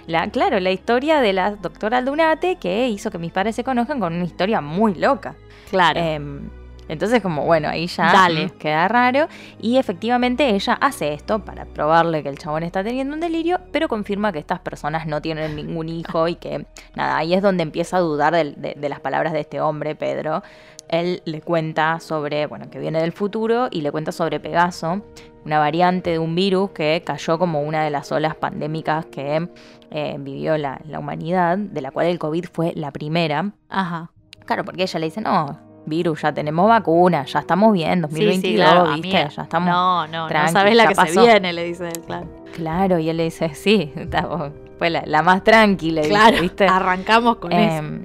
la, claro, la historia de la doctora Aldunate que hizo que mis padres se conozcan con una historia muy loca. Claro. Em, entonces, como bueno, ahí ya Dale. queda raro. Y efectivamente ella hace esto para probarle que el chabón está teniendo un delirio, pero confirma que estas personas no tienen ningún hijo y que nada, ahí es donde empieza a dudar de las palabras de este hombre, Pedro. Él le cuenta sobre, bueno, que viene del futuro y le cuenta sobre Pegaso, una variante de un virus que cayó como una de las olas pandémicas que eh, vivió la, la humanidad, de la cual el COVID fue la primera. Ajá. Claro, porque ella le dice, no, virus, ya tenemos vacuna, ya ya bien, 2022, sí, sí, claro, ¿viste? ya estamos. No, no, tranqui, no sabes la que pasó. se viene, le dice él, claro. Claro, y él le dice, sí, está- fue la, la más tranquila, Claro, ¿viste? arrancamos con eso. Em,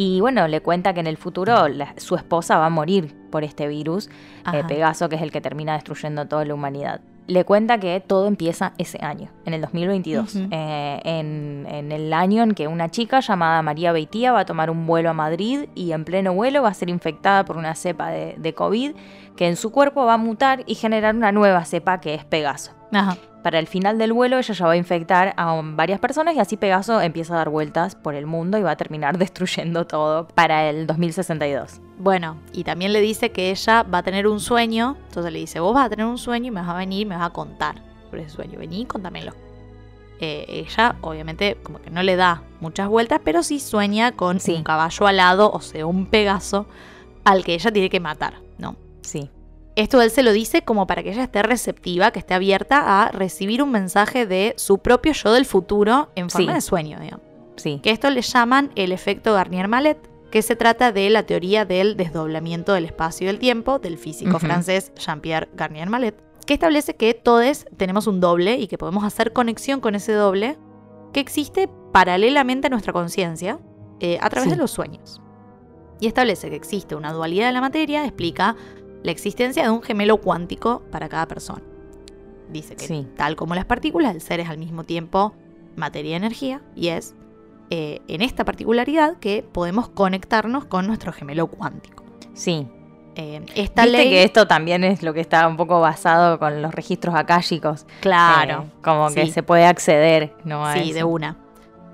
Y bueno, le cuenta que en el futuro la- su esposa va a morir por este virus, eh. Pegaso, que es el que termina destruyendo toda la humanidad. Le cuenta que todo empieza ese año, en el 2022, Ujú. eh, en, en el año en que una chica llamada María Beitía va a tomar un vuelo a Madrid y en pleno vuelo va a ser infectada por una cepa de, de COVID que en su cuerpo va a mutar y generar una nueva cepa que es Pegaso. Ajá. Para el final del vuelo ella ya va a infectar a varias personas y así Pegaso empieza a dar vueltas por el mundo y va a terminar destruyendo todo para el 2062. Bueno, y también le dice que ella va a tener un sueño. Entonces le dice, vos vas a tener un sueño y me vas a venir y me vas a contar por ese sueño. Vení, contámelo. Eh, ella, obviamente, como que no le da muchas vueltas, pero sí sueña con Sí. un caballo alado, o sea, un Pegaso, al que ella tiene que matar, ¿no? Sí, Esto él se lo dice como para que ella esté receptiva, que esté abierta a recibir un mensaje de su propio yo del futuro en forma Sí. de sueño, digamos. sí. Que esto le llaman el efecto Garnier-Mallet, que se trata de la teoría del desdoblamiento del espacio y del tiempo del físico francés Jean-Pierre Garnier-Mallet, que establece que todos tenemos un doble y que podemos hacer conexión con ese doble que existe paralelamente a nuestra conciencia eh, a través Sí. de los sueños. Y establece que existe una dualidad de la materia, explica la existencia de un gemelo cuántico para cada persona. Dice que Sí. tal como las partículas, el ser es al mismo tiempo materia y energía, y es eh, en esta particularidad que podemos conectarnos con nuestro gemelo cuántico. Sí. Eh, esta Viste ley, que esto también es lo que está un poco basado con los registros akáshicos. claro, Eh, como que se puede acceder, ¿no? A, sí, eso, de una.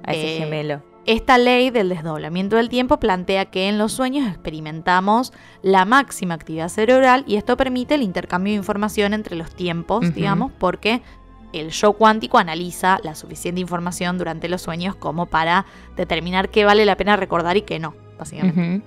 a ese Eh, gemelo. Esta ley del desdoblamiento del tiempo plantea que en los sueños experimentamos la máxima actividad cerebral y esto permite el intercambio de información entre los tiempos, digamos, porque el yo cuántico analiza la suficiente información durante los sueños como para determinar qué vale la pena recordar y qué no, básicamente.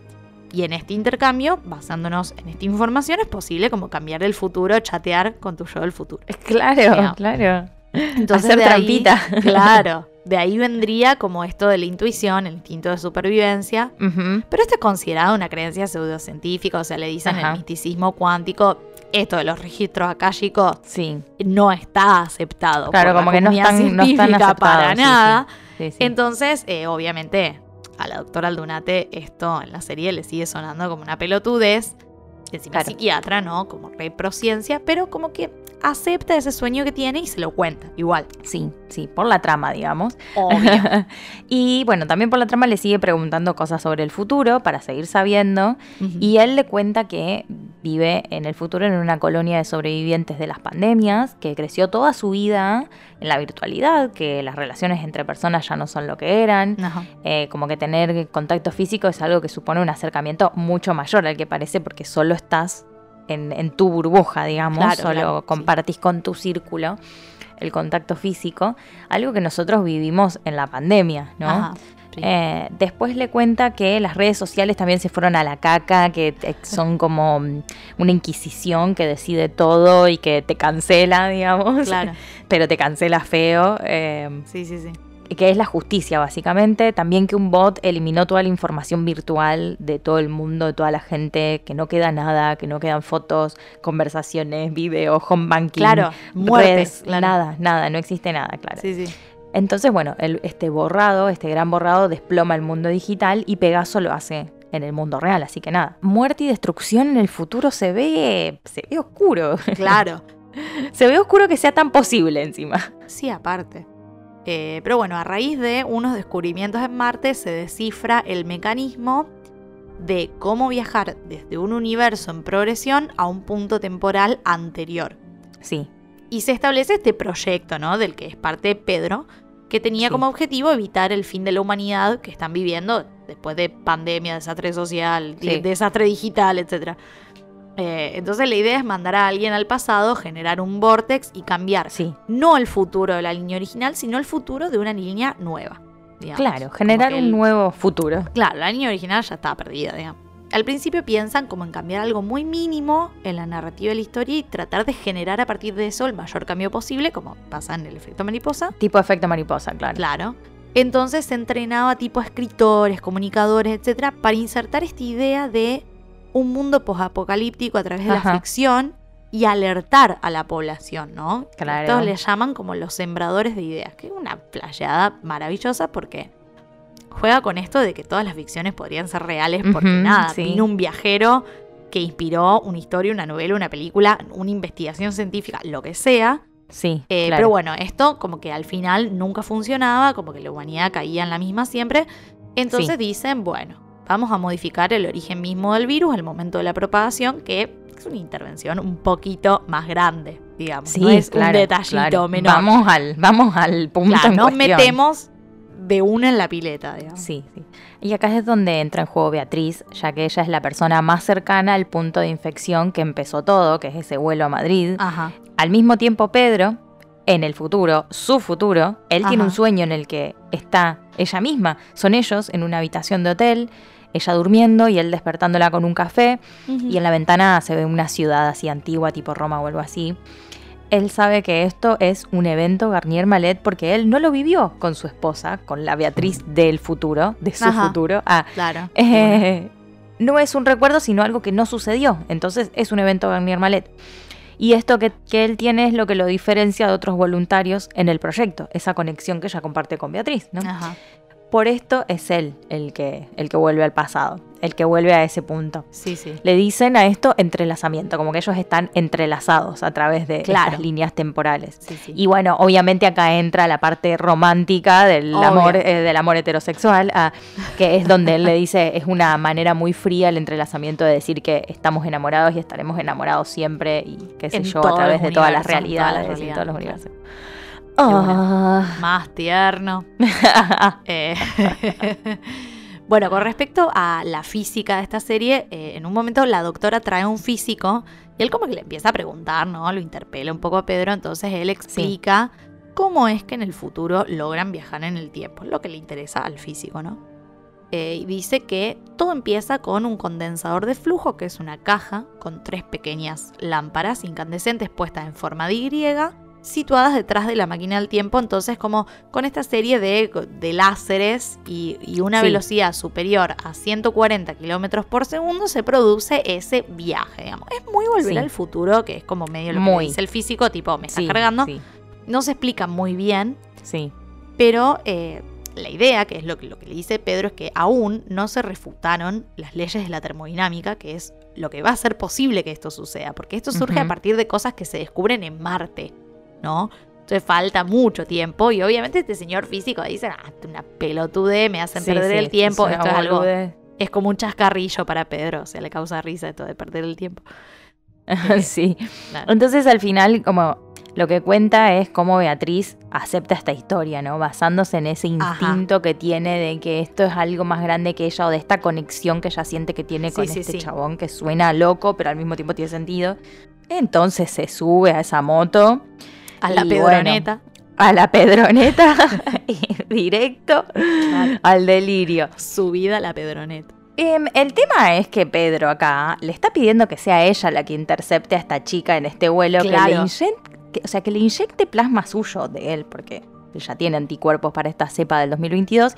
Y en este intercambio, basándonos en esta información, es posible como cambiar el futuro, chatear con tu yo del futuro. Claro, claro. Entonces, Hacer de ahí- trampita. claro, de ahí vendría como esto de la intuición, el instinto de supervivencia. Pero esto es considerado una creencia pseudocientífica, o sea, le dicen Ajá. el misticismo cuántico. Esto de los registros akáshicos Sí, no está aceptado. Claro, por la como que no están- no están científica aceptados, para sí, nada. sí. Entonces, eh, obviamente, a la doctora Aldunate esto en la serie le sigue sonando como una pelotudez. Encima Claro. psiquiatra, ¿no? Como re prociencia, pero como que acepta ese sueño que tiene y se lo cuenta, igual. Sí, sí, por la trama, digamos. Obvio. y bueno, también por la trama le sigue preguntando cosas sobre el futuro para seguir sabiendo. Y él le cuenta que vive en el futuro en una colonia de sobrevivientes de las pandemias, que creció toda su vida en la virtualidad, que las relaciones entre personas ya no son lo que eran. Eh, como que tener contacto físico es algo que supone un acercamiento mucho mayor al que parece porque solo estás en, en tu burbuja, digamos, Claro, solo claro, sí. compartís con tu círculo el contacto físico, algo que nosotros vivimos en la pandemia, ¿no? Ajá. Eh, después le cuenta que las redes sociales también se fueron a la caca, que son como mm, una inquisición que decide todo y que te cancela, digamos. Claro. Pero te cancela feo. eh, Sí, sí, sí. Que es la justicia, básicamente. También que un bot eliminó toda la información virtual de todo el mundo, de toda la gente, que no queda nada, que no quedan fotos, conversaciones, videos, home banking. Claro, muertes, redes, claro. Nada, nada, no existe nada, claro. Sí, sí. Entonces, bueno, el- este borrado, este gran borrado desploma el mundo digital y Pegaso lo hace en el mundo real, así que nada. Muerte y destrucción en el futuro se ve, se ve oscuro. Claro. se ve oscuro que sea tan posible encima. Sí, aparte. Eh, pero bueno, a raíz de unos descubrimientos en Marte se descifra el mecanismo de cómo viajar desde un universo en progresión a un punto temporal anterior. Sí, Y se establece este proyecto, ¿no? Del que es parte Pedro, que tenía Sí. como objetivo evitar el fin de la humanidad que están viviendo después de pandemia, desastre social, Sí. desastre digital, etc. entonces la idea es mandar a alguien al pasado, generar un vortex y cambiar sí. no el futuro de la línea original, sino el futuro de una línea nueva. digamos. Claro, generar un nuevo futuro. Claro, la línea original ya estaba perdida, digamos. Al principio piensan como en cambiar algo muy mínimo en la narrativa de la historia y tratar de generar a partir de eso el mayor cambio posible, como pasa en el efecto mariposa. Tipo efecto mariposa, claro. Claro. Entonces se entrenaba tipo a escritores, comunicadores, etcétera, para insertar esta idea de un mundo posapocalíptico a través de Ajá. la ficción y alertar a la población, ¿no? Claro. Estos le llaman como los sembradores de ideas, que es una playada maravillosa porque juega con esto de que todas las ficciones podrían ser reales porque nada, sí. vino un viajero que inspiró una historia, una novela, una película, una investigación científica, lo que sea, Sí, eh, claro. Pero bueno, esto como que al final nunca funcionaba, como que la humanidad caía en la misma siempre. Entonces Sí. dicen, bueno, vamos a modificar el origen mismo del virus, el momento de la propagación, que es una intervención un poquito más grande, digamos. Sí, no es claro, un detallito claro. menor. Vamos al, vamos al punto Claro, en nos cuestión. metemos de una en la pileta, digamos. Sí, sí. Y acá es donde entra en juego Beatriz, ya que ella es la persona más cercana al punto de infección que empezó todo, que es ese vuelo a Madrid. Ajá. Al mismo tiempo, Pedro, en el futuro, su futuro, él tiene un sueño en el que está ella misma. Son ellos en una habitación de hotel, ella durmiendo y él despertándola con un café. Y en la ventana se ve una ciudad así antigua, tipo Roma o algo así. Él sabe que esto es un evento Garnier Malet porque él no lo vivió con su esposa, con la Beatriz del futuro, de su Ajá. futuro. Ah, Claro. eh, no es un recuerdo, sino algo que no sucedió. Entonces es un evento Garnier Malet. Y esto que, que él tiene es lo que lo diferencia de otros voluntarios en el proyecto, esa conexión que ella comparte con Beatriz. ¿no? Ajá. Por esto es él el que, el que vuelve al pasado, el que vuelve a ese punto. Sí, sí. Le dicen a esto entrelazamiento, como que ellos están entrelazados a través de Claro. estas líneas temporales. Sí, sí. Y bueno, obviamente acá entra la parte romántica del Obvio. amor, eh, del amor heterosexual, ah, que es donde él le dice, es una manera muy fría el entrelazamiento de decir que estamos enamorados y estaremos enamorados siempre y qué sé En yo, a través de todas las en todas las realidades y todos los realidades, universos. Ah. Más tierno. Eh, bueno, con respecto a la física de esta serie, eh, en un momento la doctora trae a un físico y él como que le empieza a preguntar, ¿no? Lo interpela un poco a Pedro, entonces él explica cómo es que en el futuro logran viajar en el tiempo, lo que le interesa al físico, ¿no? Eh, y dice que todo empieza con un condensador de flujo, que es una caja con tres pequeñas lámparas incandescentes puestas en forma de Y, situadas detrás de la máquina del tiempo, entonces como con esta serie de, de láseres y, y una Sí. velocidad superior a 140 kilómetros por segundo se produce ese viaje, digamos. Es muy volver Sí. al futuro, que es como medio lo que Muy. dice el físico, tipo, me está Sí, cargando. No se explica muy bien, sí. pero eh, la idea, que es lo que, lo que le dice Pedro, es que aún no se refutaron las leyes de la termodinámica, que es lo que va a hacer posible que esto suceda, porque esto surge a partir de cosas que se descubren en Marte, ¿no? Entonces falta mucho tiempo y obviamente este señor físico dice, ah, una pelotude, me hacen Sí, perder sí, el tiempo, esto es algo, es como un chascarrillo para Pedro, o sea, le causa risa esto de perder el tiempo. sí. Claro. Entonces al final como lo que cuenta es cómo Beatriz acepta esta historia, ¿no? Basándose en ese Ajá. instinto que tiene de que esto es algo más grande que ella o de esta conexión que ella siente que tiene con sí, este sí. chabón que suena loco pero al mismo tiempo tiene sentido. Entonces se sube a esa moto A la Y pedroneta. a la pedroneta directo Claro. al delirio. Subida a la pedroneta. Em, el tema es que Pedro acá le está pidiendo que sea ella la que intercepte a esta chica en este vuelo, que le inyecte, o sea, que le inyecte plasma suyo de él, porque ya tiene anticuerpos para esta cepa del 2022,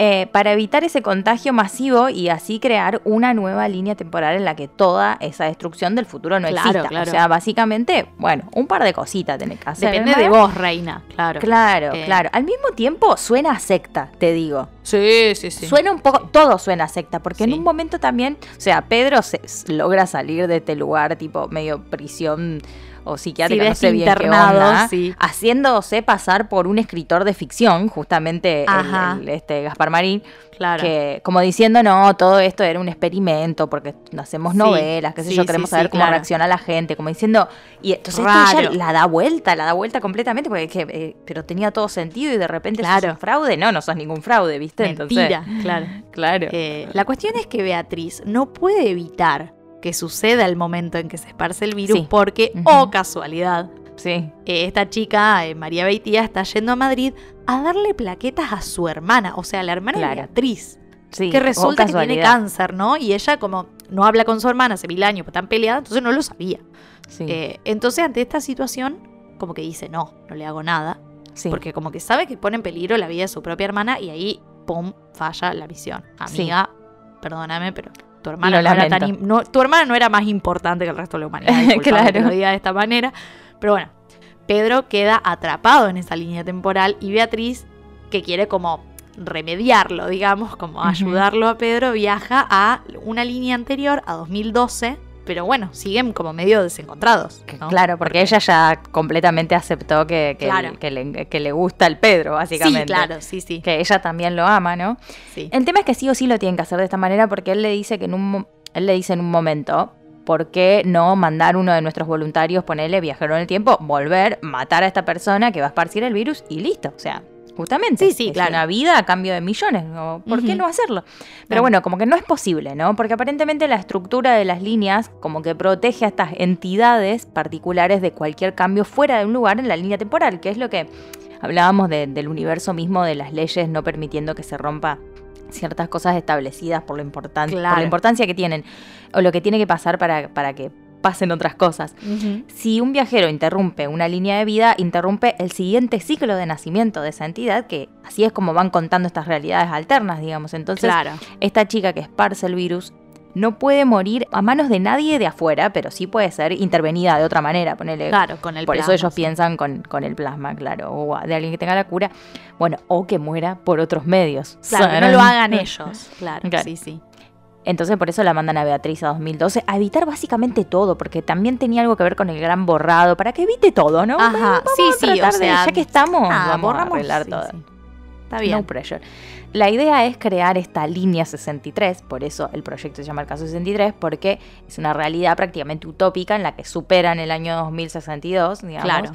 eh, para evitar ese contagio masivo y así crear una nueva línea temporal en la que toda esa destrucción del futuro no Claro, exista. claro. O sea, básicamente, bueno, un par de cositas tenés que hacer. Depende de vos, reina, claro. Claro, Eh. claro. Al mismo tiempo suena a secta, te digo. Sí, sí, sí. Suena un poco, todo suena a secta, porque en un momento también, o sea, Pedro se, logra salir de este lugar tipo medio prisión o psiquiátrica, Sí, no sé bien qué onda, sí. haciéndose pasar por un escritor de ficción, justamente el- Ajá. el- este Gaspar Marín, Claro. que como diciendo, no, todo esto era un experimento porque hacemos Sí, novelas, qué sé yo, queremos saber cómo claro. reacciona la gente, como diciendo, y entonces esto ella la da vuelta, la da vuelta completamente, porque que, eh, pero tenía todo sentido y de repente sos un fraude, no, no sos ningún fraude, ¿viste? Mentira, claro. claro. Eh, la cuestión es que Beatriz no puede evitar que suceda el momento en que se esparce el virus Sí. porque, Ujú. oh casualidad, Sí, eh, esta chica, eh, María Beitía, está yendo a Madrid a darle plaquetas a su hermana, o sea, la hermana Claro. de Beatriz, sí. que oh, resulta que tiene cáncer, ¿no? Y ella como no habla con su hermana hace mil años, pues están peleadas, entonces no lo sabía. Eh, entonces, ante esta situación, como que dice, no, no le hago nada, sí. porque como que sabe que pone en peligro la vida de su propia hermana y ahí, pum, falla la misión. Amiga, perdóname, pero tu hermana, no era tan no- tu hermana no era más importante que el resto de la humanidad. Claro. que lo diga de esta manera. Pero bueno, Pedro queda atrapado en esa línea temporal y Beatriz, que quiere como remediarlo, digamos, como ayudarlo a Pedro, viaja a una línea anterior, a 2012, pero bueno, siguen como medio desencontrados. ¿no? Claro, porque ella ya completamente aceptó que, que, Claro. que le, que le gusta el Pedro, básicamente. Sí, claro, sí, sí. Que ella también lo ama, ¿no? sí. El tema es que sí o sí lo tienen que hacer de esta manera porque él le dice que en un él le dice en un momento, ¿por qué no mandar uno de nuestros voluntarios, ponerle viajero en el tiempo, volver, matar a esta persona que va a esparcir el virus y listo? O sea, justamente. Sí, sí, claro. una vida a cambio de millones. ¿no? ¿Por qué no hacerlo? Pero bueno, como que no es posible, ¿no? Porque aparentemente la estructura de las líneas como que protege a estas entidades particulares de cualquier cambio fuera de un lugar en la línea temporal, que es lo que hablábamos de- del universo mismo, de las leyes no permitiendo que se rompa ciertas cosas establecidas por lo, importan- por la importancia que tienen o lo que tiene que pasar para, para que pasen otras cosas. Si un viajero interrumpe una línea de vida, interrumpe el siguiente ciclo de nacimiento de esa entidad, que así es como van contando estas realidades alternas, digamos. Entonces, Claro. esta chica que esparce el virus no puede morir a manos de nadie de afuera, pero sí puede ser intervenida de otra manera, ponele. Claro, con el Por eso ellos sí. piensan con, con el plasma, claro, o de alguien que tenga la cura. Bueno, o que muera por otros medios. Claro, no lo hagan ellos. Claro, Claro. sí, sí. Entonces por eso la mandan a Beatriz a 2012 a evitar básicamente todo, porque también tenía algo que ver con el gran borrado, para que evite todo, ¿no? Ajá, vamos sí, a sí, o de- sea, ya que estamos, nada, vamos a arreglar sí, todo. sí. Está bien. No pressure. La idea es crear esta línea 63, por eso el proyecto se llama el caso 63, porque es una realidad prácticamente utópica en la que superan el año 2062, digamos. Claro.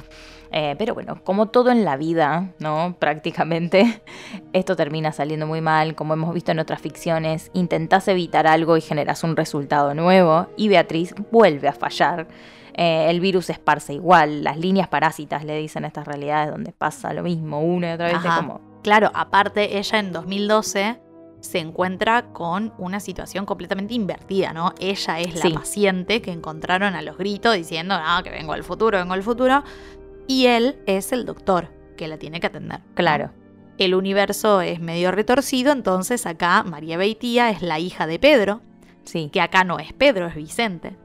Eh, pero bueno, como todo en la vida, ¿no? Prácticamente, esto termina saliendo muy mal, como hemos visto en otras ficciones, intentás evitar algo y generas un resultado nuevo, y Beatriz vuelve a fallar. Eh, el virus esparce igual, las líneas parásitas le dicen a estas realidades donde pasa lo mismo una y otra vez, es Ajá. como... Claro, aparte ella en 2012 se encuentra con una situación completamente invertida, ¿no? Ella es la Sí. paciente que encontraron a los gritos diciendo, no, que vengo al futuro, vengo al futuro. Y él es el doctor que la tiene que atender. Claro. El universo es medio retorcido, entonces acá María Beitía es la hija de Pedro, Sí. que acá no es Pedro, es Vicente.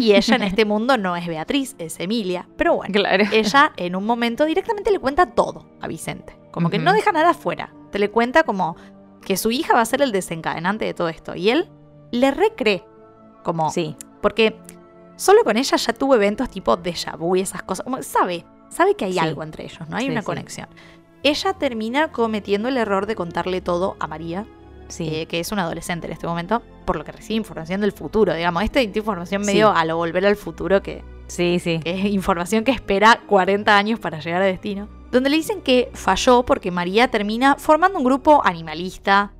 Y ella en este mundo no es Beatriz, es Emilia. Pero bueno, Claro. ella en un momento directamente le cuenta todo a Vicente. Como que no deja nada afuera. Te le cuenta como que su hija va a ser el desencadenante de todo esto. Y él le recree. Como, Sí, porque solo con ella ya tuvo eventos tipo déjà vu y esas cosas. Sabe, sabe que hay Sí. algo entre ellos, ¿no? Hay Sí, una sí. conexión. Ella termina cometiendo el error de contarle todo a María, sí. eh, que es una adolescente en este momento, por lo que recibe información del futuro, digamos. Esta información medio a lo volver al futuro, que, sí, sí. que es información que espera 40 años para llegar a destino. Donde le dicen que falló porque María termina formando un grupo animalista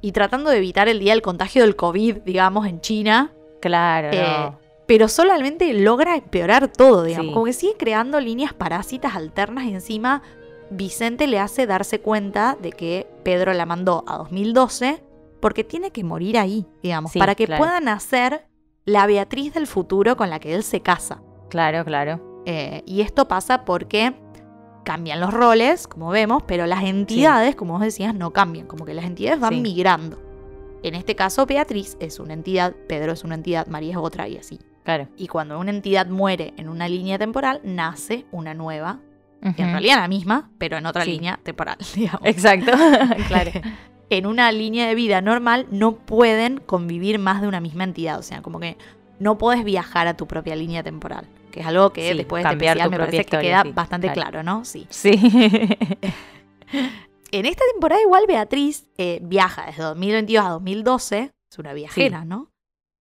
y tratando de evitar el día del contagio del COVID, digamos, en China. Claro, Eh, no. Pero solamente logra empeorar todo, digamos. Sí. Como que sigue creando líneas parásitas alternas y encima Vicente le hace darse cuenta de que Pedro la mandó a 2012 porque tiene que morir ahí, digamos, Sí, para que claro. pueda nacer la Beatriz del futuro con la que él se casa. Claro, claro. Eh, y esto pasa porque cambian los roles, como vemos, pero las entidades, como vos decías, no cambian, como que las entidades van Sí. migrando. En este caso, Beatriz es una entidad, Pedro es una entidad, María es otra y así. Claro. Y cuando una entidad muere en una línea temporal, nace una nueva, en realidad la misma, pero en otra Sí. línea temporal, digamos. Exacto. claro. en una línea de vida normal no pueden convivir más de una misma entidad, o sea, como que no puedes viajar a tu propia línea temporal, que es algo que Sí, después de este especial me parece que queda sí, bastante claro. claro, ¿no? Sí. Sí. En esta temporada igual Beatriz eh, viaja desde 2022 a 2012, es una viajera, ¿no?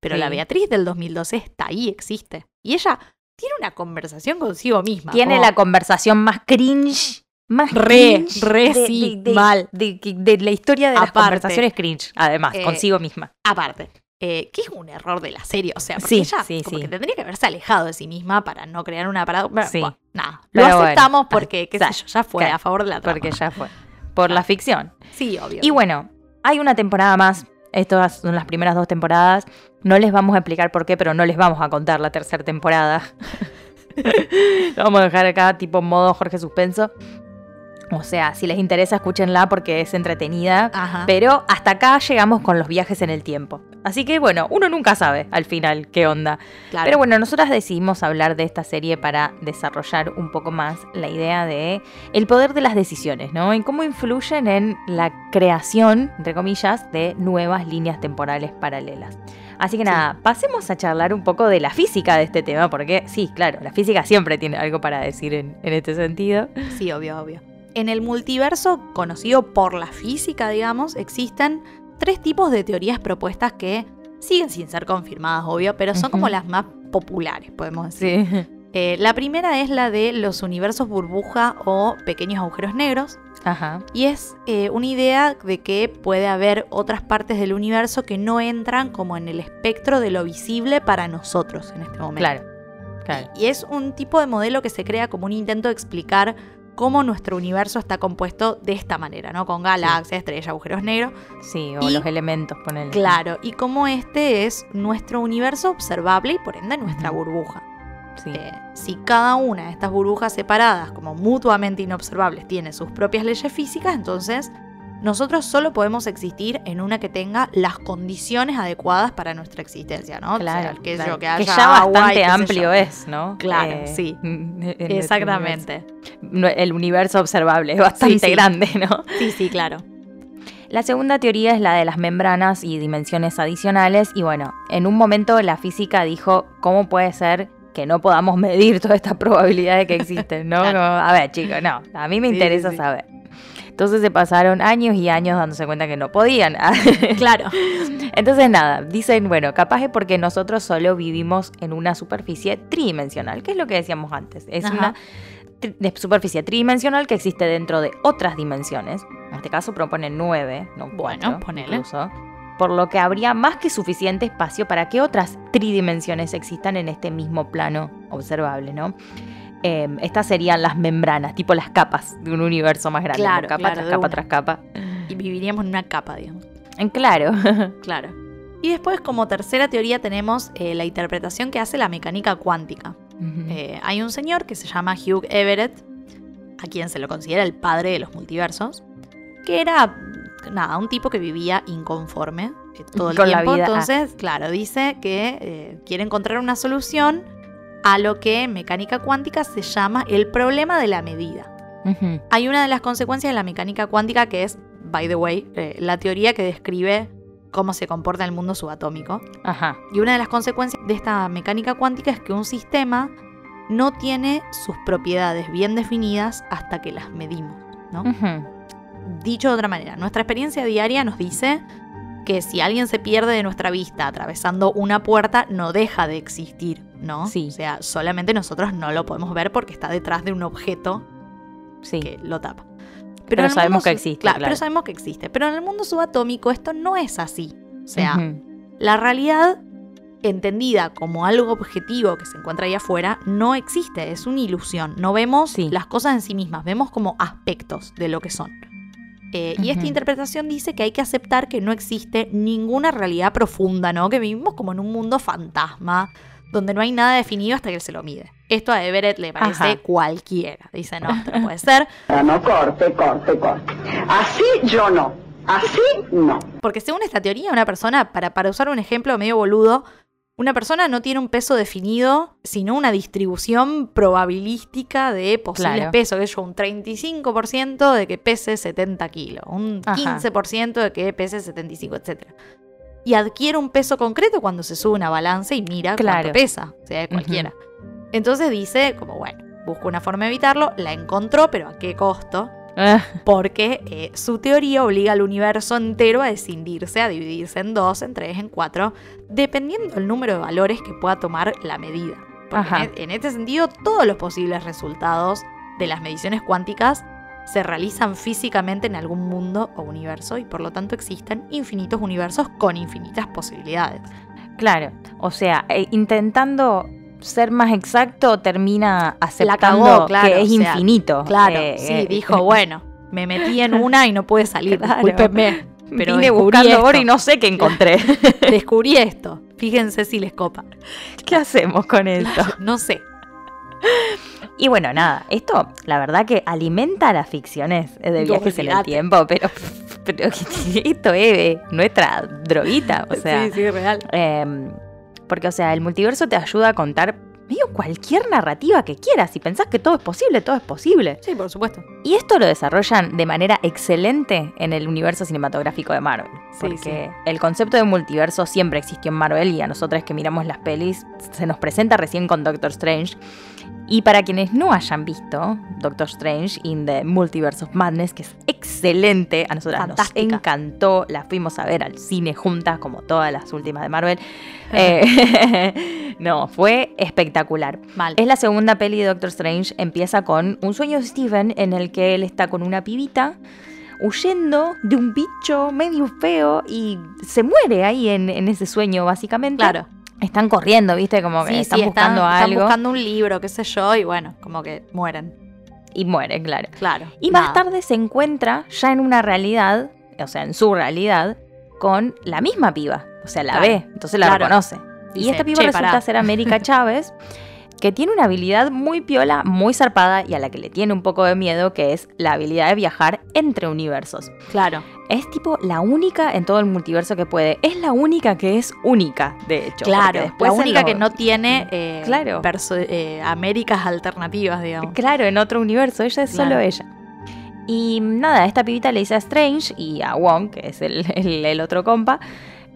Pero Sí. la Beatriz del 2012 está ahí, existe. Y ella tiene una conversación consigo misma. Tiene como- la conversación más cringe. Más Re, cringe re, de, sí, de- de- mal. De, de la historia de las conversaciones cringe, además, Eh, consigo misma. Aparte, eh, que es un error de la serie, o sea, porque Sí, ella sí, como sí. que tendría que haberse alejado de sí misma para no crear una parada. Bueno, nada, lo Pero bueno, aceptamos porque, qué sé yo, ya fue a favor de la trama. Porque ya fue. Por la ficción. Sí, obvio. Y bueno, hay una temporada más. Estas son las primeras dos temporadas. No les vamos a explicar por qué, pero no les vamos a contar la tercera temporada. Lo vamos a dejar acá tipo modo Jorge Suspenso. O sea, si les interesa, escúchenla porque es entretenida. Ajá. Pero hasta acá llegamos con los viajes en el tiempo. Así que bueno, uno nunca sabe al final qué onda. Claro. Pero bueno, nosotras decidimos hablar de esta serie para desarrollar un poco más la idea de el poder de las decisiones, ¿no? En cómo influyen en la creación, entre comillas, de nuevas líneas temporales paralelas. Así que nada, pasemos a charlar un poco de la física de este tema, porque sí, claro, la física siempre tiene algo para decir en, en este sentido. Sí, obvio, obvio. En el multiverso, conocido por la física, digamos, existen tres tipos de teorías propuestas que siguen sin ser confirmadas, obvio, pero son como las más populares, podemos decir. Sí. Eh, la primera es la de los universos burbuja o pequeños agujeros negros. Ajá. Y es eh, una idea de que puede haber otras partes del universo que no entran como en el espectro de lo visible para nosotros en este momento. Claro. Claro. Y es un tipo de modelo que se crea como un intento de explicar cómo nuestro universo está compuesto de esta manera, ¿no? Con galaxias, estrellas, agujeros negros. Sí, o Y- los elementos, ponele. Claro, y cómo este es nuestro universo observable y por ende nuestra burbuja. Sí. Eh, si cada una de estas burbujas separadas, como mutuamente inobservables, tiene sus propias leyes físicas, entonces nosotros solo podemos existir en una que tenga las condiciones adecuadas para nuestra existencia, ¿no? O sea, Claro, yo, que, ya bastante amplio es, ¿no? Claro, sí. en nuestro universo. Exactamente. El universo observable es bastante sí. grande, ¿no? Sí, sí, claro. La segunda teoría es la de las membranas y dimensiones adicionales. Y bueno, en un momento la física dijo, ¿cómo puede ser que no podamos medir todas estas probabilidades que existen? ¿no? Como, a ver, chicos, no, a mí me Sí, interesa sí, saber. Entonces se pasaron años y años dándose cuenta que no podían. Claro. Entonces nada, dicen, bueno, capaz es porque nosotros solo vivimos en una superficie tridimensional, que es lo que decíamos antes. Es Ajá. una tri- superficie tridimensional que existe dentro de otras dimensiones. En este caso proponen nueve, no Bueno, cuatro, ponele. incluso. Por lo que habría más que suficiente espacio para que otras tridimensiones existan en este mismo plano observable, ¿no? Eh, estas serían las membranas, tipo las capas de un universo más grande. capa claro, tras capa una. tras capa. Y viviríamos en una capa, digamos. En claro. Claro. Y después, como tercera teoría, tenemos eh, la interpretación que hace la mecánica cuántica. Eh, hay un señor que se llama Hugh Everett, a quien se lo considera el padre de los multiversos, que era, nada, un tipo que vivía inconforme eh, todo el Con la tiempo. vida, ah. Entonces, claro, dice que eh, quiere encontrar una solución a lo que en mecánica cuántica se llama el problema de la medida. Hay una de las consecuencias de la mecánica cuántica que es by the way, eh, la teoría que describe cómo se comporta el mundo subatómico. Ajá. Y una de las consecuencias de esta mecánica cuántica es que un sistema no tiene sus propiedades bien definidas hasta que las medimos, ¿no? Ujú. Dicho de otra manera, nuestra experiencia diaria nos dice que si alguien se pierde de nuestra vista atravesando una puerta, no deja de existir, ¿no? Sí. O sea, solamente nosotros no lo podemos ver porque está detrás de un objeto Sí. que lo tapa. Pero el sabemos que existe, Claro, claro. pero sabemos que existe. Pero en el mundo subatómico esto no es así. O sea, la realidad entendida como algo objetivo que se encuentra ahí afuera no existe, es una ilusión. No vemos Sí. las cosas en sí mismas, vemos como aspectos de lo que son. Eh, Y esta interpretación dice que hay que aceptar que no existe ninguna realidad profunda, ¿no? Que vivimos como en un mundo fantasma, donde no hay nada definido hasta que se lo mide. Esto a Everett le parece Ajá. cualquiera. Dice, no, esto no puede ser. No, corte, corte, corte. Así yo no. Así no. Porque según esta teoría, una persona, para, para usar un ejemplo medio boludo, una persona no tiene un peso definido, sino una distribución probabilística de posibles Claro. pesos. Es un 35% de que pese 70 kilos, un Ajá. 15% de que pese 75, etc. Y adquiere un peso concreto cuando se sube una balanza y mira Claro. cuánto pesa, o sea, de cualquiera. Entonces dice, como bueno, busca una forma de evitarlo, la encontró, pero ¿a qué costo? Ah, porque eh, su teoría obliga al universo entero a escindirse, a dividirse en dos, en tres, en cuatro, dependiendo del número de valores que pueda tomar la medida. Porque Ajá. en, en este sentido, todos los posibles resultados de las mediciones cuánticas se realizan físicamente en algún mundo o universo y por lo tanto existen infinitos universos con infinitas posibilidades. claro. O sea, eh, intentando ser más exacto, termina aceptando cagó, claro, que es o sea, infinito. Claro, Eh, sí, eh, dijo, bueno, me metí en una y no pude salir, Claro. discúlpenme. Pero Vine buscando esto. oro y no sé qué encontré. Descubrí esto. Fíjense si les copa. ¿Qué hacemos con esto? No sé. Y bueno, nada, esto la verdad que alimenta las ficciones eh, de viajes en el tiempo, pero, pero esto es nuestra droguita, o sea, sí, sí, real. em, porque o sea, el multiverso te ayuda a contar medio cualquier narrativa que quieras, si pensás que todo es posible, todo es posible. Sí, por supuesto. Y esto lo desarrollan de manera excelente en el universo cinematográfico de Marvel. Sí, Porque el concepto de multiverso siempre existió en Marvel y a nosotras que miramos las pelis se nos presenta recién con Doctor Strange. Y para quienes no hayan visto Doctor Strange in the Multiverse of Madness, que es excelente, a nosotras Fantástica. nos encantó, la fuimos a ver al cine juntas, como todas las últimas de Marvel. Eh, no, fue espectacular. Mal. Es la segunda peli de Doctor Strange. Empieza con un sueño de Steven en el que él está con una pibita huyendo de un bicho medio feo y se muere ahí en, en ese sueño, básicamente. Claro. Están corriendo, ¿viste? Como que Sí, están sí, buscando están, algo Están buscando un libro, qué sé yo, y bueno, como que mueren. y muere, claro. Claro. Y más tarde se encuentra ya en una realidad, o sea, en su realidad, con la misma piba. O sea, la Claro, ve, entonces la claro. reconoce. y esta piba "Che, resulta pará". ser América Chávez, que tiene una habilidad muy piola, muy zarpada y a la que le tiene un poco de miedo, que es la habilidad de viajar entre universos. Claro. Es tipo la única en todo el multiverso que puede. Es la única que es única, de hecho. Claro. después la única lo- que no tiene eh, Claro. eh, Américas alternativas, digamos. Claro, en otro universo, ella es Claro. solo ella. Y nada, esta pibita le dice a Strange y a Wong, que es el, el- el otro compa,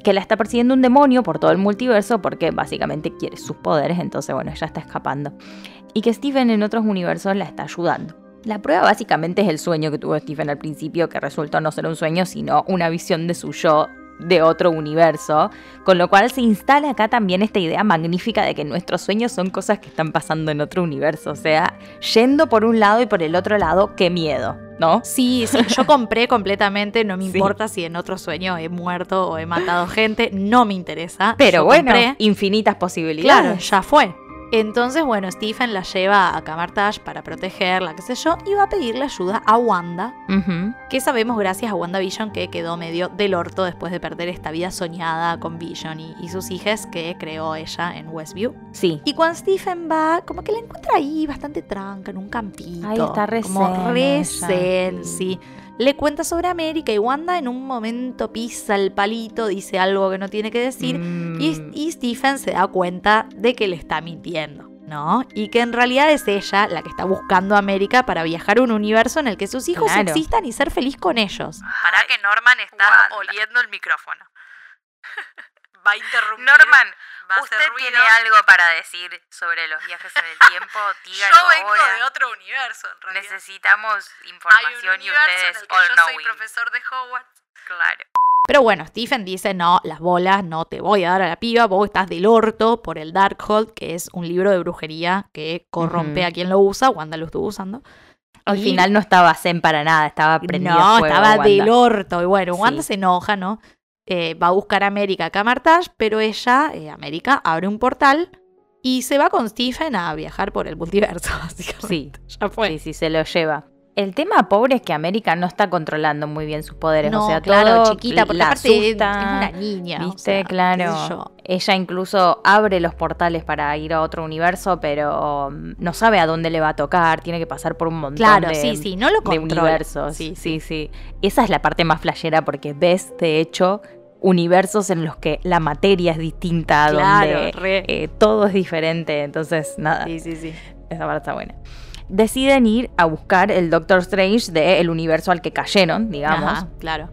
que la está persiguiendo un demonio por todo el multiverso porque básicamente quiere sus poderes, entonces bueno, ella está escapando. Y que Stephen en otros universos la está ayudando. La prueba básicamente es el sueño que tuvo Stephen al principio, que resultó no ser un sueño, sino una visión de su yo de otro universo, con lo cual se instala acá también esta idea magnífica de que nuestros sueños son cosas que están pasando en otro universo, o sea, yendo por un lado y por el otro lado, qué miedo, ¿no? Sí, sí, yo compré completamente, no me Sí. importa si en otro sueño he muerto o he matado gente, no me interesa. Pero Yo bueno, compré. infinitas posibilidades. Claro, ya fue. Entonces, bueno, Stephen la lleva a Camartage para protegerla, qué sé yo, y va a pedirle ayuda a Wanda, que sabemos gracias a WandaVision que quedó medio del orto después de perder esta vida soñada con Vision y, y sus hijas que creó ella en Westview. Sí. Y cuando Stephen va, como que la encuentra ahí bastante tranca, en un campito. Ahí está re Como zen re zen, sí. Le cuenta sobre América y Wanda en un momento pisa el palito, dice algo que no tiene que decir. Mm, Y, y Stephen se da cuenta de que le está mintiendo, ¿no? Y que en realidad es ella la que está buscando a América para viajar a un universo en el que sus hijos Claro. existan y ser feliz con ellos. Para que Norman está Wanda. oliendo el micrófono. Va a interrumpir. Norman, va a ¿usted hacer tiene algo para decir sobre los viajes en el tiempo? Dígalo Yo vengo ahora. de otro universo, en realidad. Necesitamos Hay un información y universo en ustedes el que all yo soy profesor de Hogwarts. Claro. Pero bueno, Stephen dice, no, las bolas no te voy a dar a la piba, vos estás del orto por el Darkhold, que es un libro de brujería que corrompe a quien lo usa, Wanda lo estuvo usando. Al Y- final no estaba zen para nada, estaba prendida No, fuego, estaba Wanda. del orto. Y bueno, Wanda Sí. se enoja, ¿no? Eh, va a buscar a América a Camartage, pero ella, eh, América, abre un portal y se va con Stephen a viajar por el multiverso, básicamente. Sí, Ya fue. sí, sí, se lo lleva. El tema pobre es que América no está controlando muy bien sus poderes. No, o sea, claro, todo chiquita, porque la aparte es una niña. o ¿Viste? sea, sé claro. Ella incluso abre los portales para ir a otro universo, pero mm, no sabe a dónde le va a tocar. Tiene que pasar por un montón Claro, de, sí, sí, no lo de universos. Sí, Sí, sí, Esa es la parte más flashera porque ves, de hecho, universos en los que la materia es distinta, Claro, donde eh, todo es diferente. Entonces, nada, Sí, sí, sí. esa parte está buena. Deciden ir a buscar el Doctor Strange del universo al que cayeron, digamos, Ajá, claro.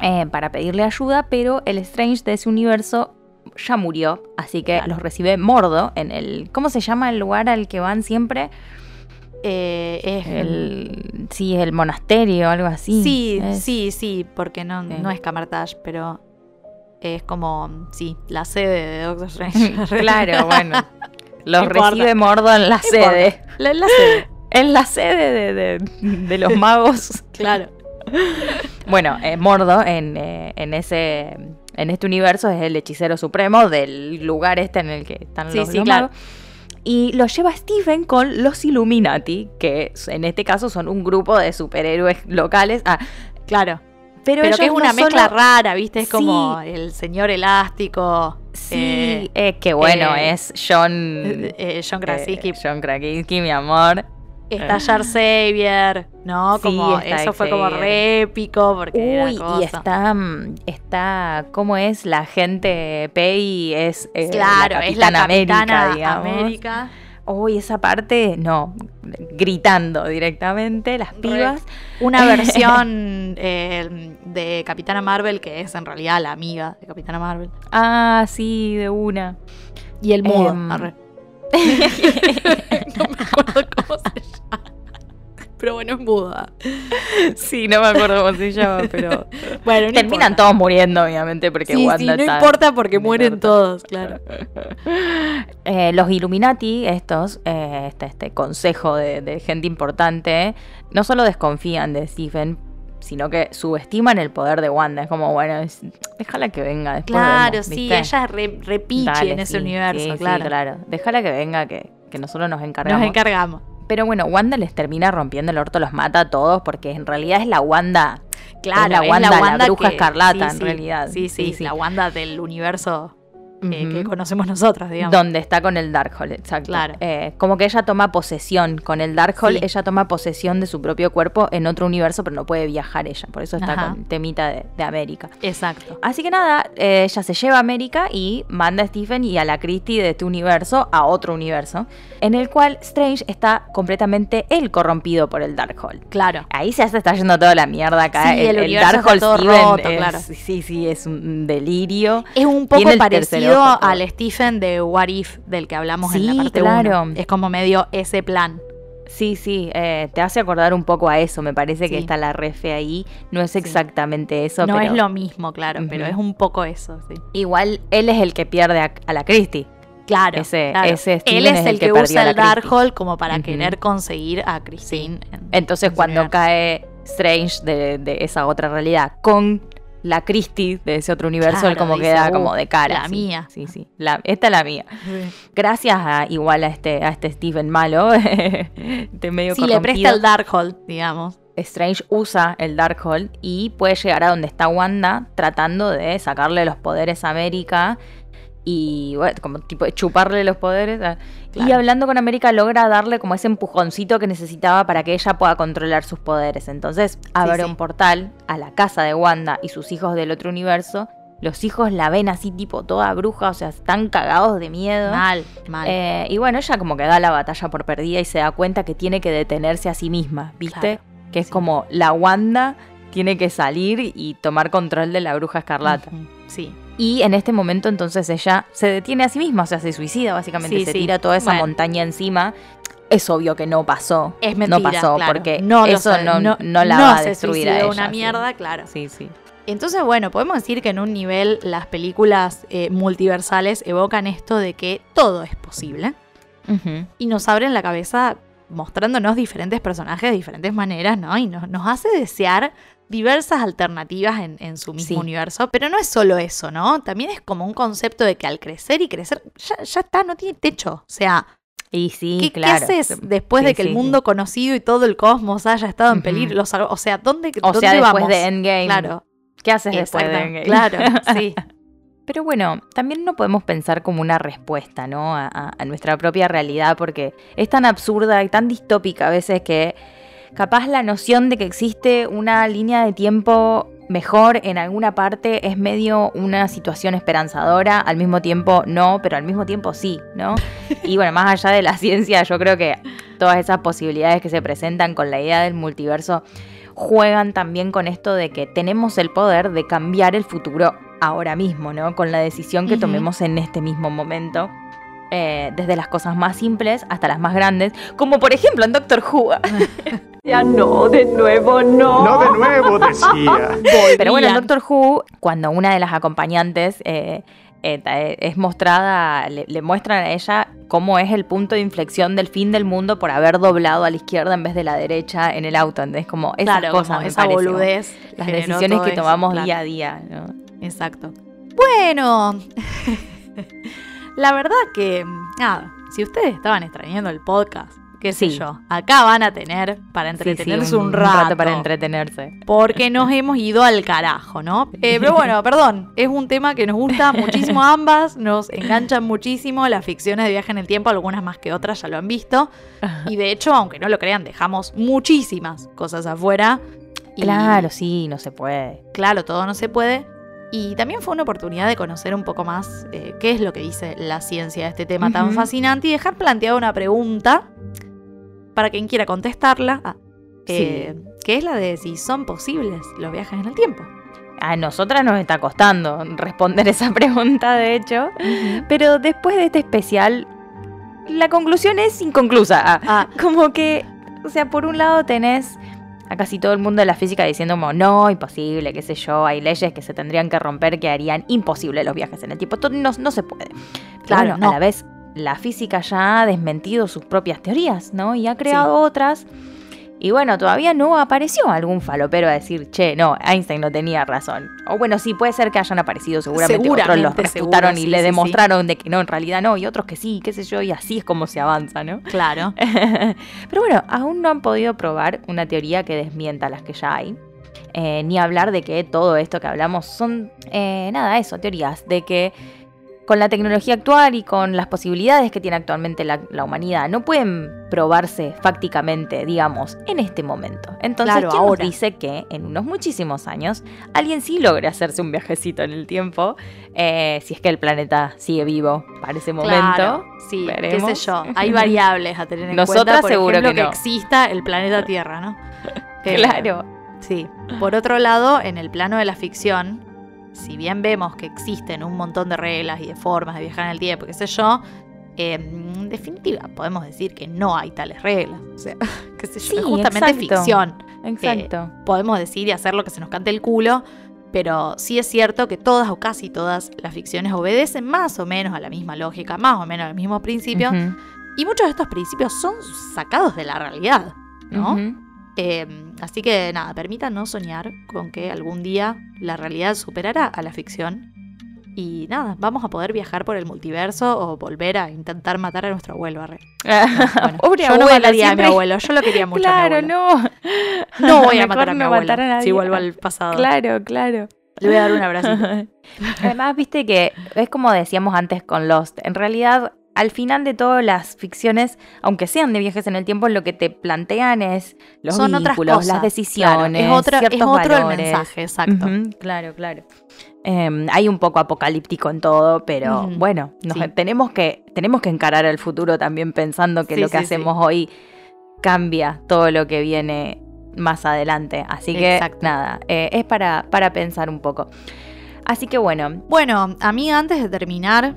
eh, para pedirle ayuda, pero el Strange de ese universo ya murió, así que los recibe Mordo en el... ¿Cómo se llama el lugar al que van siempre? Eh, es El, sí, el monasterio, algo así. Sí, Es- sí, sí, porque no, Sí. no es Camartage, pero es como, sí, la sede de Doctor Strange. claro, bueno. Los recibe Mordo en la sede. La, la sede, En la sede de, de- de los magos. claro. Bueno, eh, Mordo en, eh, en ese en este universo es el hechicero supremo del lugar este en el que están Sí, los, sí, los claro. magos. Y lo lleva Stephen con los Illuminati, que en este caso son un grupo de superhéroes locales. Ah, Claro. Pero, Pero, que es una no mezcla solo- rara, ¿viste? Es Sí. como el señor elástico. Sí, eh, eh, que bueno, eh, es John... eh, John Krasinski. John Krasinski, mi amor. Está Jar Xavier, ¿no? Sí, Como, eso fue como re épico porque era Uy, y está, mm, está, ¿cómo es? La gente Pei es Claro, la es la Capitana América, capitana América. Uy, esa parte, no, gritando directamente, las pibas. Una versión eh, de Capitana Marvel que es en realidad la amiga de Capitana Marvel. Ah, sí, de una. Y el mudo. Em. arre. no me acuerdo cómo se. Pero bueno, es muda. sí, no me acuerdo cómo se llama, pero... Bueno, no Terminan importa. todos muriendo, obviamente, porque Sí, Wanda sí, no importa porque mueren todos, claro. Eh, los Illuminati, estos, eh, este, este consejo de, de gente importante, no solo desconfían de Stephen, sino que subestiman el poder de Wanda. Es como, bueno, es- déjala que venga después. Claro, vemos, sí, ella re, re pichi Dale, en ese sí, universo, sí, sí, claro. claro. Déjala que venga, que, que nosotros nos encargamos. Nos encargamos. Pero bueno, Wanda les termina rompiendo el orto, los mata a todos, porque en realidad es la Wanda. Claro, es la es Wanda, la bruja que- escarlata, sí, en sí, realidad. Sí, Sí, sí. la Wanda del universo eh, que conocemos nosotros, digamos. Donde está con el Darkhold, exacto. Claro. Eh, como que ella toma posesión con el Darkhold, Sí. ella toma posesión de su propio cuerpo en otro universo, pero no puede viajar ella. Por eso está Ajá. con temita de, de América. Exacto. Así que nada, eh, ella se lleva a América y manda a Stephen y a la Christie de este universo a otro universo, en el cual Strange está completamente él corrompido por el Darkhold. Claro. Ahí se está yendo toda la mierda acá. Sí, el universo está Darkhold todo Steven roto, es- claro. Sí, sí, es un delirio. Es un poco el parecido al Stephen de What If del que hablamos en la parte claro. 1. Es como medio ese plan. Sí, sí, eh, te hace acordar un poco a eso, me parece que está la refe ahí. No es exactamente eso, no pero es lo mismo, claro, pero es un poco eso, sí. igual él es el que pierde a, a la Christie. Claro, Ese- claro. ese Él es, es el que, usa el. Darkhold como para querer conseguir a Christine. en- Entonces en cuando cae Strange de, de esa otra realidad con la Christie de ese otro universo, Claro, él como dice, queda "Uh, como de cara. la sí, mía". Sí, sí. La- esta es la mía. Gracias a igual a este, a este Steven malo, de medio Sí, le presta el Darkhold, digamos. Strange usa el Darkhold y puede llegar a donde está Wanda tratando de sacarle los poderes a América y bueno, como tipo de chuparle los poderes. Y hablando con América logra darle como ese empujoncito que necesitaba para que ella pueda controlar sus poderes. Entonces abre sí. un portal a la casa de Wanda y sus hijos del otro universo Los hijos la ven así tipo toda bruja, o sea, están cagados de miedo. Mal, mal. Eh, y bueno, ella como que da la batalla por perdida y se da cuenta que tiene que detenerse a sí misma, ¿viste? Claro, que es sí. como la Wanda tiene que salir y tomar control de la bruja escarlata. Sí. Y en este momento entonces ella se detiene a sí misma, o sea, se suicida básicamente, Sí, se sí. tira toda esa Bueno. montaña encima. Es obvio que no pasó. Es mentira, No pasó claro. porque No eso sabe, no, no- no la no va a se destruir a suicidó ella. una sí. mierda, claro. Sí, sí. Entonces, bueno, podemos decir que en un nivel las películas eh, multiversales evocan esto de que todo es posible y nos abren la cabeza mostrándonos diferentes personajes de diferentes maneras, ¿no? Y nos, nos hace desear diversas alternativas en, en su mismo Sí. universo. Pero no es solo eso, ¿no? También es como un concepto de que al crecer y crecer, ya, ya está, no tiene techo. O sea, Y sí, ¿qué, haces después Sí, de que sí, el sí. mundo conocido y todo el cosmos haya estado en peligro? O sea, ¿dónde, O dónde sea, después vamos? de Endgame. Claro, ¿Qué haces después de Endgame? claro, sí. Pero bueno, también no podemos pensar como una respuesta, ¿no? A, a- a nuestra propia realidad, porque es tan absurda y tan distópica a veces que capaz la noción de que existe una línea de tiempo mejor en alguna parte es medio una situación esperanzadora, al mismo tiempo no, pero al mismo tiempo sí, ¿no? Y bueno, más allá de la ciencia, yo creo que todas esas posibilidades que se presentan con la idea del multiverso juegan también con esto de que tenemos el poder de cambiar el futuro ahora mismo, ¿no? Con la decisión que tomemos en este mismo momento. Eh, desde las cosas más simples hasta las más grandes, como por ejemplo en Doctor Who. Ya no, de nuevo no. No de nuevo, decía. Pero bueno, en. Doctor Who, cuando una de las acompañantes eh, eh, eh, es mostrada, le, le muestran a ella cómo es el punto de inflexión del fin del mundo por haber doblado a la izquierda en vez de la derecha en el auto. Entonces, como esas claro, cosas, como me esa parece, como boludez. las decisiones que eso, tomamos claro. día a día. ¿no? Exacto. Bueno, la verdad que, nada, si ustedes estaban extrañando el podcast, qué sé Sí. yo, acá van a tener para Sí, sí, entretenerse un, rato. para entretenerse. Porque nos hemos ido al carajo, ¿no? Eh, pero bueno, perdón, es un tema que nos gusta muchísimo a ambas, nos enganchan muchísimo las ficciones de viaje en el tiempo, algunas más que otras ya lo han visto. Y de hecho, aunque no lo crean, dejamos muchísimas cosas afuera. Y- Claro, sí, no se puede. claro, todo no se puede. Y también fue una oportunidad de conocer un poco más eh, qué es lo que dice la ciencia de este tema tan fascinante y dejar planteada una pregunta para quien quiera contestarla, ah, eh, que es la de si son posibles los viajes en el tiempo. A nosotras nos está costando responder esa pregunta, de hecho. Pero después de este especial, la conclusión es inconclusa. Ah, Ah, Como que, o sea, por un lado tenés a casi todo el mundo de la física diciendo como, no, imposible, qué sé yo, hay leyes que se tendrían que romper que harían imposible los viajes en el tiempo. Esto no, no se puede. Claro, bueno, no. a la vez, la física ya ha desmentido sus propias teorías, ¿no? Y ha creado otras. Y bueno, todavía no apareció algún falopero a decir, che, no, Einstein no tenía razón. O bueno, sí, puede ser que hayan aparecido, seguramente, otros los Seguramente, refutaron seguro, y sí, le sí, sí. demostraron de que no, en realidad no, y otros que sí, qué sé yo, y así es como se avanza, ¿no? claro. Pero bueno, aún no han podido probar una teoría que desmienta las que ya hay. Eh, ni hablar de que todo esto que hablamos son, eh, nada, eso, teorías. De que con la tecnología actual y con las posibilidades que tiene actualmente la, la humanidad, no pueden probarse fácticamente, digamos, en este momento. Entonces, Claro, ¿quién nos ahora. dice que en unos muchísimos años alguien sí logre hacerse un viajecito en el tiempo? eh, si es que el planeta sigue vivo para ese momento. Claro, sí, veremos. qué sé yo. Hay variables a tener en Nosotras cuenta. Por seguro ejemplo, que que, no. exista el planeta Tierra, ¿no? Eh, Claro. Sí. Por otro lado, en el plano de la ficción, si bien vemos que existen un montón de reglas y de formas de viajar en el tiempo, qué sé yo, eh, en definitiva podemos decir que no hay tales reglas. O sea, qué sé yo, Sí, es justamente exacto. ficción. Exacto. Podemos decir y hacer lo que se nos cante el culo, pero sí es cierto que todas o casi todas las ficciones obedecen más o menos a la misma lógica, más o menos a los mismos principios, Ujú. y muchos de estos principios son sacados de la realidad, ¿no? Eh, así que nada, permítanos soñar con que algún día la realidad superará a la ficción. Y nada, vamos a poder viajar por el multiverso o volver a intentar matar a nuestro abuelo. arre. Bueno, Pobre yo no abuela, mataría a mi abuelo, yo lo quería mucho. a mi Claro, no. No voy a matar a mi no abuelo. a. Si vuelvo al pasado. Claro, claro. Le voy a dar un abracito. Además, viste que es como decíamos antes con Lost. En realidad, al final de todo las ficciones, aunque sean de viajes en el tiempo, lo que te plantean es los Son otras cosas, las decisiones, claro, es otra- es otro el mensaje, exacto. Claro, claro. Em, hay un poco apocalíptico en todo, pero bueno, nos- sí. tenemos, que, tenemos que encarar el futuro también pensando que Sí, lo que sí. hacemos hoy cambia todo lo que viene más adelante. Así que Exacto. nada, eh, es para, para pensar un poco. Así que bueno, Bueno, amiga, antes de terminar,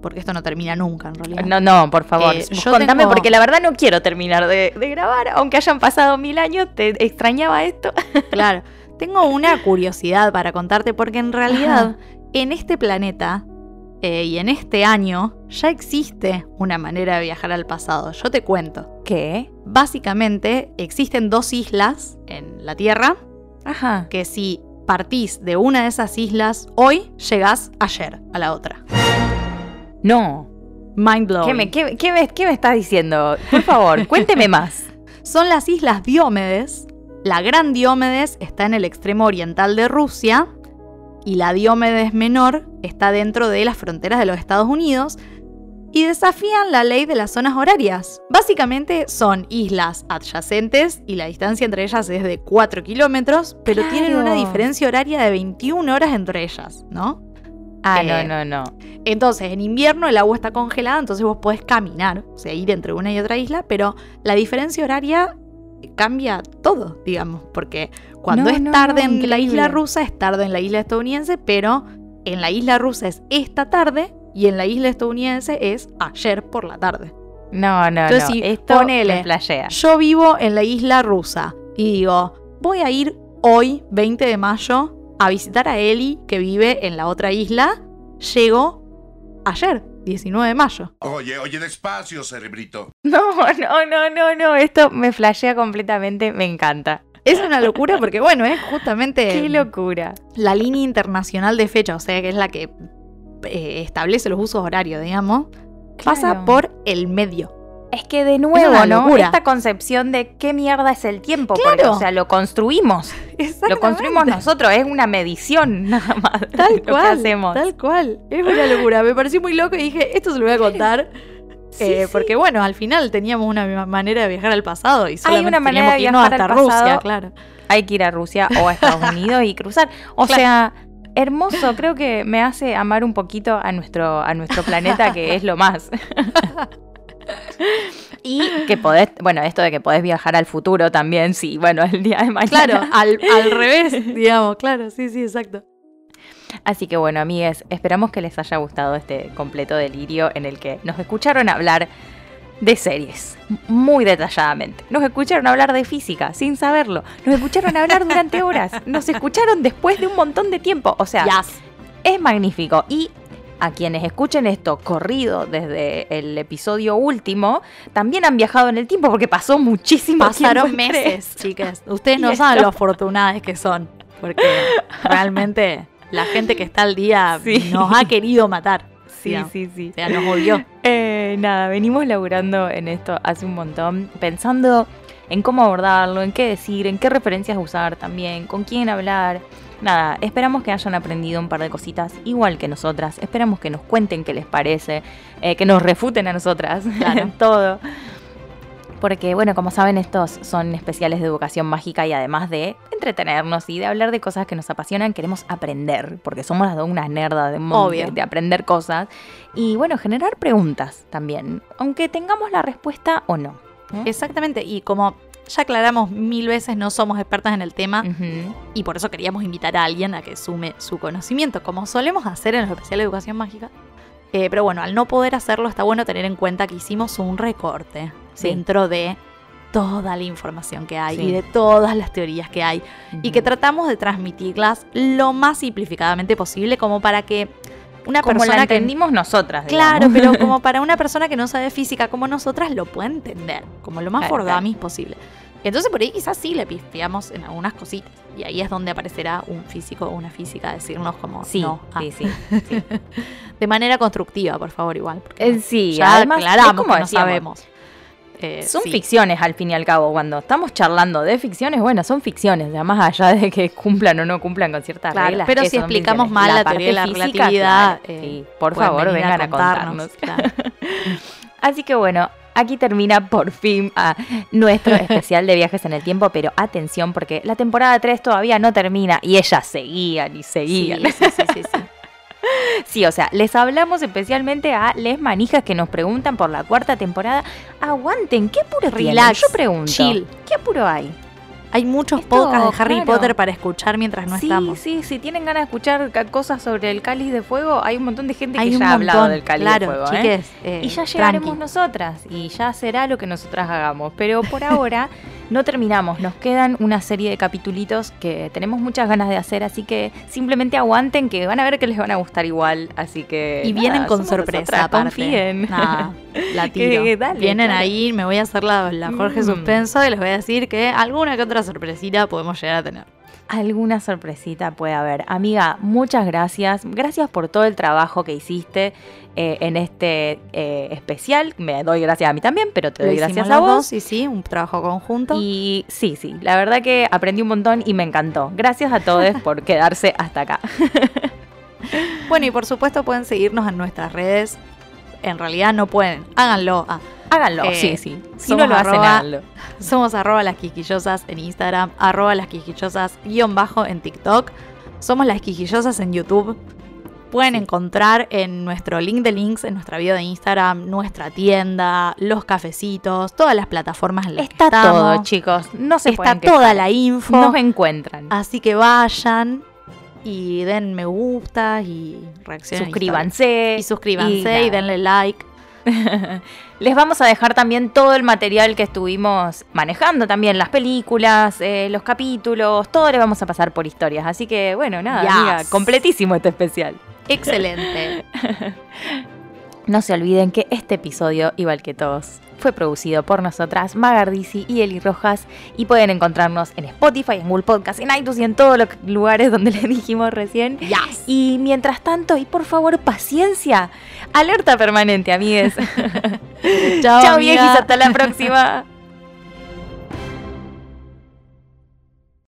porque esto no termina nunca en realidad. no, no, por favor, Eh, yo contame tengo- porque la verdad no quiero terminar de, de grabar, aunque hayan pasado mil años, te extrañaba esto. Claro. Tengo una curiosidad para contarte porque en realidad en este planeta eh, y en este año ya existe una manera de viajar al pasado. Yo te cuento. ¿Qué? Básicamente existen dos islas en la Tierra Ajá. que si partís de una de esas islas hoy, llegás ayer a la otra. No. Mind blowing. ¿Qué me, qué- qué me- qué me estás diciendo? Por favor, cuénteme más. Son las islas Diómedes. La Gran Diómedes está en el extremo oriental de Rusia y la Diómedes menor está dentro de las fronteras de los Estados Unidos y desafían la ley de las zonas horarias. Básicamente son islas adyacentes y la distancia entre ellas es de 4 kilómetros, pero tienen una diferencia horaria de 21 horas entre ellas, ¿no? Ah, Eh, no, no, no. Entonces, en invierno el agua está congelada, entonces vos podés caminar, o sea, ir entre una y otra isla, pero la diferencia horaria cambia todo, digamos, porque cuando No, es no, tarde no, en la isla rusa es tarde en la isla estadounidense, pero en la isla rusa es esta tarde y en la isla estadounidense es ayer por la tarde. No, no, Entonces, no. si Esto ponele- me. Yo vivo en la isla rusa y digo, voy a ir hoy, 20 de mayo, a visitar a Eli, que vive en la otra isla. Llego ayer, 19 de mayo. Oye, oye, despacio, cerebrito. No, no, no, no, no. Esto me flashea completamente. Me encanta. Es una locura porque, bueno, es justamente Qué locura. la línea internacional de fecha, o sea, que es la que eh, establece los usos horarios, digamos, pasa por el medio. Es que de Es nuevo, una ¿no? Esta concepción de qué mierda es el tiempo. Porque, Claro. o sea, lo construimos. Lo construimos nosotros. Es una medición nada más. Tal lo que cual, hacemos. tal cual. Es una locura. Me pareció muy loco y dije, esto se lo voy a contar. Sí, Eh, sí. Porque bueno, al final teníamos una ma- manera de viajar al pasado y solamente una manera teníamos de que irnos viajar hasta Rusia, claro. hay que ir a Rusia o a Estados Unidos y cruzar. O Claro. sea, hermoso, creo que me hace amar un poquito a nuestro, a nuestro planeta, que es lo más. Y que podés, bueno, esto de que podés viajar al futuro también, sí, bueno, el día de mañana. Claro, al, al revés, digamos, claro, sí, sí, exacto. Así que bueno, amigues, esperamos que les haya gustado este completo delirio en el que nos escucharon hablar de series, muy detalladamente. Nos escucharon hablar de física, sin saberlo. Nos escucharon hablar durante horas. Nos escucharon después de un montón de tiempo. O sea, Yes. es magnífico. Y a quienes escuchen esto corrido desde el episodio último, también han viajado en el tiempo porque pasó muchísimo Pasaron tiempo meses, chicas. Ustedes no saben lo afortunadas que son. Porque realmente la gente que está al día Sí. nos ha querido matar. Sí, digamos. sí, sí. O sea, nos odió. Eh, nada, venimos laburando en esto hace un montón, pensando en cómo abordarlo, en qué decir, en qué referencias usar también, con quién hablar. Nada, esperamos que hayan aprendido un par de cositas igual que nosotras. Esperamos que nos cuenten qué les parece, eh, que nos refuten a nosotras Claro. todo. Porque, bueno, como saben, estos son especiales de educación mágica y además de entretenernos y de hablar de cosas que nos apasionan, queremos aprender, porque somos las dos unas nerdas de, de, de aprender cosas. Y bueno, generar preguntas también, aunque tengamos la respuesta o no. ¿no? Exactamente. Y como ya aclaramos mil veces, no somos expertas en el tema. Y por eso queríamos invitar a alguien a que sume su conocimiento, como solemos hacer en los especiales de educación mágica. Eh, pero bueno, al no poder hacerlo, está bueno tener en cuenta que hicimos un recorte Sí. dentro de toda la información que hay Sí. y de todas las teorías que hay. Y que tratamos de transmitirlas lo más simplificadamente posible, como para que una Como la persona que. entendimos nosotras. Claro, digamos. pero como para una persona que no sabe física como nosotras lo pueda entender, como lo más Claro, fordamis posible. Entonces por ahí quizás sí le pifiamos en algunas cositas. Y ahí es donde aparecerá un físico o una física a decirnos como Sí, no. ah. sí, sí. sí. De manera constructiva, por favor, igual. porque Eh, sí, ya además, es aclaramos como que no sabemos. Eh, Son sí. ficciones al fin y al cabo. Cuando estamos charlando de ficciones, bueno, son ficciones. Ya más allá de que cumplan o no cumplan con ciertas Claro, reglas. pero si explicamos mal la teoría de la física, relatividad, claro, eh, sí, por favor, vengan a contarnos. claro. Así que bueno, aquí termina por fin ah, nuestro especial de viajes en el tiempo, pero atención porque la temporada 3 todavía no termina y ellas seguían y seguían. Sí, sí, sí, sí, o sea, les hablamos especialmente a les manijas que nos preguntan por la cuarta temporada. Aguanten, ¿qué apuro tienen? Relax, Yo pregunto. chill. ¿Qué apuro hay? Hay muchos Esto, podcasts de Harry claro. Potter para escuchar mientras no sí, estamos. sí, si tienen ganas de escuchar cosas sobre el cáliz de fuego, hay un montón de gente Hay que ya ha hablado montón, del cáliz claro, de fuego. ¿eh? chiques, eh, y ya llegaremos tranqui. nosotras y ya será lo que nosotras hagamos. Pero por ahora no terminamos, nos quedan una serie de capitulitos que tenemos muchas ganas de hacer, así que simplemente aguanten que van a ver que les van a gustar igual. Así que. Y vienen con sorpresa, aparte. confíen. La Que tiro. dale, Vienen claro. ahí, me voy a hacer la, la Jorge Mm. Suspenso y les voy a decir que alguna que otra sorpresita podemos llegar a tener. Alguna sorpresita puede haber. Amiga, muchas gracias. Gracias por todo el trabajo que hiciste eh, en este eh, especial. Me doy gracias a mí también, pero te doy gracias a vos. dos, y sí, un trabajo conjunto. Y sí, sí, la verdad que aprendí un montón y me encantó. Gracias a todos por quedarse hasta acá. Bueno, y por supuesto pueden seguirnos en nuestras redes. En realidad no pueden, háganlo. Ah, Háganlo, Eh, sí, sí. Si somos no lo hacen, arroba- háganlo. somos arroba las quisquillosas en Instagram, arroba las quisquillosas guion bajo en TikTok. Somos las quisquillosas en YouTube. Pueden encontrar en nuestro link de links, en nuestra bio de Instagram, nuestra tienda, los cafecitos, todas las plataformas en las que Está estamos. todo, chicos. No se Está toda la info. Nos encuentran. Así que vayan y den me gusta y reaccionen. en Suscríbanse. Y suscríbanse y, denle like. Les vamos a dejar también todo el material que estuvimos manejando también, las películas, eh, los capítulos, todo le vamos a pasar por historias. Así que bueno, nada, Yes. amiga, completísimo este especial. Excelente. No se olviden que este episodio, igual que todos, fue producido por nosotras, Magardisi y Eli Rojas, y pueden encontrarnos en Spotify, en Google Podcast, en iTunes y en todos los lugares donde les dijimos recién. Yes. Y mientras tanto, y por favor, paciencia, alerta permanente, amigues. Chao, Chao, viejis, hasta la próxima.